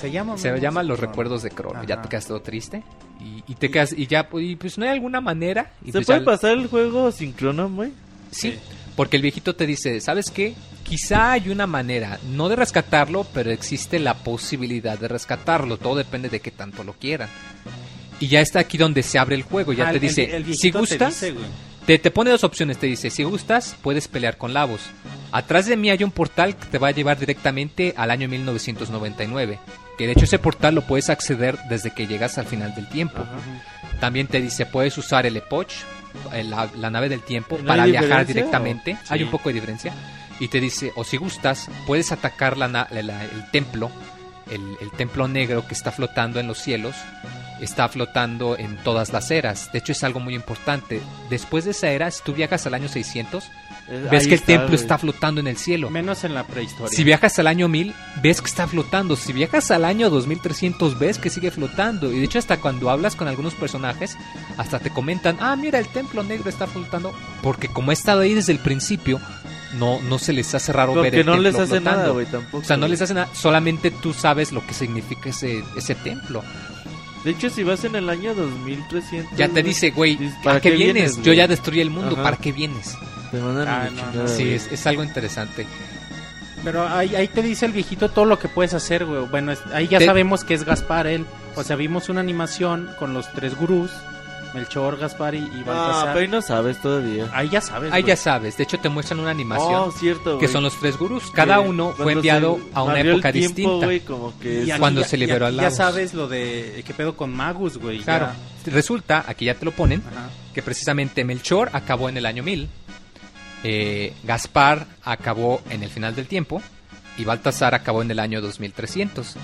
Se llama Se llama Los. Recuerdos de Crono. Ya te quedas todo triste. Y, y te quedas, y ya, pues, y pues no hay alguna manera. Y ¿Se pues puede ya- pasar el juego sin Chrono, güey? Sí, Sí. porque el viejito te dice, ¿sabes qué? Quizá hay una manera, no de rescatarlo, pero existe la posibilidad de rescatarlo. Todo depende de qué tanto lo quieran. Y ya está aquí donde se abre el juego. Ya Ah, te el- dice, el si te gustas, dice, güey. te, te pone dos opciones. Te dice, si gustas, puedes pelear con Lavos. Atrás de mí hay un portal que te va a llevar directamente al año 1999. Que de hecho ese portal lo puedes acceder desde que llegas al final del tiempo. Ajá. También te dice, puedes usar el Epoch, eh, la, la nave del tiempo, ¿No para viajar directamente. o? Hay un poco de diferencia. Y te dice, o si gustas, puedes atacar la la- el templo, el, el templo negro que está flotando en los cielos. Está flotando en todas las eras. De hecho, es algo muy importante. Después de esa era, si tú viajas al año 600, Eh, ves ahí que el está, templo güey. está flotando en el cielo. Menos en la prehistoria. Si viajas al año 1000, ves que está flotando. Si viajas al año 2300, ves que sigue flotando. Y de hecho, hasta cuando hablas con algunos personajes, hasta te comentan, ah, mira, el templo negro está flotando. Porque como he estado ahí desde el principio, no, no se les hace raro ver Porque el no templo les hace flotando. nada, güey, tampoco. O sea, no güey. les hace nada, solamente tú sabes lo que significa ese, ese templo. De hecho, si vas en el año 2300... Ya te dice, güey, dices, ¿para qué vienes? Yo ya destruí el mundo, Ajá. ¿para qué vienes? Te mandan a Ah, la no, no. Sí, es, es algo interesante. Pero ahí, ahí te dice el viejito todo lo que puedes hacer, güey. Bueno, es- ahí ya Te- sabemos que es Gaspar él. O sea, vimos una animación con los tres gurús. Melchor, Gaspar y, y Ah, Baltasar. pero ahí no sabes todavía. Ahí ya sabes, Ahí güey. ya sabes, de hecho te muestran una animación. Oh, cierto, que son los tres gurús. Cada Que uno fue enviado a una época tiempo, distinta. güey, como que Y cuando ya- se liberó al Ya sabes lo de qué pedo con Magus, güey. ya. Claro, resulta, aquí ya te lo ponen, Ajá. que precisamente Melchor acabó en el año 1000, eh, Gaspar acabó en el final del tiempo y Baltasar acabó en el año 2300.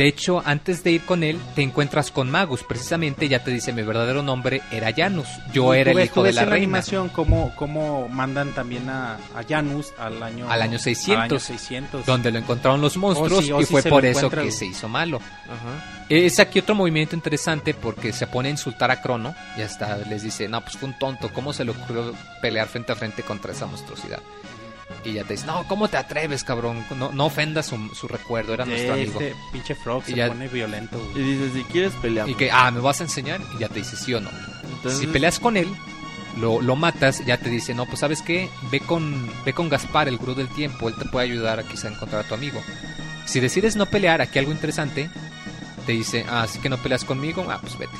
De hecho, antes de ir con él, te encuentras con Magus. Precisamente ya te dice mi verdadero nombre era Janus. Yo era el hijo tú de la reina. animación cómo, cómo mandan también a, a Janus al año... Al año 600, al año 600. Donde lo encontraron los monstruos Oh, sí, oh, y sí fue por eso encuentra, que se hizo malo. Ajá. Es aquí otro movimiento interesante porque se pone a insultar a Crono y hasta les dice, no, pues fue un tonto, ¿cómo se le ocurrió pelear frente a frente contra esa monstruosidad? Y ya te dice, no, ¿cómo te atreves, cabrón? No, no ofendas su, su recuerdo, era nuestro amigo. Este pinche Frog Y se ya- pone violento, Y dices, si quieres peleamos. Y que, ah, ¿me vas a enseñar? Y ya te dice, sí o no. Entonces, Si peleas con él, lo, lo matas, ya te dice, no, pues sabes qué, ve con, ve con Gaspar, el gurú del tiempo, él te puede ayudar a quizá a encontrar a tu amigo. Si decides no pelear, aquí algo interesante, te dice, ah, así que no peleas conmigo, ah, pues vete.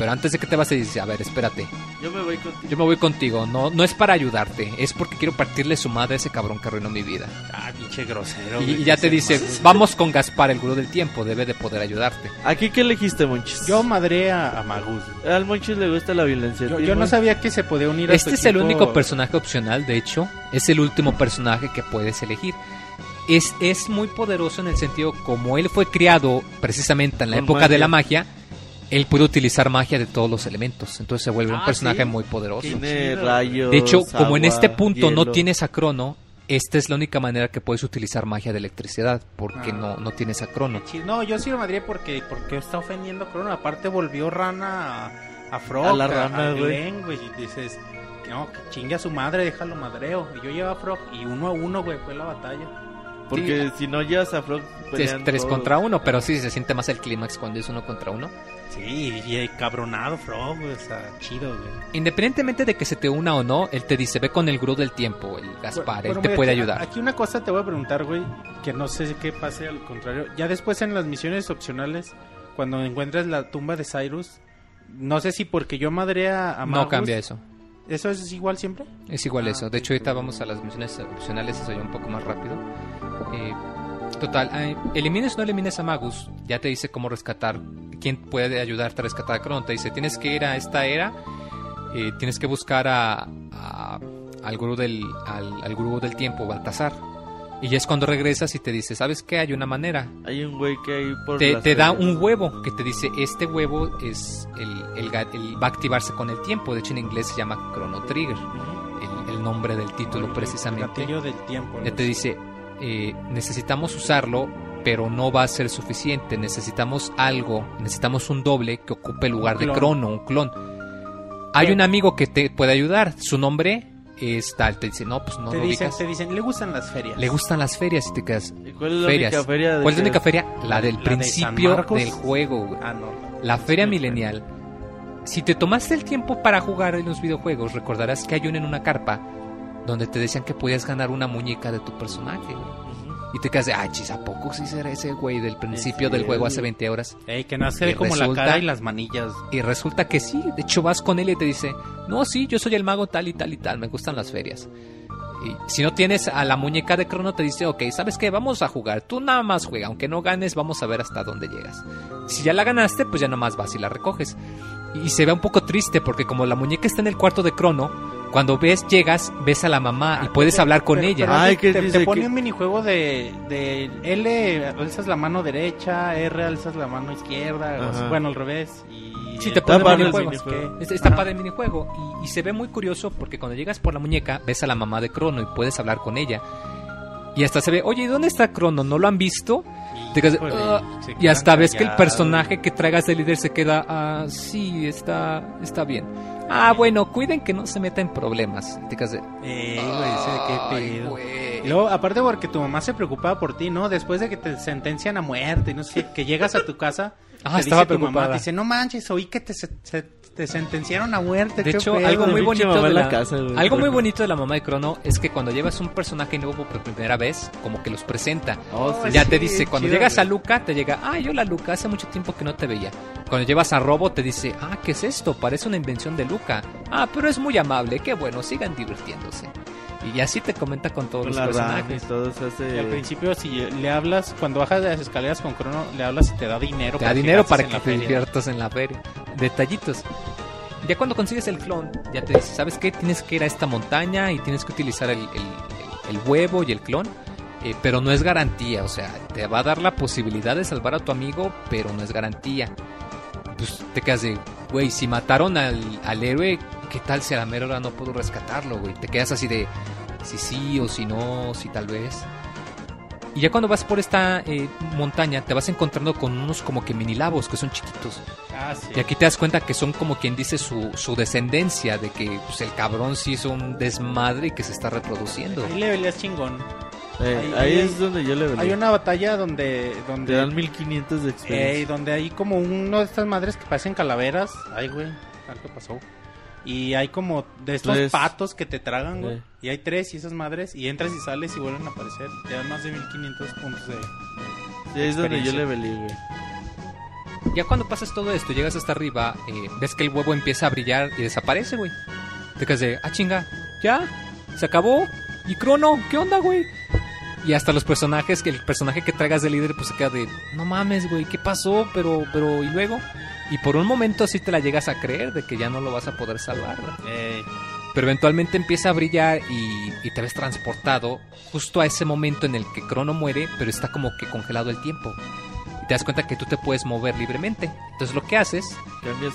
Pero antes de que te vas, te dice, a ver, espérate, yo me voy contigo. yo me voy contigo, no, no es para ayudarte, es porque quiero partirle su madre a ese cabrón que arruinó mi vida. Ah, pinche grosero, Y, ya que te dice, vamos con Gaspar, el gurú del tiempo, debe de poder ayudarte. ¿Aquí qué elegiste, Monchis? Yo madré a, a Magus. Al Monchis le gusta la violencia. Yo, ¿a no sabía que se podía unir a Este es el único personaje opcional, de hecho, es el último personaje que puedes elegir. Es, es muy poderoso en el sentido, como él fue criado precisamente en la Con época magia. de la magia, él puede utilizar magia de todos los elementos. Entonces se vuelve un Ah, personaje ¿sí? muy poderoso. Tiene rayos. De hecho, como en este punto no tienes a Crono, esta es la única manera que puedes utilizar magia de electricidad, porque Ah. no, no tienes a Crono. No, yo sí lo madré porque, porque está ofendiendo a Crono. Aparte volvió rana a, a Frog. A la rana, güey. Y dices, no, que chingue a su madre, déjalo madreo. Y yo llevo a Frog y uno a uno, güey, fue la batalla. Porque si no llevas a Frog, Es tres todos. contra uno, pero sí se siente más el clímax cuando es uno contra uno. Sí, y cabronado Frog, güey, o sea, chido, güey. Independientemente de que se te una o no, él te dice, ve con el gurú del tiempo, el Gaspar, él pero te mira, puede ayudar. Aquí una cosa te voy a preguntar, güey, que no sé qué pase al contrario. Ya después en las misiones opcionales, cuando encuentras la tumba de Cyrus, no sé si porque yo madré a, a No Magus, cambia eso. ¿Eso es igual siempre? Es igual Ah, eso. De hecho, ahorita vamos a las misiones opcionales, eso ya un poco más rápido. Eh, total, eh, elimines o no elimines a Magus, ya te dice cómo rescatar. ¿Quién puede ayudarte a rescatar a Crono? Te dice, tienes que ir a esta era, eh, tienes que buscar a, a- al, gurú del, al, al gurú del tiempo, Baltasar. Y ya es cuando regresas y te dice, ¿sabes qué? Hay una manera. Hay un güey que hay por Te, te da un huevo que te dice, este huevo es el, el el- va a activarse con el tiempo. De hecho, en inglés se llama Chrono Trigger, el, el nombre del título precisamente. Gatillo del tiempo. Te dice, eh, necesitamos usarlo, pero no va a ser suficiente. Necesitamos algo, necesitamos un doble que ocupe el lugar de. Crono, un clon. Hay un amigo que te puede ayudar. Su nombre es tal. Te dice, no, pues no te lo dicen, te dicen, le gustan las ferias. Le gustan las ferias y te quedas. ¿Y ¿Cuál es la Ferias. única feria? de ¿Cuál es la única feria? La del ¿La de San principio del juego, güey. Ah, no. La feria Sí, milenial. Si te tomaste el tiempo para jugar en los videojuegos, recordarás que hay una en una carpa donde te decían que podías ganar una muñeca de tu personaje, güey. Y te quedas de, ah, chis, ¿a poco sí será ese güey del principio Sí, del juego hace güey. 20 horas? Ey, que no ve como resulta- la cara y las manillas. Y resulta que sí, de hecho vas con él y te dice, no, sí, yo soy el mago tal y tal y tal, me gustan las ferias. Y si no tienes a la muñeca de Crono, te dice, ok, ¿sabes qué? Vamos a jugar. Tú nada más juega. Aunque no ganes, vamos a ver hasta dónde llegas. Si ya la ganaste, pues ya nada más vas y la recoges. Y se ve un poco triste porque como la muñeca está en el cuarto de Crono, cuando ves, llegas, ves a la mamá y puedes hablar con Pero- ella. pero Ay, te- ¿qué te, pone que- un minijuego de, de L, alzas la mano derecha, R, alzas la mano izquierda, o bueno, al revés. Y Sí, te pone minijuegos. minijuego. Está, padre el minijuego y, y se ve muy curioso porque cuando llegas por la muñeca ves a la mamá de Crono y puedes hablar con ella. Y hasta se ve, oye, ¿y dónde está Crono? ¿No lo han visto? Quedas, Híjole, "Ah", y hasta ves que el personaje que traigas de líder se queda, ah, sí, está, está bien. Ah, bueno, cuiden que no se meta en problemas. Te de, Eh, güey, qué "Ay, pedo. güey". Y luego, aparte porque tu mamá se preocupaba por ti, ¿no? Después de que te sentencian a muerte y no sé qué, que llegas a tu casa, Ah, te estaba dice tu mamá, te dice, no manches, oí que te, se- se- te sentenciaron a muerte. De qué hecho, pedo". algo muy bonito de la la, casa, güey. algo muy bonito de la mamá de Crono es que cuando llevas un personaje nuevo por primera vez, como que los presenta. Oh, sí. Ya sí, te dice, cuando chido, llegas a. Luca, te llega, ay, hola Luca, hace mucho tiempo que no te veía. Cuando llevas a Robo, te dice, ah, ¿qué es esto? Parece una invención de Luca. Ah, pero es muy amable, qué bueno, sigan divirtiéndose. Y así te comenta con todos Con los personajes. todo se Y hace... al principio, si le hablas, cuando bajas de las escaleras con Crono, le hablas y te da dinero. Te da para que dinero para en que la te diviertas en la feria. Detallitos. Ya cuando consigues el clon, ya te dice, ¿sabes qué? Tienes que ir a esta montaña y tienes que utilizar el, el- el- el huevo y el clon. eh, pero no es garantía, o sea, te va a dar la posibilidad de salvar a tu amigo, pero no es garantía. Pues te quedas de, güey, si mataron al, al héroe, ¿qué tal si a la mera hora no puedo rescatarlo, güey? Te quedas así de, si sí o si no, si tal vez. Y ya cuando vas por esta eh, montaña, te vas encontrando con unos como que mini labos que son chiquitos. Ah, sí. Y aquí te das cuenta que son como quien dice su, su descendencia, de que pues, el cabrón sí hizo un desmadre y que se está reproduciendo. Ahí le peleas chingón. Eh, ahí- ahí, es donde yo le Hay velé. una batalla donde... donde Te dan 1500 de experiencia. donde hay como uno de estas madres que parecen calaveras. Ay, güey, algo pasó. Y hay como de estos Tres. patos que te tragan, güey. Sí. Y hay tres y esas madres. Y entras y sales y vuelven a aparecer. Te dan más de 1500 puntos de. Sí, es donde yo experiencia. le velé, güey. Ya cuando pasas todo esto, llegas hasta arriba, eh, ves que el huevo empieza a brillar y desaparece, güey. Te quedas de, ah, chinga, ya, se acabó. Y Crono, ¿qué onda, güey? Y hasta los personajes, que el personaje que traigas de líder, pues se queda de, no mames, güey, ¿qué pasó? Pero, pero, ¿y luego? Y por un momento sí te la llegas a creer de que ya no lo vas a poder salvar. Ey, Pero eventualmente empieza a brillar y, y te ves transportado justo a ese momento en el que Crono muere, pero está como que congelado el tiempo. Y te das cuenta que tú te puedes mover libremente. Entonces lo que haces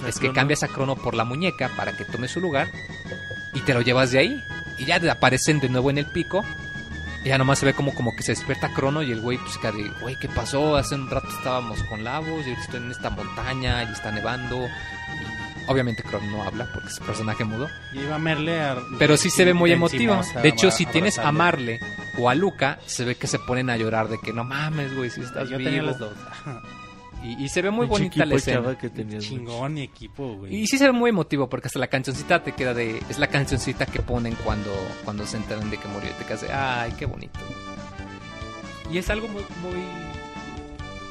es que Crono. cambias a Crono por la muñeca para que tome su lugar y te lo llevas de ahí. Y ya aparecen de nuevo en el pico. Ya nomás se ve como, como que se despierta Crono y el güey pues de, güey, ¿qué pasó? Hace un rato estábamos con Lavos y ahorita estoy en esta montaña y está nevando. Y obviamente Crono no habla porque es personaje mudo. y iba Merle a. Pero sí se ve muy emotiva. encimosa, De hecho, a- si tienes a. Marle o a Luca, se ve que se ponen a llorar de que no mames, güey, si estás Yo vivo. tenía las dos. Y, y se ve muy bonita la escena. que tenías. Chingón y equipo, güey. Y sí se ve muy emotivo porque hasta la cancioncita te queda de... Es la cancioncita que ponen cuando, cuando se enteran de que murió. Y te quedas de... Ay, qué bonito. Y es algo muy... muy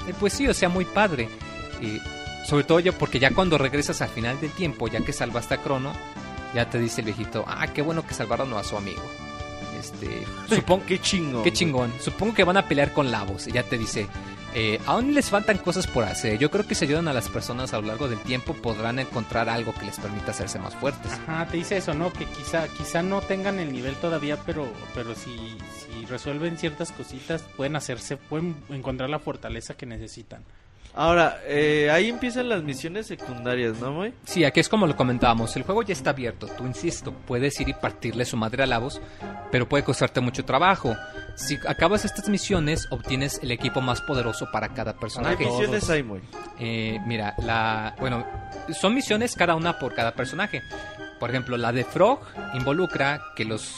eh, pues sí, o sea, muy padre. Y sobre todo yo porque ya cuando regresas al final del tiempo, ya que salvaste a Crono, ya te dice el viejito, ah, qué bueno que salvaron a su amigo. Este, supongo, Qué chingón. Qué chingón. Supongo que van a pelear con Lavos. Y ya te dice, eh, aún les faltan cosas por hacer. Yo creo que si ayudan a las personas a lo largo del tiempo, podrán encontrar algo que les permita hacerse más fuertes. Ajá, te dice eso, ¿no? Que quizá, quizá no tengan el nivel todavía, pero, pero si, si resuelven ciertas cositas, pueden hacerse, pueden encontrar la fortaleza que necesitan. Ahora, eh, ahí empiezan las misiones secundarias, ¿no, güey? Sí, aquí es como lo comentábamos. El juego ya está abierto. Tú, insisto, puedes ir y partirle su madre a Lavos, pero puede costarte mucho trabajo. Si acabas estas misiones, obtienes el equipo más poderoso para cada ¿Qué personaje. misiones hay, güey? Eh, mira, la. Bueno, son misiones cada una por cada personaje. Por ejemplo, la de Frog involucra que los.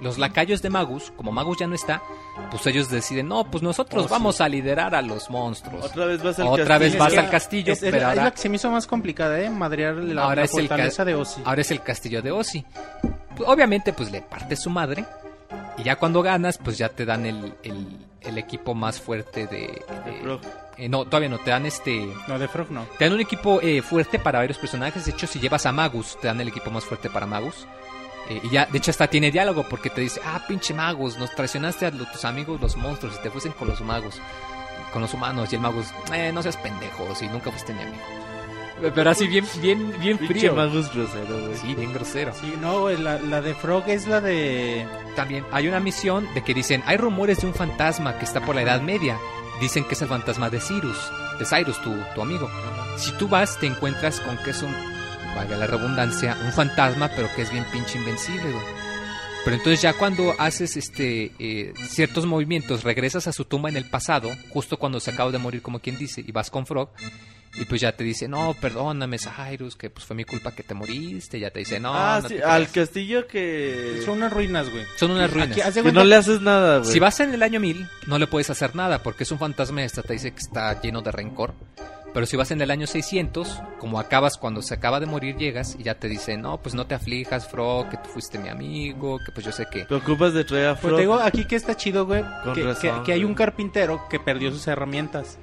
Los lacayos de Magus, como Magus ya no está, pues ellos deciden, no, pues nosotros Oh, sí. vamos a liderar a los monstruos. Otra vez vas al Otra vez castillo. vas Es al castillo, es, es pero la- es ahora- la que se me hizo más complicada, ¿eh? Madrear la, Ahora la es el fortaleza ca- de Ozzy. Ahora es el castillo de Ozzy. Pues, obviamente, pues le parte su madre. Y ya cuando ganas, pues ya te dan el, el- el equipo más fuerte de. de- Frog. eh, no, todavía no, te dan este. No, de Frog no. Te dan un equipo eh, fuerte para varios personajes. De hecho, si llevas a Magus, te dan el equipo más fuerte para Magus. Eh, y ya, de hecho, hasta tiene diálogo porque te dice, ah, pinche magos, nos traicionaste a lo- tus amigos los monstruos y te fuesen con los magos, con los humanos. Y el mago, es, eh, no seas pendejos y nunca fuiste mi amigo. Pero así bien, bien, bien Pinche frío. Magus grosero, güey. Sí, bien grosero. Sí, no, güey, la, la de Frog es la de... También hay una misión de que dicen, hay rumores de un fantasma que está por la Edad Media. Dicen que es el fantasma de Cyrus, de Cyrus, tu, tu amigo. Si tú vas, te encuentras con que es un, valga la redundancia, un fantasma, pero que es bien pinche invencible, güey. Pero entonces ya cuando haces este eh, ciertos movimientos, regresas a su tumba en el pasado, justo cuando se acaba de morir, como quien dice, y vas con Frog, y pues ya te dice, no, perdóname, Cyrus, que pues fue mi culpa que te moriste, ya te dice, no, ah, no sí, te al creas". castillo que... Son unas ruinas, güey. Son unas ruinas. que cuenta- no le haces nada, güey. Si vas en el año 1000, no le puedes hacer nada porque es un fantasma y hasta te dice que está lleno de rencor. Pero si vas en el año 600, como acabas cuando se acaba de morir, llegas y ya te dice, no, pues no te aflijas, Frog, que tú fuiste mi amigo, que pues yo sé que... Te ocupas de traer a Pero Frog. te digo aquí que está chido, güey, que, razón, que- que hay un carpintero que perdió sus herramientas.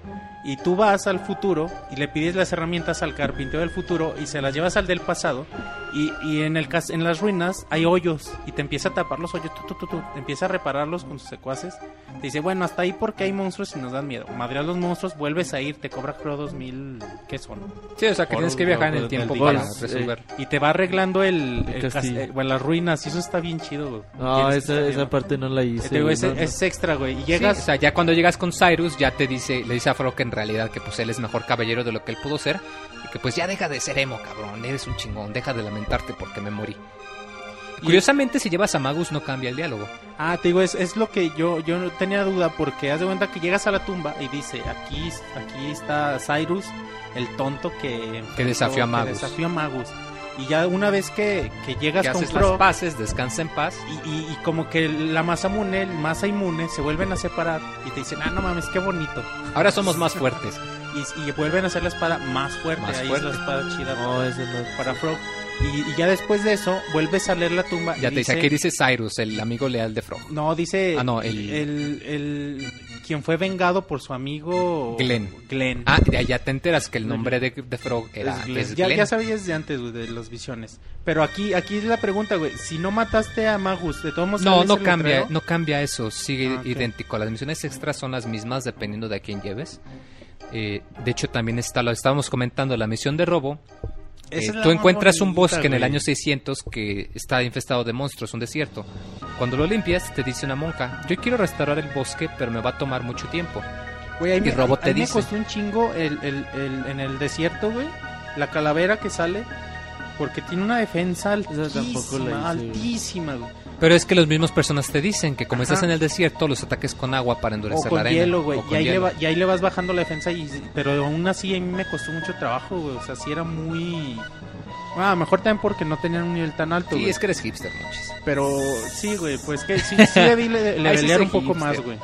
Y tú vas al futuro y le pides las herramientas al carpintero del futuro y se las llevas al del pasado. Y, y en, el, cas- en las ruinas hay hoyos y te empieza a tapar los hoyos. Tú, tú, tú, tú, te empieza a repararlos con sus secuaces. Te dice, bueno, hasta ahí porque hay monstruos y nos dan miedo. Madreas los monstruos, vuelves a ir, te cobra creo dos mil... ¿Qué son? Sí, o sea, que Oro, tienes que viajar en el tiempo para resolver. Y te va arreglando el, El castillo. eh, bueno, las ruinas y eso está bien chido, güey. No, esa, esa bien. parte no la hice. Te digo, es, no, es extra, güey. Y Sí, llegas... o sea, ya cuando llegas con Cyrus, ya te dice, le dice a que en realidad que pues él es mejor caballero de lo que él pudo ser. Y que pues ya deja de ser emo, cabrón, eres un chingón, deja de lamentarte porque me morí. Curiosamente, si llevas a Magus no cambia el diálogo. Ah, te digo, es, es lo que yo, yo no tenía duda porque haz de cuenta que llegas a la tumba y dice, aquí, aquí está Cyrus, el tonto que... Que desafió a que desafió a Magus. Y ya una vez que, que llegas Que con haces las paces, descansa en paz. y, y- y como que la masa inmune, el masa inmune, se vuelven a separar y te dicen, ah, no mames, qué bonito. Ahora somos más fuertes. Y, y vuelven a hacer la espada más fuerte, Más ahí fuerte. es la espada chida No, ese no. para Frog. Y, y ya después de eso, vuelves a leer la tumba Ya y te dice, aquí dice Cyrus, el amigo leal de Frog. No, dice. Ah, no, el- el, el- Quien fue vengado por su amigo. Glenn. Glenn. Ah, ya, ya te enteras que el nombre de, de Frog era Es Glenn. es ya, Glenn. ya sabías de antes, güey, de las visiones. Pero aquí, aquí es la pregunta, güey. Si no mataste a Magus, de todos modos. No, no cambia, letrero? no cambia eso, sigue Ah, idéntico. Las misiones extras son las mismas dependiendo de a quién lleves. Eh, de hecho, también está, lo estábamos comentando, la misión de robo. Eh, tú encuentras un bosque en el año 600 que está infestado de monstruos, un desierto. Cuando lo limpias, te dice una monja, yo quiero restaurar el bosque, pero me va a tomar mucho tiempo. Güey, y me, Robo ahí te me dice. costó un chingo el, el- el- en el desierto, güey. La calavera que sale. Porque tiene una defensa altísima, altísima, güey. Pero es que las mismas personas te dicen que como Ajá. estás en el desierto, los ataques con agua para O endurecer la con arena. hielo, güey. o Y ahí, le hielo. va- y ahí le vas bajando la defensa. Y, pero aún así a mí me costó mucho trabajo, güey. O sea, sí era muy... Ah, mejor también porque no tenían un nivel tan alto, Sí, güey. es que eres hipster, Monchis. Pero sí, güey, pues que sí, sí le, Ahí sí levelear soy un poco hipster. más, güey.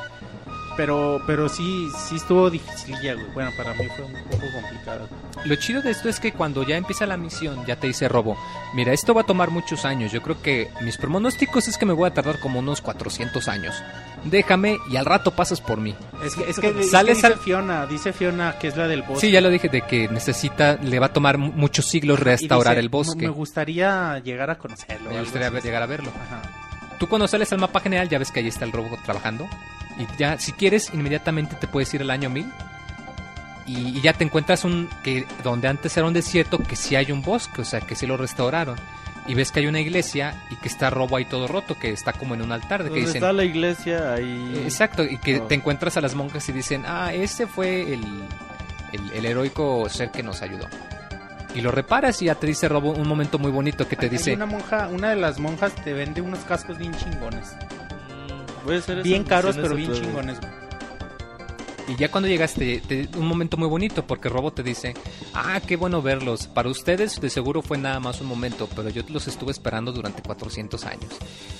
Pero, pero sí, sí estuvo difícil ya, güey. Bueno, para mí fue un poco complicado. Lo chido de esto es que cuando ya empieza la misión, ya te dice Robo, mira, esto va a tomar muchos años. Yo creo que mis pronósticos es que me voy a tardar como unos 400 años. Déjame y al rato pasas por mí. Es que, es que, es que Sales dice al- Fiona, dice Fiona que es la del bosque. Sí, ya lo dije de que necesita, le va a tomar mu- muchos siglos restaurar dice, el bosque. Me gustaría llegar a conocerlo. Me gustaría llegar a verlo. Ajá. Tú cuando sales al mapa general ya ves que ahí está el robot trabajando. Y ya, si quieres, inmediatamente te puedes ir al año 1000. Y, y ya te encuentras un que donde antes era un desierto que sí hay un bosque, o sea, que sí lo restauraron. Y ves que hay una iglesia y que está robo ahí todo roto, que está como en un altar. De que dicen, está la iglesia, ahí... Exacto, y que Oh. te encuentras a las monjas y dicen, ah, ese fue el, el, el heroico ser que nos ayudó. Y lo reparas y ya te dice Robo un momento muy bonito que te Hay dice, una monja, una de las monjas te vende unos cascos bien chingones. Bien caros, pero bien todo. chingones, güey. y ya cuando llegaste, te- un momento muy bonito porque Robo te dice, ah, qué bueno verlos. Para ustedes de seguro fue nada más un momento, pero yo los estuve esperando durante 400 años.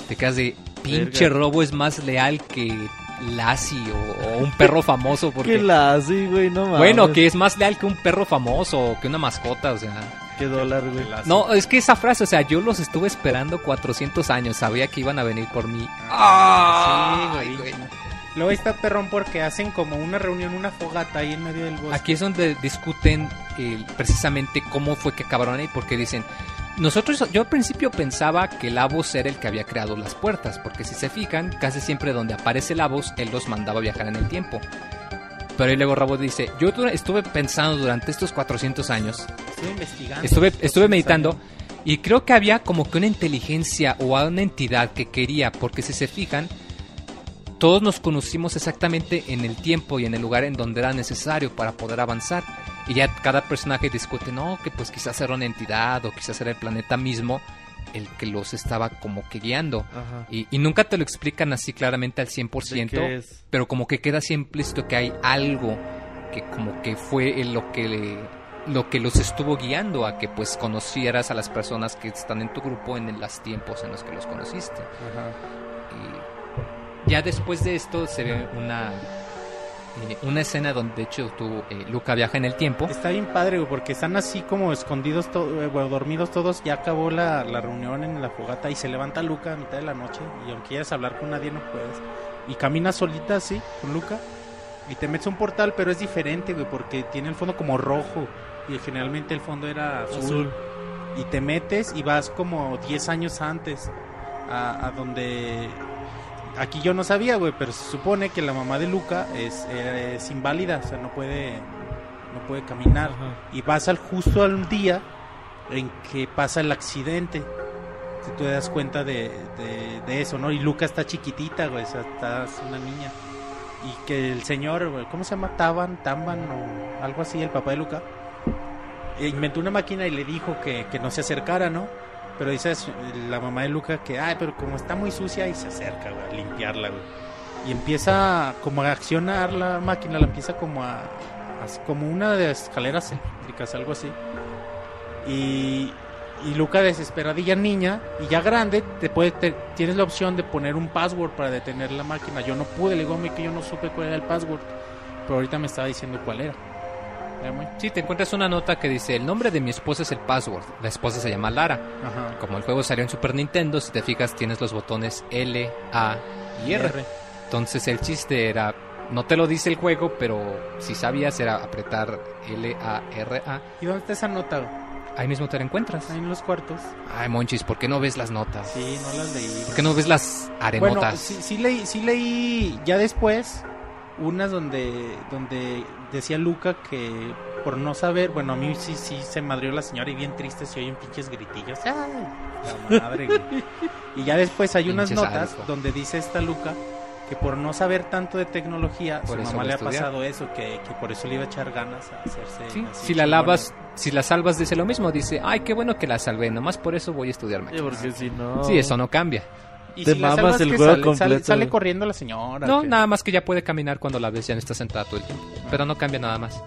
Te quedas de, pinche Verga. Robo es más leal que Lassie o, o un perro famoso porque... ¿Qué la hace, güey? No mames. Bueno, que es más leal que un perro famoso o que una mascota, o sea... ¿Qué dólar, güey? No, es que esa frase, o sea, yo los estuve esperando 400 años, sabía que iban a venir por mí. Ah, sí, güey. Luego está perrón porque hacen como una reunión, una fogata ahí en medio del bosque. Aquí es donde discuten eh, precisamente cómo fue que acabaron ahí, porque dicen, Nosotros, yo al principio pensaba que Lavos era el que había creado las puertas, porque si se fijan, casi siempre donde aparece Lavos, él los mandaba viajar en el tiempo. Pero ahí luego Rabo dice, yo tu- estuve pensando durante estos 400 años, Estuve investigando. estuve, estuve meditando, y creo que había como que una inteligencia o una entidad que quería, porque si se fijan, todos nos conocimos exactamente en el tiempo y en el lugar en donde era necesario para poder avanzar. Y ya cada personaje discute, no, que pues quizás era una entidad o quizás era el planeta mismo el que los estaba como que guiando. Ajá. Y, y nunca te lo explican así claramente al ¿De 100%, qué es? pero como que queda así implícito que hay algo que como que fue lo que le- lo que los estuvo guiando a que pues conocieras a las personas que están en tu grupo en los tiempos en los que los conociste. Ajá. Y ya después de esto se ve una eh, una escena donde de hecho tú eh, Luca viaja en el tiempo. Está bien padre, güey, porque están así como escondidos, to- eh, bueno, dormidos todos. Ya acabó la, la reunión en la fogata y se levanta Luca a mitad de la noche. Y aunque quieras hablar con nadie, no puedes. Y camina solita así, con Luca. Y te metes a un portal, pero es diferente, güey, porque tiene el fondo como rojo. Y generalmente el fondo era azul. Azul. Y te metes y vas como 10 años antes a, a donde... Aquí yo no sabía, güey, pero se supone que la mamá de Luca es, eh, es inválida, o sea, no puede, no puede caminar. Ajá. Y vas al justo al día en que pasa el accidente. Si tú te das cuenta de, de, de eso, ¿no? Y Luca está chiquitita, güey, o sea, está es una niña. Y que el señor, güey, ¿cómo se llama? Taban, Tamban o algo así, el papá de Luca, eh, inventó una máquina y le dijo que, que no se acercara, ¿no? Pero dice la mamá de Luca que, ay, pero como está muy sucia y se acerca, a limpiarla. Y empieza como a accionar la máquina, la empieza como a, a- como una de escaleras eléctricas, algo así. Y, y Luca desesperadilla niña y ya grande te puede te- tienes la opción de poner un password para detener la máquina. Yo no pude, le digo a mí que yo no supe cuál era el password, pero ahorita me estaba diciendo cuál era. Sí, te encuentras una nota que dice, el nombre de mi esposa es el password. La esposa se llama Lara. Ajá. Como el juego salió en Super Nintendo, si te fijas tienes los botones L, A y R. R. Entonces el chiste era, no te lo dice el juego, pero si sabías era apretar L, A, R, A. ¿Y dónde está esa nota? Ahí mismo te la encuentras. Ahí en los cuartos. Ay, Monchis, ¿por qué no ves las notas? Sí, no las leí. ¿Por qué no ves las Bueno, arenotas? sí, sí leí, sí leí ya después unas donde donde decía Luca que por no saber, bueno, a mí sí sí se madrió la señora y bien triste se oyen pinches gritillos. Ay, la madre, güey. Y ya después hay unas notas donde dice esta Luca que por no saber tanto de tecnología, Por su eso mamá le ha pasado eso, que, que por eso le iba a echar ganas a hacerse. Sí, así si la chingona. lavas, si la salvas dice lo mismo, dice, ay, qué bueno que la salvé, nomás por eso voy a estudiar Sí, máquinas". porque si no... Sí, eso no cambia. Y te si la mamas salvas, el ¿qué juego sale? Completo, corriendo la señora. No, nada más que ya puede caminar cuando la ves, ya no está sentada todo el tiempo. Pero no cambia nada más.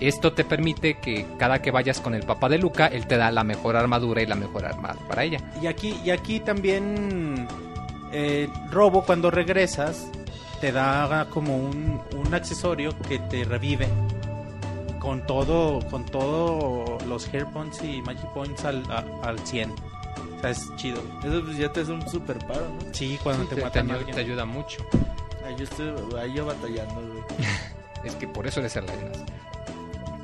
Esto te permite que cada que vayas con el papá de Luca, él te da la mejor armadura y la mejor arma para ella. Y aquí, y aquí también eh, Robo cuando regresas te da como un, un accesorio que te revive con todo con todo los hair points y magic points al, a- al 100. O sea, es chido. Eso pues ya te hace un super paro, ¿no? Sí, cuando Sí, te, matan te ayuda mucho. Ahí yo estoy ahí yo batallando, güey. Es que por eso eres el Lainas.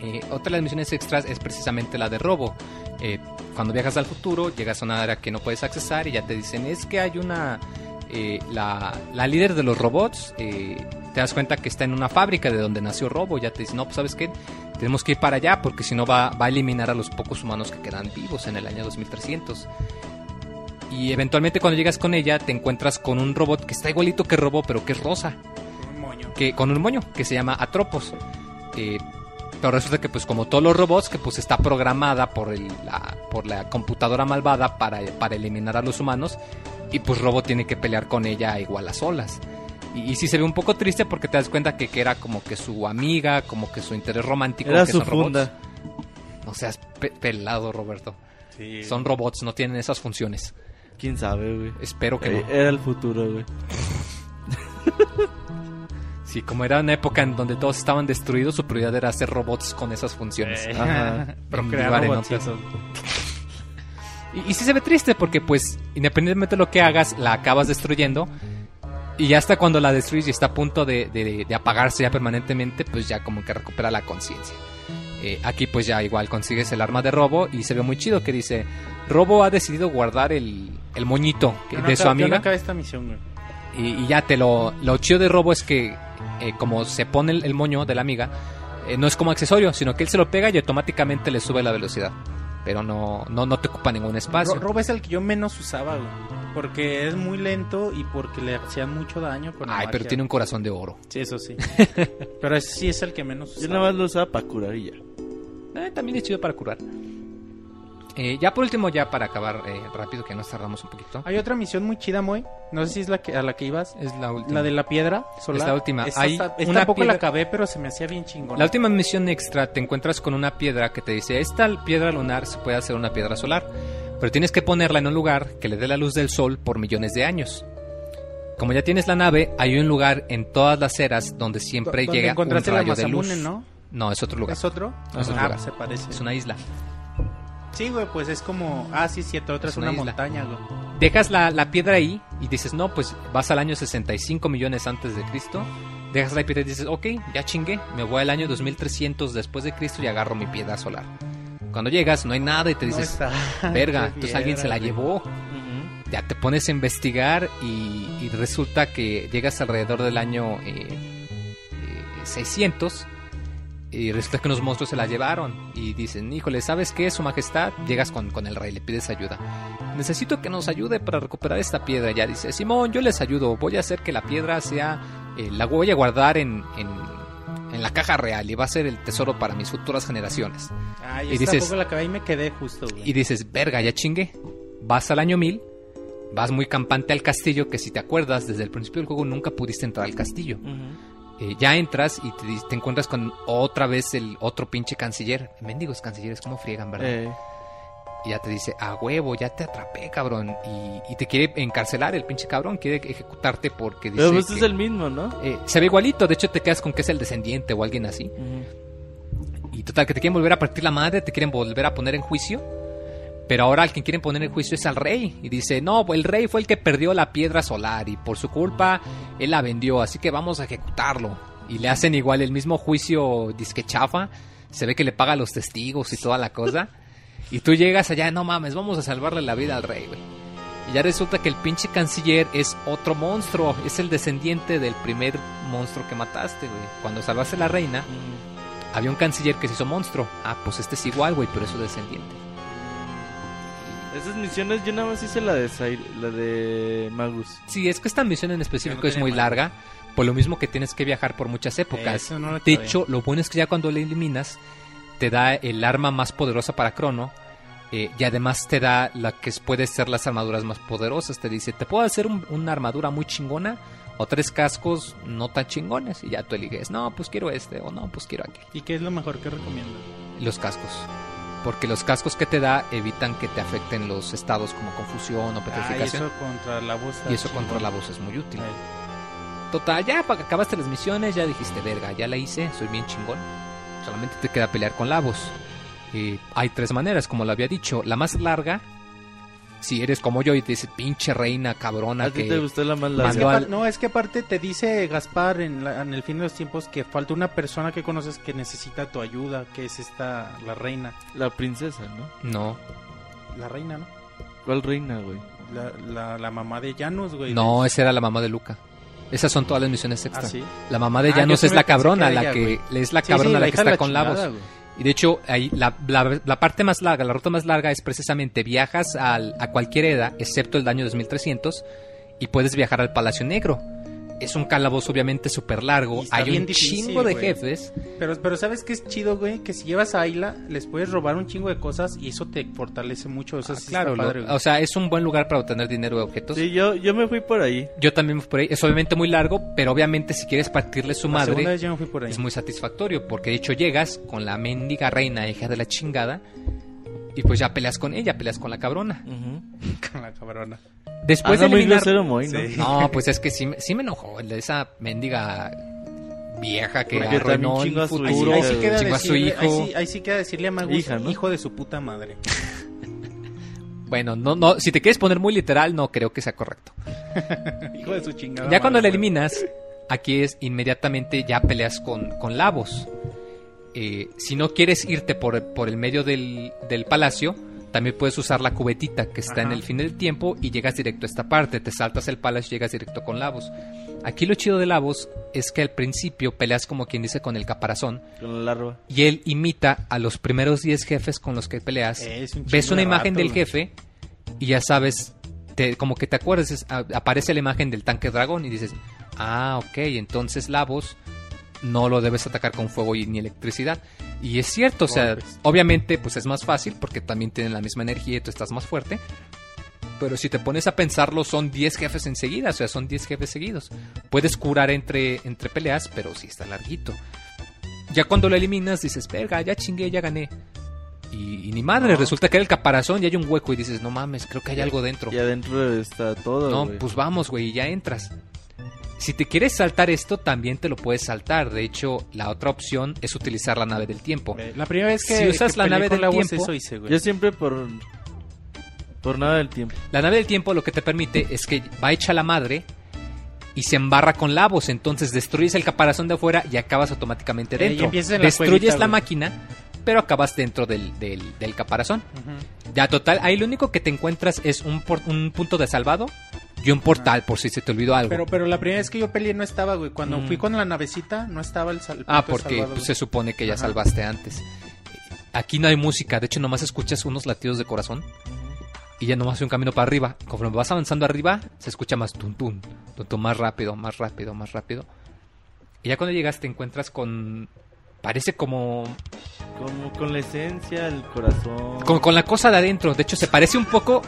Eh, otra de las misiones extras es precisamente la de robo. Eh, cuando viajas al futuro, llegas a una área que no puedes accesar y ya te dicen es que hay una... eh, la, la líder de los robots, eh, te das cuenta que está en una fábrica de donde nació Robo. Ya te dicen, no, pues sabes qué, tenemos que ir para allá porque si no va, va a eliminar a los pocos humanos que quedan vivos en el año 2300. Y eventualmente cuando llegas con ella te encuentras con un robot que está igualito que Robo pero que es rosa Un moño. que con un moño que se llama Atropos. Eh, pero resulta que pues como todos los robots que pues está programada por el- la por la computadora malvada para, para eliminar a los humanos y pues Robo tiene que pelear con ella igual a solas. Y, y sí se ve un poco triste porque te das cuenta que, que era como que su amiga, como que su interés romántico. Era que su son robots. funda. No seas pe- pelado, Roberto. Sí. Son robots, no tienen esas funciones. ¿Quién sabe, güey? Espero que Eh, no. Era el futuro, güey. Sí, como era una época en donde todos estaban destruidos, su prioridad era hacer robots con esas funciones. Ajá. Procrear Llevar en robotcitos. Y, y sí se ve triste porque pues independientemente de lo que hagas, la acabas destruyendo. Y ya hasta cuando la destruyes y está a punto de, de- de apagarse ya permanentemente, pues ya como que recupera la conciencia. Eh, aquí pues ya igual consigues el arma de Robo y se ve muy chido que dice, Robo ha decidido guardar el, el moñito que- Yo no de su amiga no acabé esta misión, güey. y, y ya te lo... Lo chido de Robo es que eh, como se pone el, el moño de la amiga, eh, no es como accesorio, sino que él se lo pega y automáticamente le sube la velocidad. Pero no, no, no te ocupa ningún espacio. Ro- Robo es el que yo menos usaba, güey. Porque es muy lento y porque le hacía mucho daño con la Ay, pero tiene un corazón de oro. Sí, eso sí. pero ese sí es el que menos Yo usaba. nada más lo usaba para curar y ya. Eh, también es chido para curar. Eh, ya por último, ya para acabar eh, rápido, que nos tardamos un poquito. Hay otra misión muy chida, Moy. No sé si es la que, a la que ibas. Es la última. La de la piedra solar. Es la última. Esta, Hay está- esta una tampoco piedra- la acabé, pero se me hacía bien chingón. La última misión extra te encuentras con una piedra que te dice, esta piedra lunar se puede hacer una piedra solar, pero tienes que ponerla en un lugar que le dé la luz del sol por millones de años. Como ya tienes la nave, hay un lugar en todas las eras donde siempre ¿Dónde llega un encontraste la rayo de luz. No? No, es otro lugar. ¿Es otro? Es otro ah, lugar. se parece. Es una isla. Sí, güey, pues es como... Ah, sí, cierto, otra Es es, una montaña, güey. Dejas la, la piedra ahí y dices, no, pues vas al año 65 millones antes de Cristo. Dejas la piedra y dices, ok, ya chingué, me voy al año 2300 después de Cristo y agarro mi piedra solar. Cuando llegas no hay nada y te No dices, está. verga, entonces alguien se la llevó. Ya te pones a investigar y, y resulta que llegas alrededor del año eh, eh, 600 y resulta que unos monstruos se la llevaron y dicen, híjole, ¿sabes qué, su majestad? Llegas con, con el rey, le pides ayuda. Necesito que nos ayude para recuperar esta piedra. Ya dice, Simón, yo les ayudo, voy a hacer que la piedra sea, eh, la voy a guardar en, en, en la caja real y va a ser el tesoro para mis futuras generaciones. Ay, Y dices- la me quedé justo, güey. Y dices, verga, ya chingue. Vas al año 1000, vas muy campante al castillo, que si te acuerdas, desde el principio del juego nunca pudiste entrar al castillo. Eh, ya entras y te, encuentras con otra vez el otro pinche canciller. Mendigos cancilleres, ¿cómo friegan, verdad? Eh, Y ya te dice, a huevo, ya te atrapé, cabrón. Y, y te quiere encarcelar el pinche cabrón, quiere ejecutarte porque dice pero pues es el mismo, ¿no? eh, se ve igualito, de hecho te quedas con que es el descendiente o alguien así. Y total, que te quieren volver a partir la madre, te quieren volver a poner en juicio. Pero ahora al que quieren poner en juicio es al rey. Y dice, no, el rey fue el que perdió la piedra solar y por su culpa él la vendió, así que vamos a ejecutarlo. Y le hacen igual el mismo juicio disque chafa. Se ve que le paga a los testigos y toda la cosa. Y tú llegas allá, no mames, vamos a salvarle la vida al rey, güey. Y ya resulta que el pinche canciller es otro monstruo, es el descendiente del primer monstruo que mataste, güey. Cuando salvaste a la reina, había un canciller que se hizo monstruo. Ah, pues este es igual, güey, pero es su descendiente. Esas misiones yo nada más hice la de la de Magus. Sí, es que esta misión en específico no es muy madre. larga, por lo mismo que tienes que viajar por muchas épocas. Eso no lo de hecho, lo bueno es que ya cuando le eliminas, te da el arma más poderosa para Crono. eh, y además te da la que puede ser las armaduras más poderosas. Te dice, te puedo hacer un- una armadura muy chingona o tres cascos no tan chingones. Y ya tú eliges, no, pues quiero este o no, pues quiero aquel. ¿Y qué es lo mejor que recomiendas? Los cascos. Porque los cascos que te da evitan que te afecten los estados como confusión o Ah, y petrificación. eso contra la voz. y eso contra la voz es muy útil. Total, ya acabaste las misiones, ya dijiste, verga, ya la hice, soy bien chingón. Solamente te queda pelear con Lavos. Eh, hay tres maneras, como lo había dicho. La más larga, si eres como yo y te dice pinche reina cabrona ¿A ti que... te gustó la más Es que al- No, es que aparte te dice Gaspar en, la- en el fin de los tiempos que falta una persona que conoces que necesita tu ayuda, que es esta, la reina. La princesa, ¿no? No, La reina, ¿no? ¿Cuál reina, güey? La, la, la mamá de Janus, güey. no, esa era la mamá de Luca. Esas son todas las misiones ¿Ah, extra. sí? La mamá de Ah, Janus yo es la cabrona, la que es la Sí, sí, cabrona la, hija que está la con chingada, Lavos. güey. Y de hecho, ahí la, la- parte más larga, la ruta más larga es precisamente viajas al- a cualquier edad, excepto el año 2300, y puedes viajar al Palacio Negro. Es un calabozo obviamente súper largo, hay un difícil, chingo de güey. jefes. Pero, pero ¿sabes qué es chido, güey? Que si llevas a Ayla, les puedes robar un chingo de cosas y eso te fortalece mucho. Eso Ah, sí claro, lo- padre, o sea, es un buen lugar para obtener dinero de objetos. Sí, yo, yo me fui por ahí. Yo también fui por ahí, es obviamente muy largo, pero obviamente si quieres partirle su La madre, vez yo me fui por ahí. es muy satisfactorio, porque de hecho llegas con la mendiga reina, hija de la chingada, y pues ya peleas con ella, peleas con la cabrona. Con la cabrona. Después Anda de muy eliminar... grosero, Moy, ¿no? Sí. No, pues es que sí, me- sí me enojó esa mendiga vieja que Porque arruinó el su Ahí sí, futuro. ahí sí queda chingó a su decirle, ahí, hijo. sí, ahí sí queda decirle a Magus, Hija, ¿no? hijo de su puta madre. Bueno, no, no, si te quieres poner muy literal, no creo que sea correcto. hijo de su chingada. Ya cuando la eliminas, aquí es inmediatamente ya peleas con, con Lavos. Eh, si no quieres irte por, por el medio del, del palacio, también puedes usar la cubetita que está en el fin del tiempo y llegas directo a esta parte. Te saltas el palacio y llegas directo con Lavos. Aquí lo chido de Lavos es que al principio peleas como quien dice con el caparazón Con la larva. y él imita a los primeros 10 jefes con los que peleas. Eh, es un Ves una de imagen rato, del jefe y ya sabes, te, como que te acuerdas, es- a- aparece la imagen del tanque dragón y dices, ah, ok, entonces Lavos no lo debes atacar con fuego y ni electricidad. Y es cierto, o sea, Golpes. obviamente pues es más fácil porque también tienen la misma energía y tú estás más fuerte. Pero si te pones a pensarlo, son 10 jefes enseguida, o sea, son 10 jefes seguidos. Puedes curar entre, entre peleas, pero sí está larguito. Ya cuando lo eliminas, dices, verga, ya chingué, ya gané. Y, y ni madre, No. resulta que era el caparazón y hay un hueco y dices, no mames, creo que hay algo dentro. Y adentro está todo, No, pues vamos, güey, y ya entras. Si te quieres saltar esto, también te lo puedes saltar. De hecho, la otra opción es utilizar la nave del tiempo. Eh, La primera vez que, Si usas que la nave del la tiempo- eso hice, güey. Yo siempre por... Por nada del tiempo. La nave del tiempo lo que te permite es que va hecha la madre y se embarra con lavos. Entonces destruyes el caparazón de afuera y acabas automáticamente Eh, y dentro. la Destruyes cuevita, la güey. máquina, pero acabas dentro del, del, del caparazón. Ya total, ahí lo único que te encuentras es un, por- un punto de salvado y un portal por si se te olvidó algo. Pero, pero la primera vez que yo peleé no estaba, güey. Cuando Mm. fui con la navecita, no estaba el. Ah, porque salvado, pues, güey. se supone que ya Ajá. salvaste antes. Aquí no hay música, de hecho nomás escuchas unos latidos de corazón y ya nomás hay un camino para arriba. Conforme vas avanzando arriba, se escucha más tun tun, tun, tun, más rápido, más rápido, más rápido. Y ya cuando llegas te encuentras con... Parece como... Como con la esencia, el corazón. Con, con la cosa de adentro. De hecho, se parece un poco...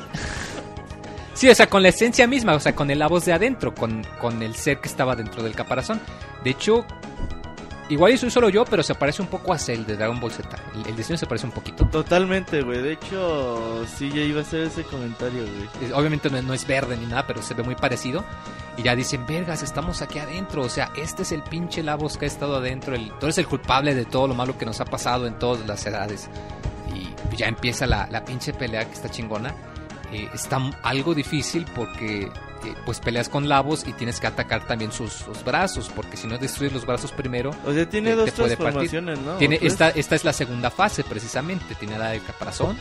Sí, o sea, con la esencia misma, o sea, con el la voz de adentro, con, con el ser que estaba dentro del caparazón. De hecho, igual soy solo yo, pero se parece un poco a Cell de Dragon Ball Z. El, el diseño se parece un poquito. Totalmente, güey. De hecho, sí, ya iba a hacer ese comentario, güey. Obviamente no, no es verde ni nada, pero se ve muy parecido. Y ya dicen, vergas, estamos aquí adentro. O sea, este es el pinche Lavos que ha estado adentro. El, tú eres el culpable de todo lo malo que nos ha pasado en todas las edades. Y ya empieza la, la pinche pelea que está chingona. Eh, está algo difícil porque pues peleas con Lavos y tienes que atacar también sus, sus brazos. Porque si no destruyes los brazos primero, O sea, tiene Te- dos te transformaciones, ¿no? tiene esta, esta es la segunda fase precisamente. Tiene la del caparazón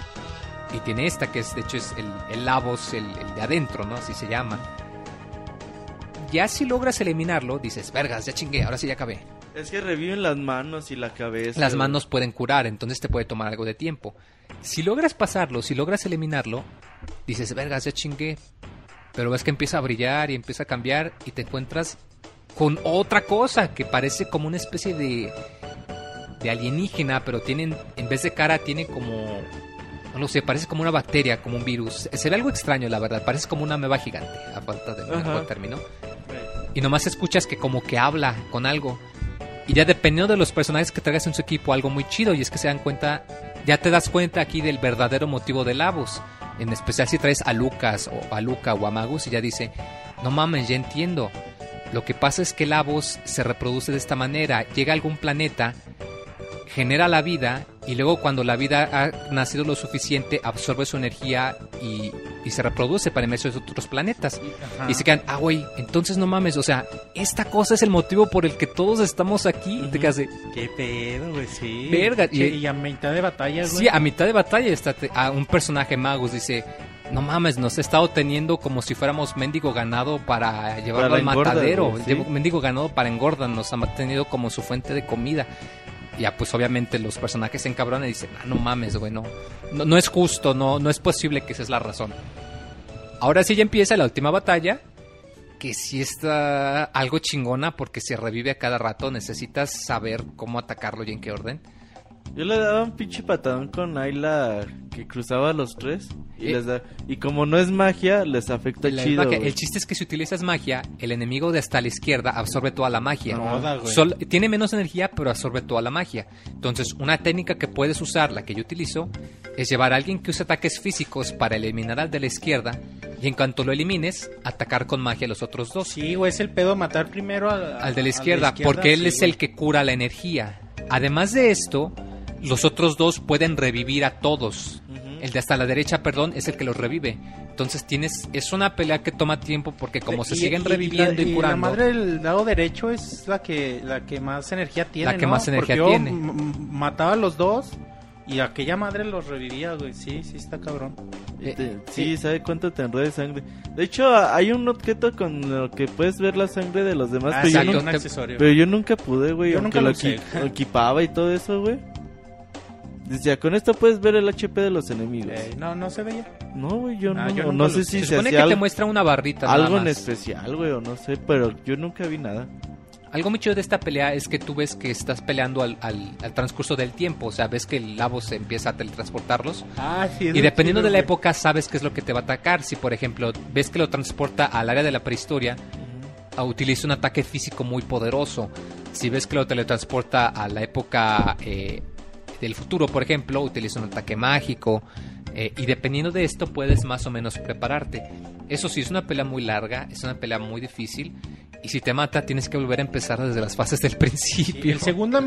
y tiene esta que es de hecho es el, el Lavos, el, el de adentro, ¿no? Así se llama. Ya si logras eliminarlo, dices, vergas, ya chingué, ahora sí ya acabé. Es que reviven las manos y la cabeza. Las manos pueden curar, entonces te puede tomar algo de tiempo. Si logras pasarlo, si logras eliminarlo, dices, vergas, ya chingué. Pero ves que empieza a brillar y empieza a cambiar y te encuentras con otra cosa que parece como una especie de, de alienígena, pero tienen, en vez de cara, tiene como, no lo sé, parece como una bacteria, como un virus. Se ve algo extraño, la verdad, parece como una ameba gigante, a falta de mejor término y nomás escuchas que como que habla con algo. Y ya dependiendo de los personajes que traigas en su equipo, algo muy chido. Y es que se dan cuenta, ya te das cuenta aquí del verdadero motivo de Lavos. En especial si traes a Lucas o a Luca o a Magus y ya dice, no mames, ya entiendo. Lo que pasa es que Lavos se reproduce de esta manera. Llega a algún planeta, genera la vida y luego cuando la vida ha nacido lo suficiente, absorbe su energía y, y se reproduce para emerger en otros planetas. Ajá. Y se quedan, ah, güey, entonces no mames, o sea, esta cosa es el motivo por el que todos estamos aquí. Y te quedas de, Qué pedo, güey, sí. Verga, Che, y- y, a mitad de batalla, güey. sí, a mitad de batalla está te- a un personaje magus, dice, no mames, nos ha estado teniendo como si fuéramos mendigo ganado para llevarlo Para al engorda, matadero. güey, sí. Llevo- Mendigo ganado para engorda, nos ha tenido como su fuente de comida. Ya, pues obviamente los personajes se encabronan y dicen, ah, no mames, güey, no, no, no es justo, no, no es posible que esa es la razón. Ahora sí ya empieza la última batalla, que sí está algo chingona porque se revive a cada rato, necesitas saber cómo atacarlo y en qué orden. Yo le daba un pinche patadón con Ayla que cruzaba a los tres. Y, Eh. les da... y como no es magia, les afecta La chido. magia- el chiste es que si utilizas magia, el enemigo de hasta la izquierda absorbe toda la magia. No güey. Sol- tiene menos energía, pero absorbe toda la magia. Entonces, una técnica que puedes usar, la que yo utilizo, es llevar a alguien que use ataques físicos para eliminar al de la izquierda. Y en cuanto lo elimines, atacar con magia a los otros dos. Sí, güey, es el pedo matar primero al, al de la izquierda, porque él es güey. el que cura la energía. Además de esto, los otros dos pueden revivir a todos. El de hasta la derecha, perdón, es el que los revive. Entonces tienes, es una pelea que toma tiempo porque como se Y- siguen y- reviviendo y, la, curando. la madre del lado derecho es la que la que más energía tiene. La que ¿no? más energía Porque yo tiene. m- mataba a los dos y aquella madre los revivía, güey. Sí, sí está cabrón. Y Eh, te- sí, ¿sabe cuánto te enreda de sangre? De hecho, hay un objeto con lo que puedes ver la sangre de los demás, Ah, pero, yo exacto. nu- un te- accesorio. pero yo nunca pude, güey. Yo aunque nunca lo lo equipaba y todo eso, güey. Decía, con esto puedes ver el HP de los enemigos. Eh, no, no se veía. No, güey, yo Ah, no, yo no, lo sé si se se, supone que te algo, muestra una barrita. nada algo en más. especial, güey, o no sé, pero yo nunca vi nada. Algo muy chido de esta pelea es que tú ves que estás peleando al, al- al transcurso del tiempo. O sea, ves que el labo se empieza a teletransportarlos. Ah, sí. Y dependiendo de la época, sabes qué es lo que te va a atacar. Si, por ejemplo, ves que lo transporta al área de la prehistoria, utiliza un ataque físico muy poderoso. Si ves que lo teletransporta a la época eh, del futuro, por ejemplo, utiliza un ataque mágico. eh, y dependiendo de esto, puedes más o menos prepararte. Eso sí, es una pelea muy larga, es una pelea muy difícil. Y si te mata, tienes que volver a empezar desde las fases del Sí, principio. el segundo,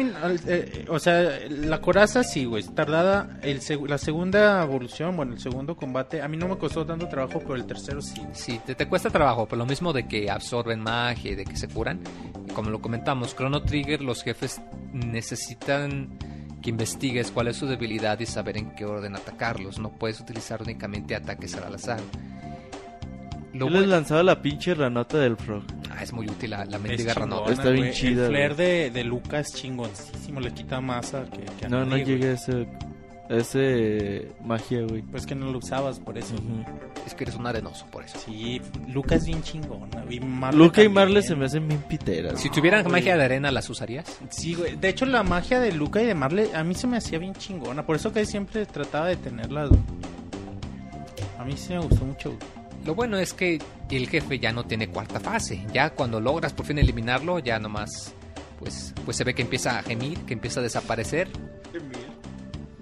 eh, o sea, la coraza sí, güey, tardada. El seg- la segunda evolución, bueno, el segundo combate, a mí no me costó tanto trabajo, pero el tercero sí. Sí, te, te cuesta trabajo, por lo mismo de que absorben magia y de que se curan. Como lo comentamos, Chrono Trigger, los jefes necesitan que investigues cuál es su debilidad y saber en qué orden atacarlos. No puedes utilizar únicamente ataques al azar. Lo Yo les bueno- lanzaba la pinche ranota del frog. Ah, es muy útil la, la Es mendiga chingona, ranota. Está bien chida, El flair de, de Luca es chingoncísimo, le quita masa que, que a No, no llegué a ese, ese magia, güey. Pues que no lo usabas por eso. Es que eres un arenoso por eso. Sí, Luca es bien chingona. Y Marle Luca y también. Marle se me hacen bien piteras. Si tuvieran güey. magia de arena, ¿las usarías? Sí, güey. De hecho, la magia de Luca y de Marle a mí se me hacía bien chingona. Por eso que siempre trataba de tenerlas. güey. A mí sí me gustó mucho. güey. Lo bueno es que el jefe ya no tiene cuarta fase. Ya cuando logras por fin eliminarlo, ya nomás pues, pues se ve que empieza a gemir, que empieza a desaparecer.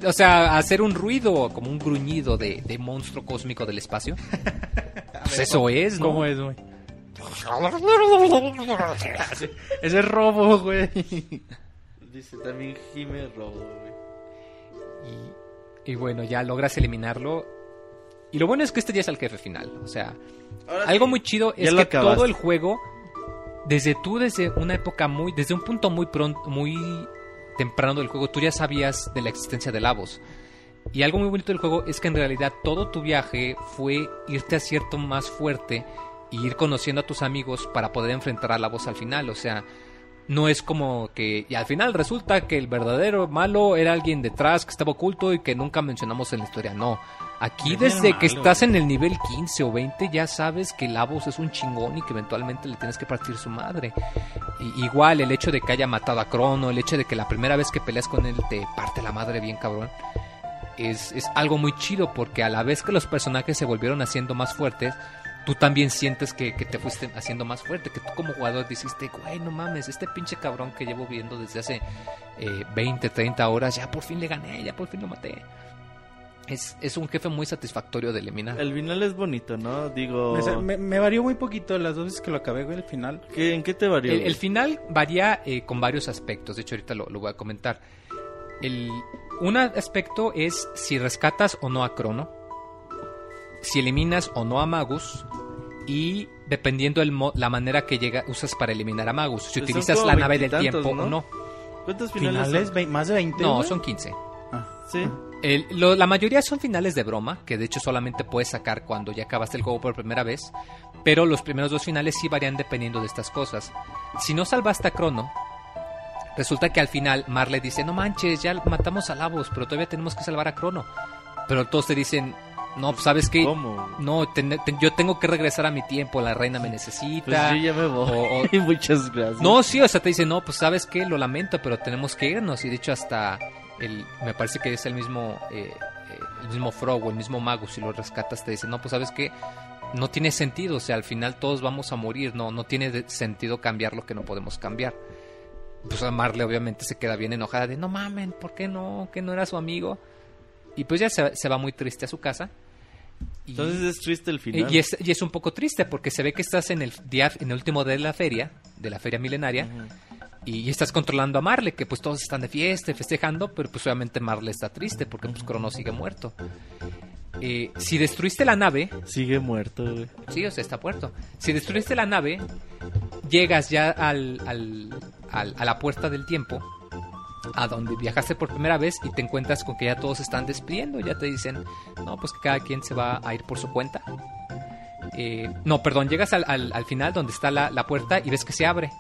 O sea, hacer un ruido, como un gruñido de, de monstruo cósmico del espacio. Pues eso es, ¿no? ¿Cómo es, güey? Ese es robo, güey. Dice también Jime Robo, güey. Y, y bueno, ya logras eliminarlo. Y lo bueno es que este ya es el jefe final. O sea, Ahora algo sí, muy chido es que acabaste. todo el juego, desde tú, desde una época muy, desde un punto muy pronto, muy temprano del juego, tú ya sabías de la existencia de Lavos. Y algo muy bonito del juego es que en realidad todo tu viaje fue irte a cierto más fuerte y ir conociendo a tus amigos para poder enfrentar a Lavos al final. O sea, no es como que y al final resulta que el verdadero malo era alguien detrás que estaba oculto y que nunca mencionamos en la historia. No, aquí Es desde que estás en el nivel 15 o 20 ya sabes que Lavos es un chingón y que eventualmente le tienes que partir su madre. Y- igual el hecho de que haya matado a Crono, el hecho de que la primera vez que peleas con él te parte la madre bien cabrón. Es, es algo muy chido porque a la vez que los personajes se volvieron haciendo más fuertes, tú también sientes que, que te fuiste haciendo más fuerte, que tú como jugador dijiste, güey, no mames, este pinche cabrón que llevo viendo desde hace eh, 20, 30 horas, ya por fin le gané, ya por fin lo maté. Es, es un jefe muy satisfactorio de eliminar. El final es bonito, ¿no? Digo, Me, me- me varió muy poquito las dos veces que lo acabé, güey, el final. ¿qué- ¿en qué te varió? El, final varía eh, con varios aspectos, de hecho ahorita lo, lo voy a comentar. El, un aspecto es si rescatas o no a Crono, si eliminas o no a Magus y dependiendo el mo- la manera que llega usas para eliminar a Magus, si Son utilizas la nave del tiempo o ¿no? ¿Cuántos finales? Finales, son? ve- más de 20. No, güey. son 15. Sí. El- lo- la mayoría son finales de broma, que de hecho solamente puedes sacar cuando ya acabaste el juego por primera vez, pero los primeros dos finales sí varían dependiendo de estas cosas. Si no salvaste a Crono, resulta que al final Marley dice, no manches, ya matamos a Lavos, pero todavía tenemos que salvar a Crono. Pero todos te dicen, no, pues, ¿sabes? ¿Cómo? No, ten- ten- yo tengo que regresar a mi tiempo, la reina me necesita. Pues yo ya me voy. O- o- Muchas gracias. No, sí, o sea, te dice, no, pues sabes qué, lo lamento, pero tenemos que irnos. Y de hecho, hasta el, me parece que es el mismo, eh, eh, el mismo Frog o el mismo Magus, si lo rescatas, te dice, no, pues sabes qué, no tiene sentido, o sea, al final todos vamos a morir, no, no tiene sentido cambiar lo que no podemos cambiar. Pues a Marley obviamente se queda bien enojada de, no mamen, ¿por qué no? Que no era su amigo. Y pues ya se, se va muy triste a su casa. Y- Entonces es triste el final. y es, y es un poco triste porque se ve que estás en el día, en el último día de la feria, de la feria milenaria, y estás controlando a Marle, que pues todos están de fiesta y festejando, pero pues obviamente Marle está triste porque pues Crono sigue muerto. eh, si destruiste la nave, Sigue muerto, güey. sí, o sea, está puerto. Si destruiste la nave, llegas ya al, al- al- a la puerta del tiempo, a donde viajaste por primera vez y te encuentras con que ya todos están despidiendo, ya te dicen, no, pues que cada quien se va a ir por su cuenta. Eh, no, perdón, llegas al final donde está la, la puerta y ves que se abre.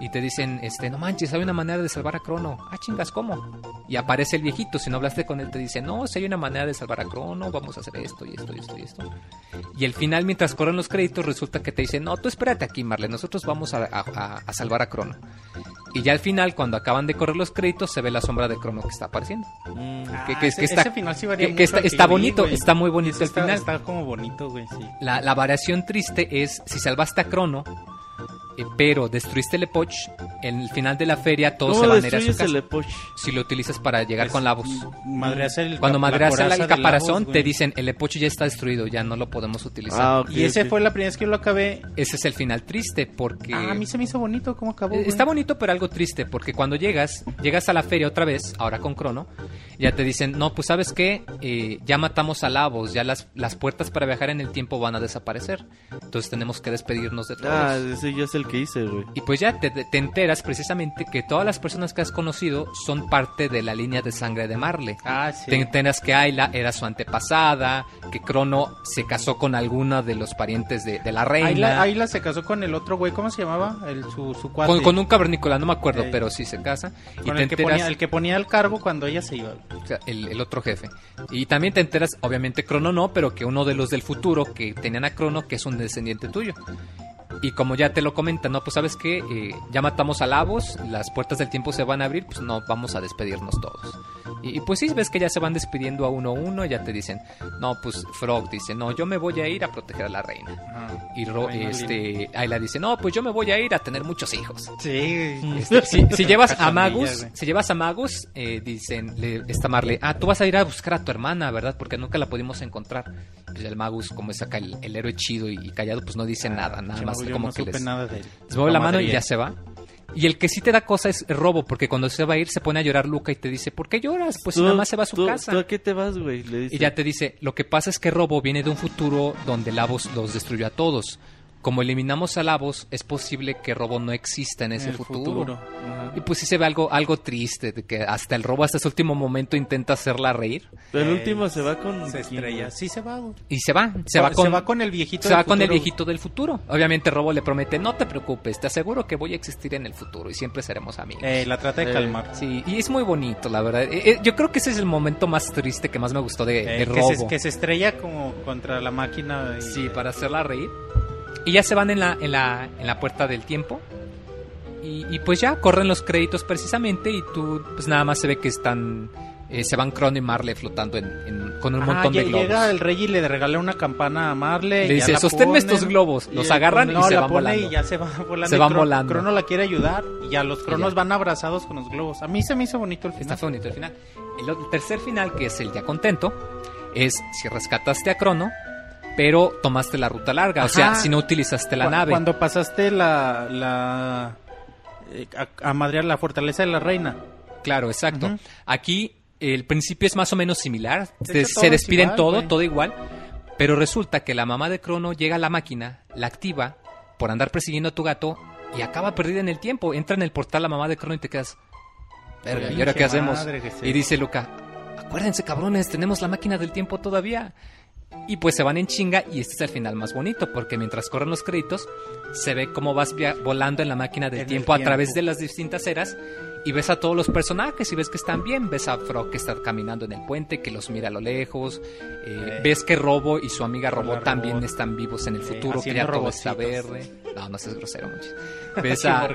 Y te dicen, este, no manches, hay una manera de salvar a Crono. Ah, chingas, ¿cómo? Y aparece el viejito, si no hablaste con él, te dice, no, si hay una manera de salvar a Crono, vamos a hacer esto y esto y esto y esto. Y al final, mientras corren los créditos, resulta que te dicen, no, tú espérate aquí, Marle, nosotros vamos a, a- a- salvar a Crono. Y ya al final, cuando acaban de correr los créditos, se ve la sombra de Crono que está apareciendo. Mm, que- Ah, que- ese, que está- final sí varía que- mucho está- está vi, bonito, está muy bonito Ese el está, final. Está como bonito, güey, sí. La, la variación triste es, si salvaste a Crono, pero destruiste el Epoch, en el final de la feria todos ¿Cómo se van a ir a su casa. el Epoch? Si lo utilizas para llegar Pues, con. Madreas el Cuando madreas el, caparazón, te dicen, el Epoch ya está destruido, ya no lo podemos utilizar. Ah, Y ese fue la primera vez que yo lo acabé. Ese es el final triste, porque... Ah, a mí se me hizo bonito cómo acabó. Eh, güey. Está bonito, pero algo triste, porque cuando llegas, llegas a la feria otra vez, ahora con Crono, ya te dicen, no, pues sabes qué, Eh, ya matamos a Lavos, ya las, las puertas para viajar en el tiempo van a desaparecer. Entonces tenemos que despedirnos de todos. Ah, ese ya es el que hice, güey. Y pues ya te, te enteras precisamente que todas las personas que has conocido son parte de la línea de sangre de Marle. Ah, sí. Te enteras que Ayla era su antepasada, que Crono se casó con alguna de los parientes de, de la reina. Ayla, Ayla se casó con el otro güey, ¿cómo se llamaba? El, su, su cuate. con, con un cavernícola, no me acuerdo, Eh, pero sí se casa. Y te el, que enteras, ponía, el que ponía el cargo cuando ella se iba. o sea, el, el otro jefe. Y también te enteras, obviamente Crono no, pero que uno de los del futuro que tenían a Crono, que es un descendiente tuyo. Y como ya te lo comentan, no, pues sabes que ya matamos a Lavos, las puertas del tiempo se van a abrir, pues no, vamos a despedirnos todos. Y, y pues sí, ves que ya se van despidiendo a uno a uno, ya te dicen, no, pues Frog dice, no, yo me voy a ir a proteger a la reina. Y Ro- Reina este, Ayla dice, no, pues yo me voy a ir a tener muchos hijos. Sí. Este, si, si llevas a Magus, si llevas a Magus, eh, dicen, le, esta Marley, ah, tú vas a ir a buscar a tu hermana, ¿verdad? Porque nunca la pudimos encontrar. Pues el Magus, como es acá el, el héroe chido y, y callado, pues no dice nada, nada Che, más como no que les, nada de les mueve la mano y ya se va. Y el que sí te da cosa es Robo, porque cuando se va a ir se pone a llorar Luca y te dice, ¿por qué lloras? Pues nada más se va a su tú- casa. ¿Tú a qué te vas, güey? Y ya te dice, lo que pasa es que Robo viene de un futuro donde Lavos los destruyó a todos. Como eliminamos a Lavos, es posible que Robo no exista en ese el futuro. futuro. Y pues sí se ve algo, algo triste, de que hasta el Robo hasta ese último momento intenta hacerla reír. Pero el Eh, último se va con. Se estrella. Sí, se va, güey. Y se va, se va con, se va con el viejito. se del va con el futuro, viejito del futuro. Obviamente Robo le promete, no te preocupes, te aseguro que voy a existir en el futuro y siempre seremos amigos. Eh, la trata de Eh, calmar. Sí, y es muy bonito, la verdad. Eh, eh, yo creo que ese es el momento más triste que más me gustó de, de Eh, que, Robo. se, que se estrella como contra la máquina. y- Sí, para hacerla reír. Y ya se van en la, en la, en la puerta del tiempo. Y, y pues ya corren los créditos precisamente y tú pues nada más se ve que están... eh, se van Crono y Marley flotando en, en- con un Ah, montón de globos. Llega el rey y le regala una campana a Marley. Le dice, "Sosténme ponen", estos globos". Los agarran y se van volando. Y ya se van volando. Se y van Cro- volando. Crono la quiere ayudar y ya los cronos ya. van abrazados con los globos. A mí se me hizo bonito el Está final. bonito el final. El, el tercer final, que es el ya contento, es si rescataste a Crono, pero tomaste la ruta larga. O sea, si no utilizaste la Cu- nave. Cuando pasaste la. la eh, a, a madrear la fortaleza de la reina. Claro, exacto. Aquí el principio es más o menos similar. De Se, hecho, despiden igual, todo, güey. todo igual. Pero resulta que la mamá de Crono llega a la máquina, la activa por andar persiguiendo a tu gato y acaba perdida en el tiempo. Entra en el portal la mamá de Crono y te quedas. Verga, ¿y ahora qué hacemos? Y dice Luca, acuérdense cabrones, tenemos la máquina del tiempo todavía. Y pues se van en chinga y este es el final más bonito porque mientras corren los créditos se ve cómo vas volando en la máquina del tiempo a través de las distintas eras y ves a todos los personajes y ves que están bien, ves a Frog que está caminando en el puente, que los mira a lo lejos, eh, Eh. ves que Robo y su amiga Robo también Robot. están vivos en el Eh, futuro, que ya todo está verde. No, no seas grosero, mucho. Ves a,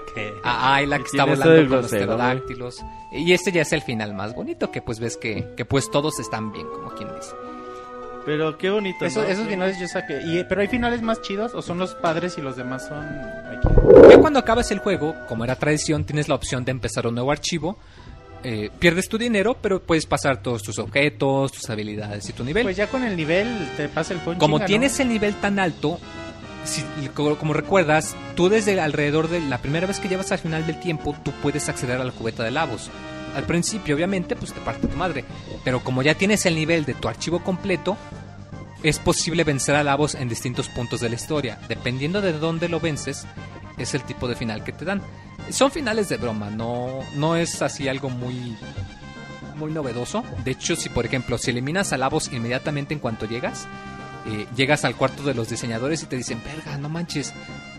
Ayla que ¿Y está volando con los grosero, pterodáctilos. Y este ya es el final más bonito, que pues ves que, que pues todos están bien, como quien dice. Pero qué bonito. Eso- ¿no? esos finales yo saqué. Y, ¿Pero hay finales más chidos o son los padres y los demás son aquí? Ya cuando acabas el juego, como era tradición, tienes la opción de empezar un nuevo archivo. Eh, pierdes tu dinero, pero puedes pasar todos tus objetos, tus habilidades y tu nivel. Pues ya con el nivel te pasa el juego en como chinga, ¿no? tienes el nivel tan alto, si- como, como recuerdas, tú desde alrededor de la primera vez que llevas al final del tiempo, tú puedes acceder a la cubeta de Lavos. Al principio, obviamente, pues te parte tu madre. Pero como ya tienes el nivel de tu archivo completo, es posible vencer a Lavos en distintos puntos de la historia. Dependiendo de dónde lo vences, es el tipo de final que te dan. Son finales de broma, no, no es así algo muy, muy novedoso. De hecho, si por ejemplo, si eliminas a Lavos inmediatamente en cuanto llegas, eh, llegas al cuarto de los diseñadores y te dicen, verga, no manches,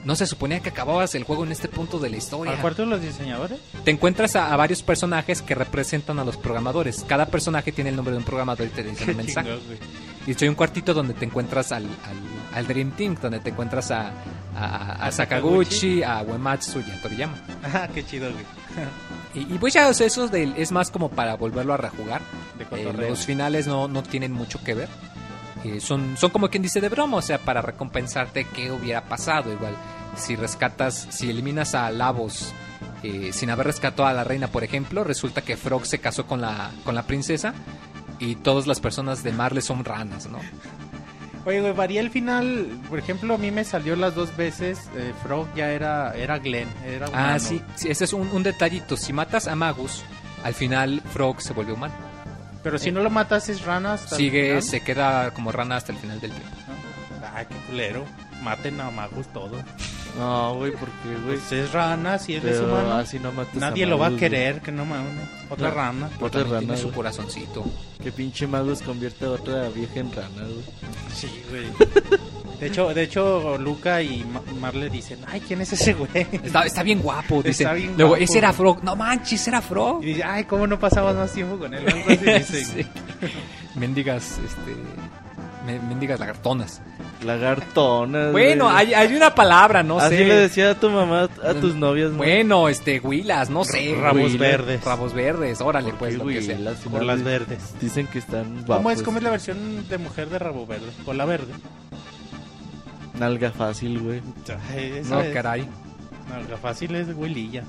no se suponía que acababas el juego en este punto de la historia. ¿Al cuarto de los diseñadores? Te encuentras a, a varios personajes que representan a los programadores. Cada personaje tiene el nombre de un programador y te dice un mensaje. Y estoy un cuartito donde te encuentras al, al, al Dream Team, donde te encuentras a, a, a Sakaguchi, a Uematsu y a Toriyama. Ah, qué chido, güey. Y, y pues ya, o sea, eso del- es más como para volverlo a rejugar. De Eh, los finales no, no tienen mucho que ver. Eh, son, son como quien dice de broma, o sea, para recompensarte qué hubiera pasado. Igual, si rescatas, si eliminas a Lavos eh, sin haber rescatado a la reina, por ejemplo, resulta que Frog se casó con la, con la princesa y todas las personas de Marle son ranas, ¿no? Oye, güey, varía el final. Por ejemplo, a mí me salió las dos veces. eh, Frog ya era, era Glenn. Era Ah, sí, sí, ese es un, un detallito. Si matas a Magus, al final Frog se vuelve humano. Pero si no lo matas, es rana hasta el Sigue, final, se queda como rana hasta el final del tiempo. ¿no? Ay, qué culero. Maten a Magus todo. No, güey, porque, güey. Pues es rana, si él es Pero humano. así no mates Nadie a lo va a querer, que no mames. Otra No. rana. Otra rana, tiene su corazoncito. Que pinche Magus convierte a otra vieja en rana, güey. Sí, güey. De hecho, de hecho, Luca y Ma- Marle dicen, ay, ¿quién es ese güey? Está, está bien guapo, dice. Está bien Luego, guapo, ese era. Frog. No manches, era Frog. Y dice, ay, ¿cómo no pasabas más tiempo con él? Algo así dicen. Sí. Mendigas, este. me- Mendigas lagartonas. Lagartona. Bueno, hay, hay una palabra, no Así sé. le decía a tu mamá, a tus novias, ¿no? Bueno, este, huilas, no sé. Rabos Huilas, verdes. Rabos verdes, órale, ¿Por pues, lo que sea. Las- Por las verdes. Dicen que están ¿Cómo es, ¿Cómo es la versión de mujer de rabo verde? O la verde. Nalga fácil, güey. No, es- caray. Nalga fácil es Willilla.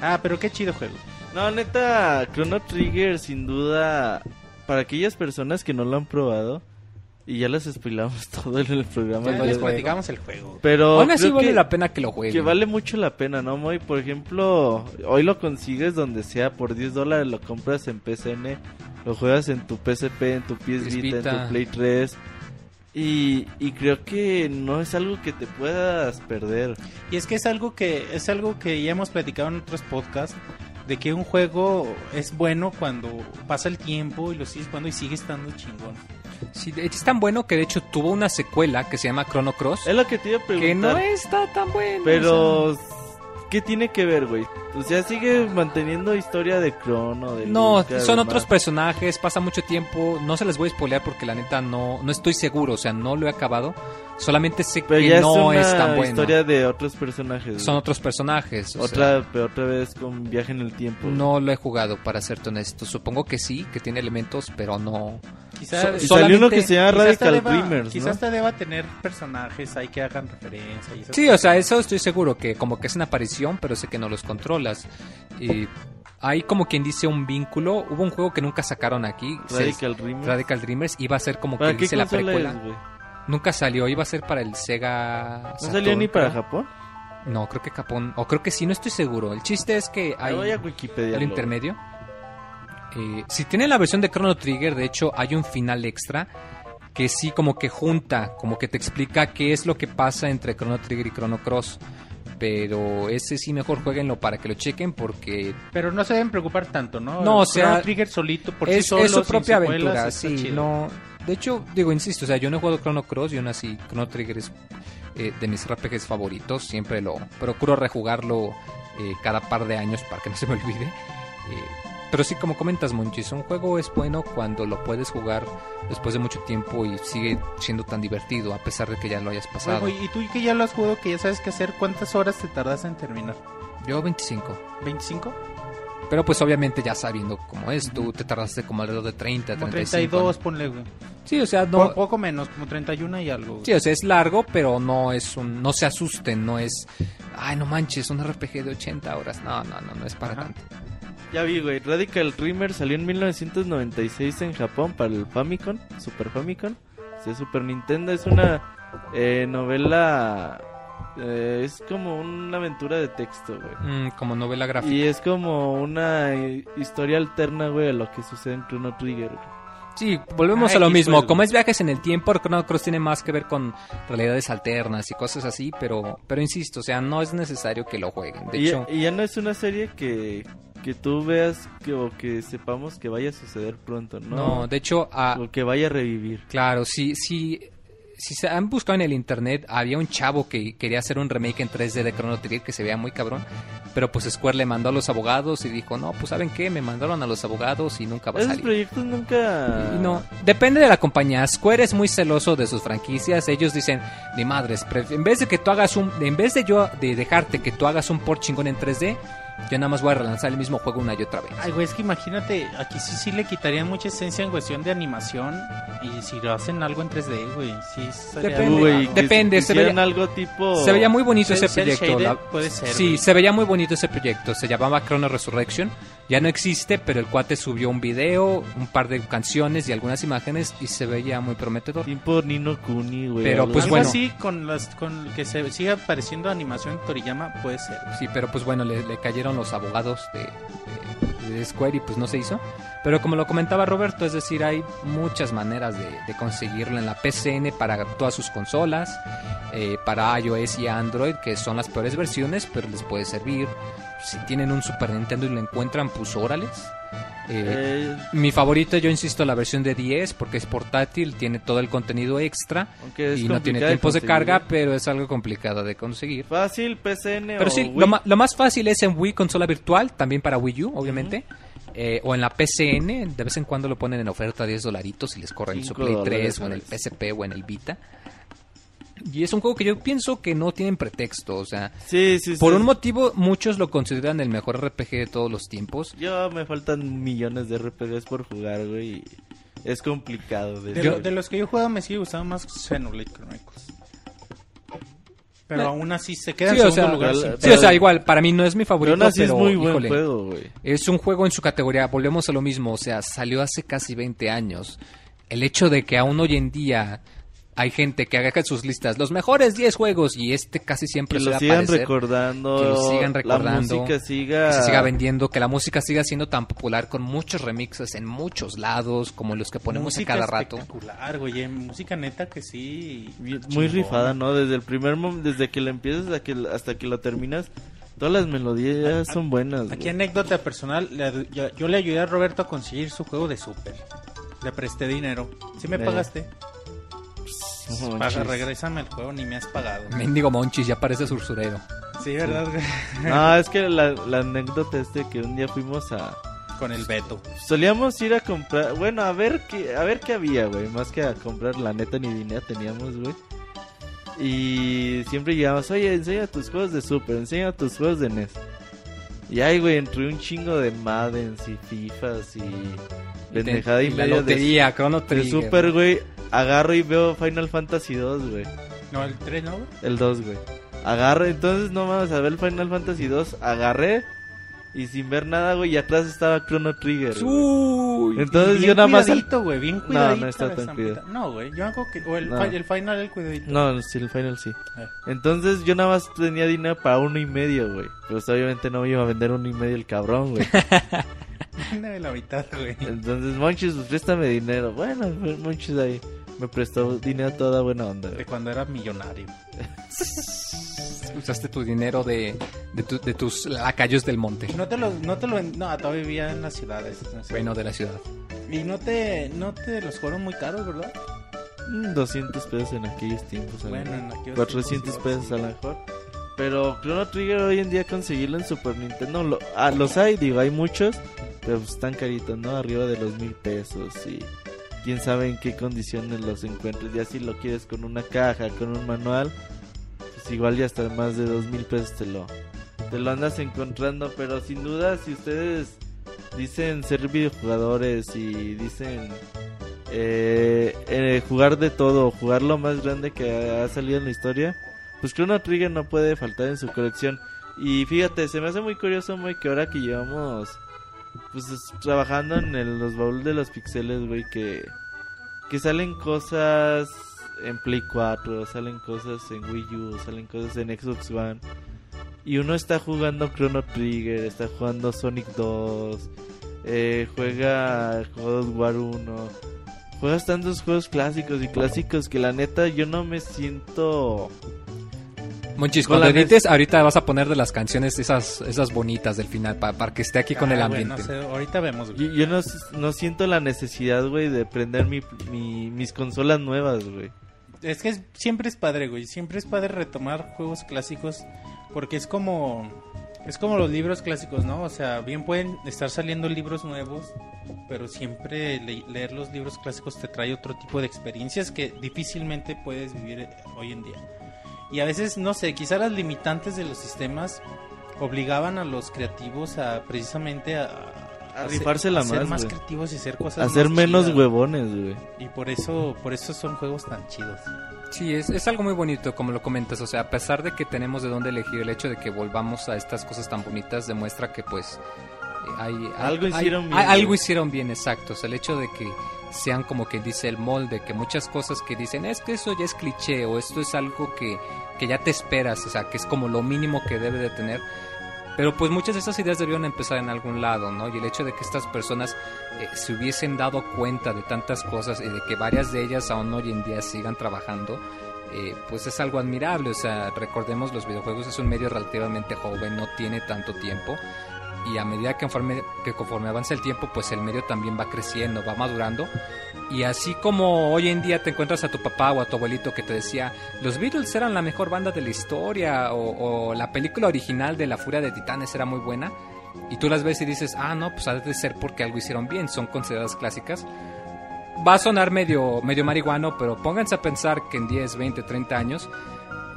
Ah, pero qué chido juego. No, neta, Chrono Trigger, sin duda, para aquellas personas que no lo han probado, y ya les spoilamos todo en el programa. Ya les juego. platicamos el juego. Pero Aún así vale que, la pena que lo jueguen. que vale mucho la pena, ¿no, Moy? Por ejemplo, hoy lo consigues donde sea, por 10 dólares lo compras en PCN, lo juegas en tu PSP, en tu PS Vita, en tu Play 3. Y, y creo que no es algo que te puedas perder. Y es que es algo que es algo que ya hemos platicado en otros podcasts de que un juego es bueno cuando pasa el tiempo y lo sigues jugando y sigue estando chingón. Sí, de hecho es tan bueno que de hecho tuvo una secuela que se llama Chrono Cross. Es lo que te iba a preguntar. Que no está tan bueno. o Pero, ¿qué tiene que ver, güey? O sea, sigue manteniendo historia de Crono, de No, Luca, son otros personajes, pasa mucho tiempo, no se les voy a spoilear porque la neta no, no estoy seguro, o sea, no lo he acabado, solamente sé Pero que ya no es es, una tan bueno. historia de otros personajes. Son otros personajes, o Otra, sea, otra vez con viaje en el tiempo. no lo he jugado para serte honesto, supongo que sí, que tiene elementos, pero no... Quizás So- salió uno que se llama Radical deba- Dreamers, Quizás ¿no? te deba tener personajes ahí que hagan referencia. Y Sí, o sea, eso estoy seguro que como que es una aparición, pero sé que no los controlas. Y hay como quien dice un vínculo, hubo un juego que nunca sacaron aquí, se- Radical Dreamers. Radical Dreamers, iba a ser como ¿Para quien qué dice la precuela. es? Nunca salió, iba a ser para el Sega. ¿No Saturn, salió ni para creo. Japón? No, creo que Japón. O creo que sí, no estoy seguro. El chiste es que hay voy a Wikipedia. el intermedio. Eh, si tienen la versión de Chrono Trigger, de hecho, hay un final extra que sí, como que junta, como que te explica qué es lo que pasa entre Chrono Trigger y Chrono Cross. Pero ese sí, mejor jueguenlo para que lo chequen porque Pero no se deben preocupar tanto, ¿no? No, o El Chrono sea, Trigger solito por es, sí solo, es su propia aventura, sí, chido. no... De hecho, digo, insisto, o sea, yo no he jugado Chrono Cross y aún así Chrono Trigger es eh, de mis RPGs favoritos, siempre lo procuro rejugarlo eh, cada par de años para que no se me olvide. Eh, pero sí, como comentas, Monchis, un juego es bueno cuando lo puedes jugar después de mucho tiempo y sigue siendo tan divertido a pesar de que ya lo hayas pasado. Oye, y tú que ya lo has jugado, que ya sabes qué hacer, ¿cuántas horas te tardas en terminar? Yo 25. ¿25? Pero pues obviamente ya sabiendo cómo es, tú te tardaste como alrededor de 30, Como 35. 32, ¿no? ponle, güey. Sí, o sea. Poco menos, como 31 y algo. güey. Sí, o sea, es largo, pero no es un... No se asusten, no es... Ay, no manches, un RPG de 80 horas. No, no, no, no es para Ajá. tanto. Ya vi, güey. Radical Dreamers salió en 1996 en Japón para el Famicom, Super Famicom. Sí, Super Nintendo es una eh, novela. eh, es como una aventura de texto, güey. Mm, como novela gráfica. Y es como una eh, historia alterna, güey, a lo que sucede en Chrono Trigger. güey. Sí, volvemos Ah, a lo mismo. juego. Como es viajes en el tiempo, Chrono Cross tiene más que ver con realidades alternas y cosas así, pero pero insisto, o sea, no es necesario que lo jueguen. De y, hecho, y ya no es una serie que, que tú veas que, o que sepamos que vaya a suceder pronto, ¿no? no, de hecho, O que vaya a revivir. claro, si si si se han buscado en el internet, había un chavo que quería hacer un remake en 3D de Chrono Trigger que se veía muy cabrón, pero pues Square le mandó a los abogados y dijo, "No, pues ¿saben qué? Me mandaron a los abogados y nunca va a Esos salir." proyectos nunca... Y no, depende de la compañía. Square es muy celoso de sus franquicias. Ellos dicen, ni madres, en vez de que tú hagas un, en vez de yo de dejarte que tú hagas un port chingón en 3D, yo nada más voy a relanzar el mismo juego una y otra vez. Ay, güey, es que imagínate, aquí sí sí le quitarían mucha esencia en cuestión de animación. Y si lo hacen algo en 3D, güey, sí sería Depende, Güey, Depende, se veía- algo tipo... Se veía muy bonito ese proyecto. la- puede ser, sí, güey. se veía muy bonito ese proyecto. Se llamaba Chrono Resurrection. Ya no existe, pero el cuate subió un video, un par de canciones y algunas imágenes y se veía muy prometedor. Tipo Nino Kuni, güey. Pero, pues, Algo bueno. así con las con que se siga apareciendo animación en Toriyama puede ser. Sí, pero pues bueno, le, le cayeron los abogados de, Square y pues no se hizo. Pero como lo comentaba Roberto, es decir, hay muchas maneras de, de conseguirlo en la PCN para todas sus consolas, eh, para iOS y Android, que son las peores versiones, pero les puede servir. Si tienen un Super Nintendo y lo encuentran, pues órales. Eh, Eh, mi favorito, yo insisto, la versión de 10 porque es portátil, tiene todo el contenido extra y no tiene tiempos de carga, pero es algo complicado de conseguir. Fácil, PCN Pero o sí, Wii. lo, lo más fácil es en Wii consola virtual, también para Wii U, obviamente. Eh, o en la PCN, de vez en cuando lo ponen en oferta a 10 dolaritos y les corren en su Play 3 dólares, o en el. PSP o en el Vita. Y es un juego que yo pienso que no tienen pretexto, o sea, Sí, sí, por sí. un motivo muchos lo consideran el mejor RPG de todos los tiempos. Yo me faltan millones de RPGs por jugar, güey. y Es complicado. De De, Yo- lo- de los que yo he jugado me sigue gustando más Xenoblade Chronicles. Pero Eh, aún así se queda Sí, en o segundo sea, lugar. sí, o sea, igual, para mí no es mi Pero favorito, aún así pero es muy buen híjole, juego, güey. Es un juego en su categoría, volvemos a lo mismo, o sea, salió hace casi 20 años. El hecho de que aún hoy en día hay gente que haga sus listas, los mejores 10 juegos, y este casi siempre Que se va lo a sigan aparecer, recordando. que lo sigan recordando, La música siga. que se siga vendiendo, que la música siga siendo tan popular con muchos remixes en muchos lados, como los que ponemos música a cada rato. espectacular, güey. eh, Música neta que sí. Muy chingona. rifada, ¿no? Desde el primer desde que lo empiezas hasta que, hasta que lo terminas, todas las melodías son buenas. Aquí güey. anécdota personal, le- yo, yo le ayudé a Roberto a conseguir su juego de Super. Le presté dinero. ¿Sí me Eh, pagaste? No Paga, regrésame el juego, ni me has pagado. Mendigo Monchis, ya parece sursurero. Sí, ¿verdad? güey? No, es que la, la anécdota es de que un día fuimos a... Con el Beto. Solíamos ir a comprar, bueno, a ver qué, a ver qué había, güey, más que a comprar, la neta ni dinero teníamos, güey. Y siempre llegamos, oye, enseña tus juegos de Super, enseña tus juegos de NES. Y ahí, güey, entre un chingo de Maddens y FIFAs y pendejada y, Y la media de, lotería, Chrono de Trigger. Super, güey, agarro y veo Final Fantasy 2, güey. No, el 3, ¿no? El 2, güey. Agarré, entonces no mames, a ver el Final Fantasy 2, agarré y sin ver nada, güey, y atrás estaba Chrono Trigger. Uy, Entonces yo nada más... cuidadito, güey, bien No, cuidadito. no está la tan cuidado. No, güey, yo hago que... O el, No. fi- el final, el cuidadito. No, sí, el Final sí. Eh. Entonces yo nada más tenía dinero para uno y medio, güey. Pero pues, obviamente no me iba a vender uno y medio el cabrón, güey. de la mitad, güey. Entonces, Monchis, pues préstame dinero. Bueno, pues, Monchis ahí me prestó dinero a toda buena onda, De cuando era millonario. usaste tu dinero de, de, tu- de tus lacayos del monte. No te lo... No, te lo, no todavía vivía en las ciudades. Bueno, de la ciudad. Y no te, no te los fueron muy caros, ¿verdad? Mm, 200 pesos en aquellos tiempos, Bueno, en aquellos 400 tiempos, pesos sí. a lo mejor. Pero Chrono Trigger hoy en día conseguirlo en Super Nintendo, lo, ah, los hay, digo, hay muchos, pero pues están caritos, ¿no? Arriba de los mil pesos y quién sabe en qué condiciones los encuentres. Ya si lo quieres con una caja, con un manual, pues igual ya hasta más de dos mil pesos te lo, te lo andas encontrando. Pero sin duda, si ustedes dicen ser videojugadores y dicen eh, eh, jugar de todo, jugar lo más grande que ha, salido en la historia, pues Chrono Trigger no puede faltar en su colección. Y fíjate, se me hace muy curioso, muy que ahora que llevamos pues es- trabajando en los baúles de los pixeles, güey, que, que salen cosas en Play 4, salen cosas en Wii U, salen cosas en Xbox One. Y uno está jugando Chrono Trigger, está jugando Sonic 2, eh, juega God War 1, juegas tantos juegos clásicos y clásicos que la neta yo no me siento... Monchis, cuando edites, ahorita vas a poner de las canciones esas, esas bonitas del final, pa- para que esté aquí con el Ah, güey, ambiente. no sé, ahorita vemos, güey. Yo, yo no, no siento la necesidad, güey, de prender mi, mi- mis consolas nuevas, güey. Es que es- siempre es padre, güey. Siempre es padre retomar juegos clásicos. Porque es como. Es como los libros clásicos, ¿no? O sea, bien pueden estar saliendo libros nuevos. Pero siempre le- leer los libros clásicos te trae otro tipo de experiencias que difícilmente puedes vivir hoy en día. Y a veces, no sé, quizá las limitantes de los sistemas obligaban a los creativos a precisamente a. A ser- rifársela a ser más, creativos y hacer cosas Hacer más menos chidas. huevones, güey. Y por eso, por eso son juegos tan chidos. Sí, es, es algo muy bonito, como lo comentas. O sea, a pesar de que tenemos de dónde elegir, el hecho de que volvamos a estas cosas tan bonitas demuestra que, pues, eh, hay, hay- Algo hay- hicieron bien, hay- algo hicieron bien, exacto. O sea, el hecho de que sean como que dice el molde, que muchas cosas que dicen, es que eso ya es cliché o esto es algo que, que ya te esperas, o sea, que es como lo mínimo que debe de tener. Pero pues muchas de esas ideas debieron empezar en algún lado, ¿no? Y el hecho de que estas personas eh, se hubiesen dado cuenta de tantas cosas y de que varias de ellas aún hoy en día sigan trabajando, eh, pues es algo admirable. O sea, recordemos, los videojuegos es un medio relativamente joven, no tiene tanto tiempo. Y a medida que conforme, que conforme avanza el tiempo, pues el medio también va creciendo, va madurando. Y así como hoy en día te encuentras a tu papá o a tu abuelito que te decía, los Beatles eran la mejor banda de la historia, o, la película original de La Furia de Titanes era muy buena, y tú las ves y dices, ah, no, pues ha de ser porque algo hicieron bien, son consideradas clásicas. Va a sonar medio, medio marihuano, pero pónganse a pensar que en 10, 20, 30 años,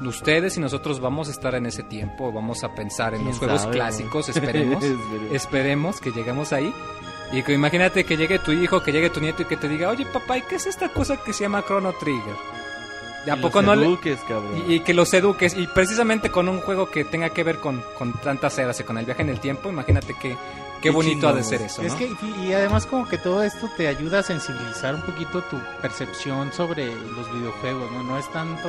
ustedes y nosotros vamos a estar en ese tiempo, vamos a pensar en ¿Quién los juegos sabe, clásicos, esperemos, Esperemos. que lleguemos ahí. Y que imagínate que llegue tu hijo, que llegue tu nieto y que te diga, oye papá, ¿y qué es esta cosa que se llama Chrono Trigger? ¿Y a Y poco los no le- eduques, cabrón. y, y que los eduques, y precisamente con un juego que tenga que ver con, con tantas eras y con el viaje en el tiempo, imagínate qué, qué Qué bonito ha de ser eso, Es ¿no? que, y- además como que todo esto te ayuda a sensibilizar un poquito tu percepción sobre los videojuegos, ¿no? No es tanto,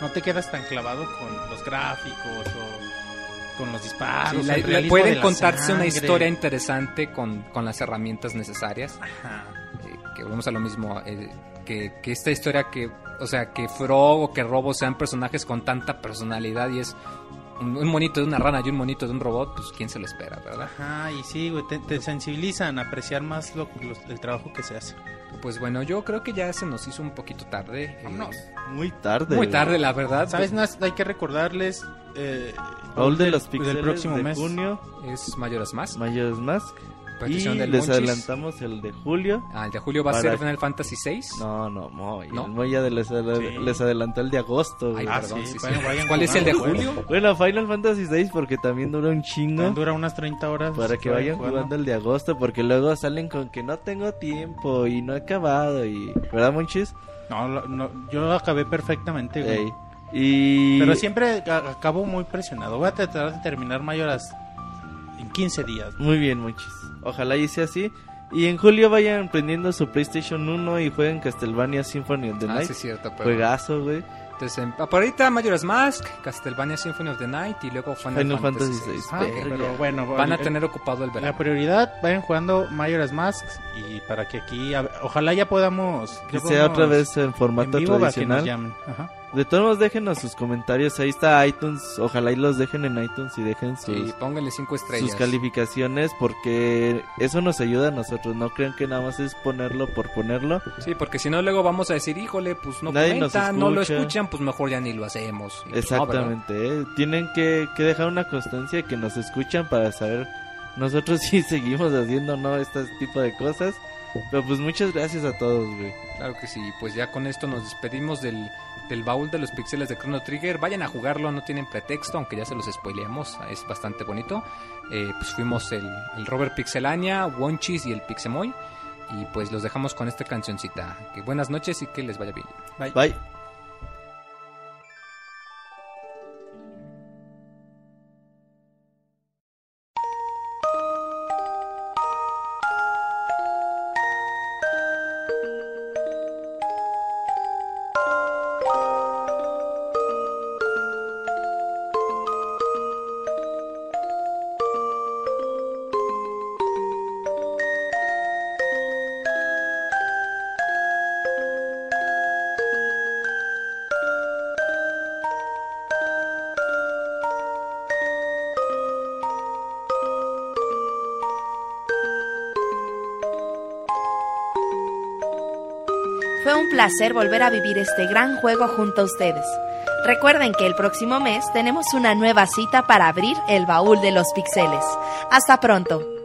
no te quedas tan clavado con los gráficos o con los disparos. Sí, la- el pueden de la contarse una sangre. historia interesante con, con las herramientas necesarias. Ajá. eh, que volvemos a lo mismo, eh, que, que esta historia que, o sea, que Frog o que Robo sean personajes con tanta personalidad y es un, monito de una rana y un monito de un robot, pues quién se lo espera, ¿verdad? Ajá, y sí, güey, te, te sensibilizan a apreciar más lo, el trabajo que se hace. Pues bueno, yo creo que ya se nos hizo un poquito tarde. eh, Vámonos. Muy tarde. muy tarde, la verdad. ¿Sabes? Nas? Hay que recordarles... Eh, Raúl de del- los del Pixeles próximo de mes. junio, Es Mayoras Más. Mayoras Mask. Y del les Monchis. adelantamos el de julio. Ah, el de julio va a ser Final Fantasy VI. No, no, Moy. ¿No? El Moy ya les, adel- Sí. les adelantó el de agosto. Ay, güey. Ah, perdón, sí, sí, bueno, ¿Cuál es el de julio? Bueno, Final Fantasy VI porque también dura un chingo. Dura unas 30 horas. Para que vayan jugando. jugando el de agosto, porque luego salen con que no tengo tiempo y no he acabado. y ¿Verdad, Monchis? No, lo- no, yo acabé perfectamente, güey. Ey. Y... Pero siempre acabo muy presionado. Voy a tratar de terminar mayoras en 15 días. Muy bien, Monchis. Ojalá y sea así. Y en julio vayan prendiendo su PlayStation 1 y jueguen Castlevania Symphony of the Ah, Night. sí, es cierto. Pero... Juegazo, güey. Entonces, en- por ahorita Majora's Mask, Castlevania Symphony of the Night y luego Final, Final Fantasy, VI. Ah, Verga. pero bueno, Van a tener ocupado el la verano. prioridad, vayan jugando Majora's Mask y para que aquí, a- ojalá ya podamos Que sea otra vez en en formato vivo para que nos tradicional. llamen. Ajá. De todos modos, déjenos sus comentarios. Ahí está iTunes. Ojalá y los dejen en iTunes y dejen sus, Sí, pónganle cinco estrellas. sus calificaciones porque eso nos ayuda a nosotros. No crean que nada más es ponerlo por ponerlo. Sí, porque si no luego vamos a decir, híjole, pues no Nadie comentan, no lo escucha. escuchan, pues mejor ya ni lo hacemos. Y pues. Exactamente. ¿eh? Tienen que, que dejar una constancia que nos escuchan para saber nosotros si seguimos haciendo o no este tipo de cosas. Pero pues muchas gracias a todos, güey. Claro que sí, pues ya con esto nos despedimos del, del baúl de los pixeles de Chrono Trigger. Vayan a jugarlo, no tienen pretexto, aunque ya se los spoileamos, es bastante bonito. Eh, pues fuimos el, el Robert Pixelania, Wonchis y el Pixemoy. Y pues los dejamos con esta cancioncita. Que buenas noches y que les vaya bien. Bye. Fue placer volver a vivir este gran juego junto a ustedes. Recuerden que el próximo mes tenemos una nueva cita para abrir el baúl de los pixeles. Hasta pronto.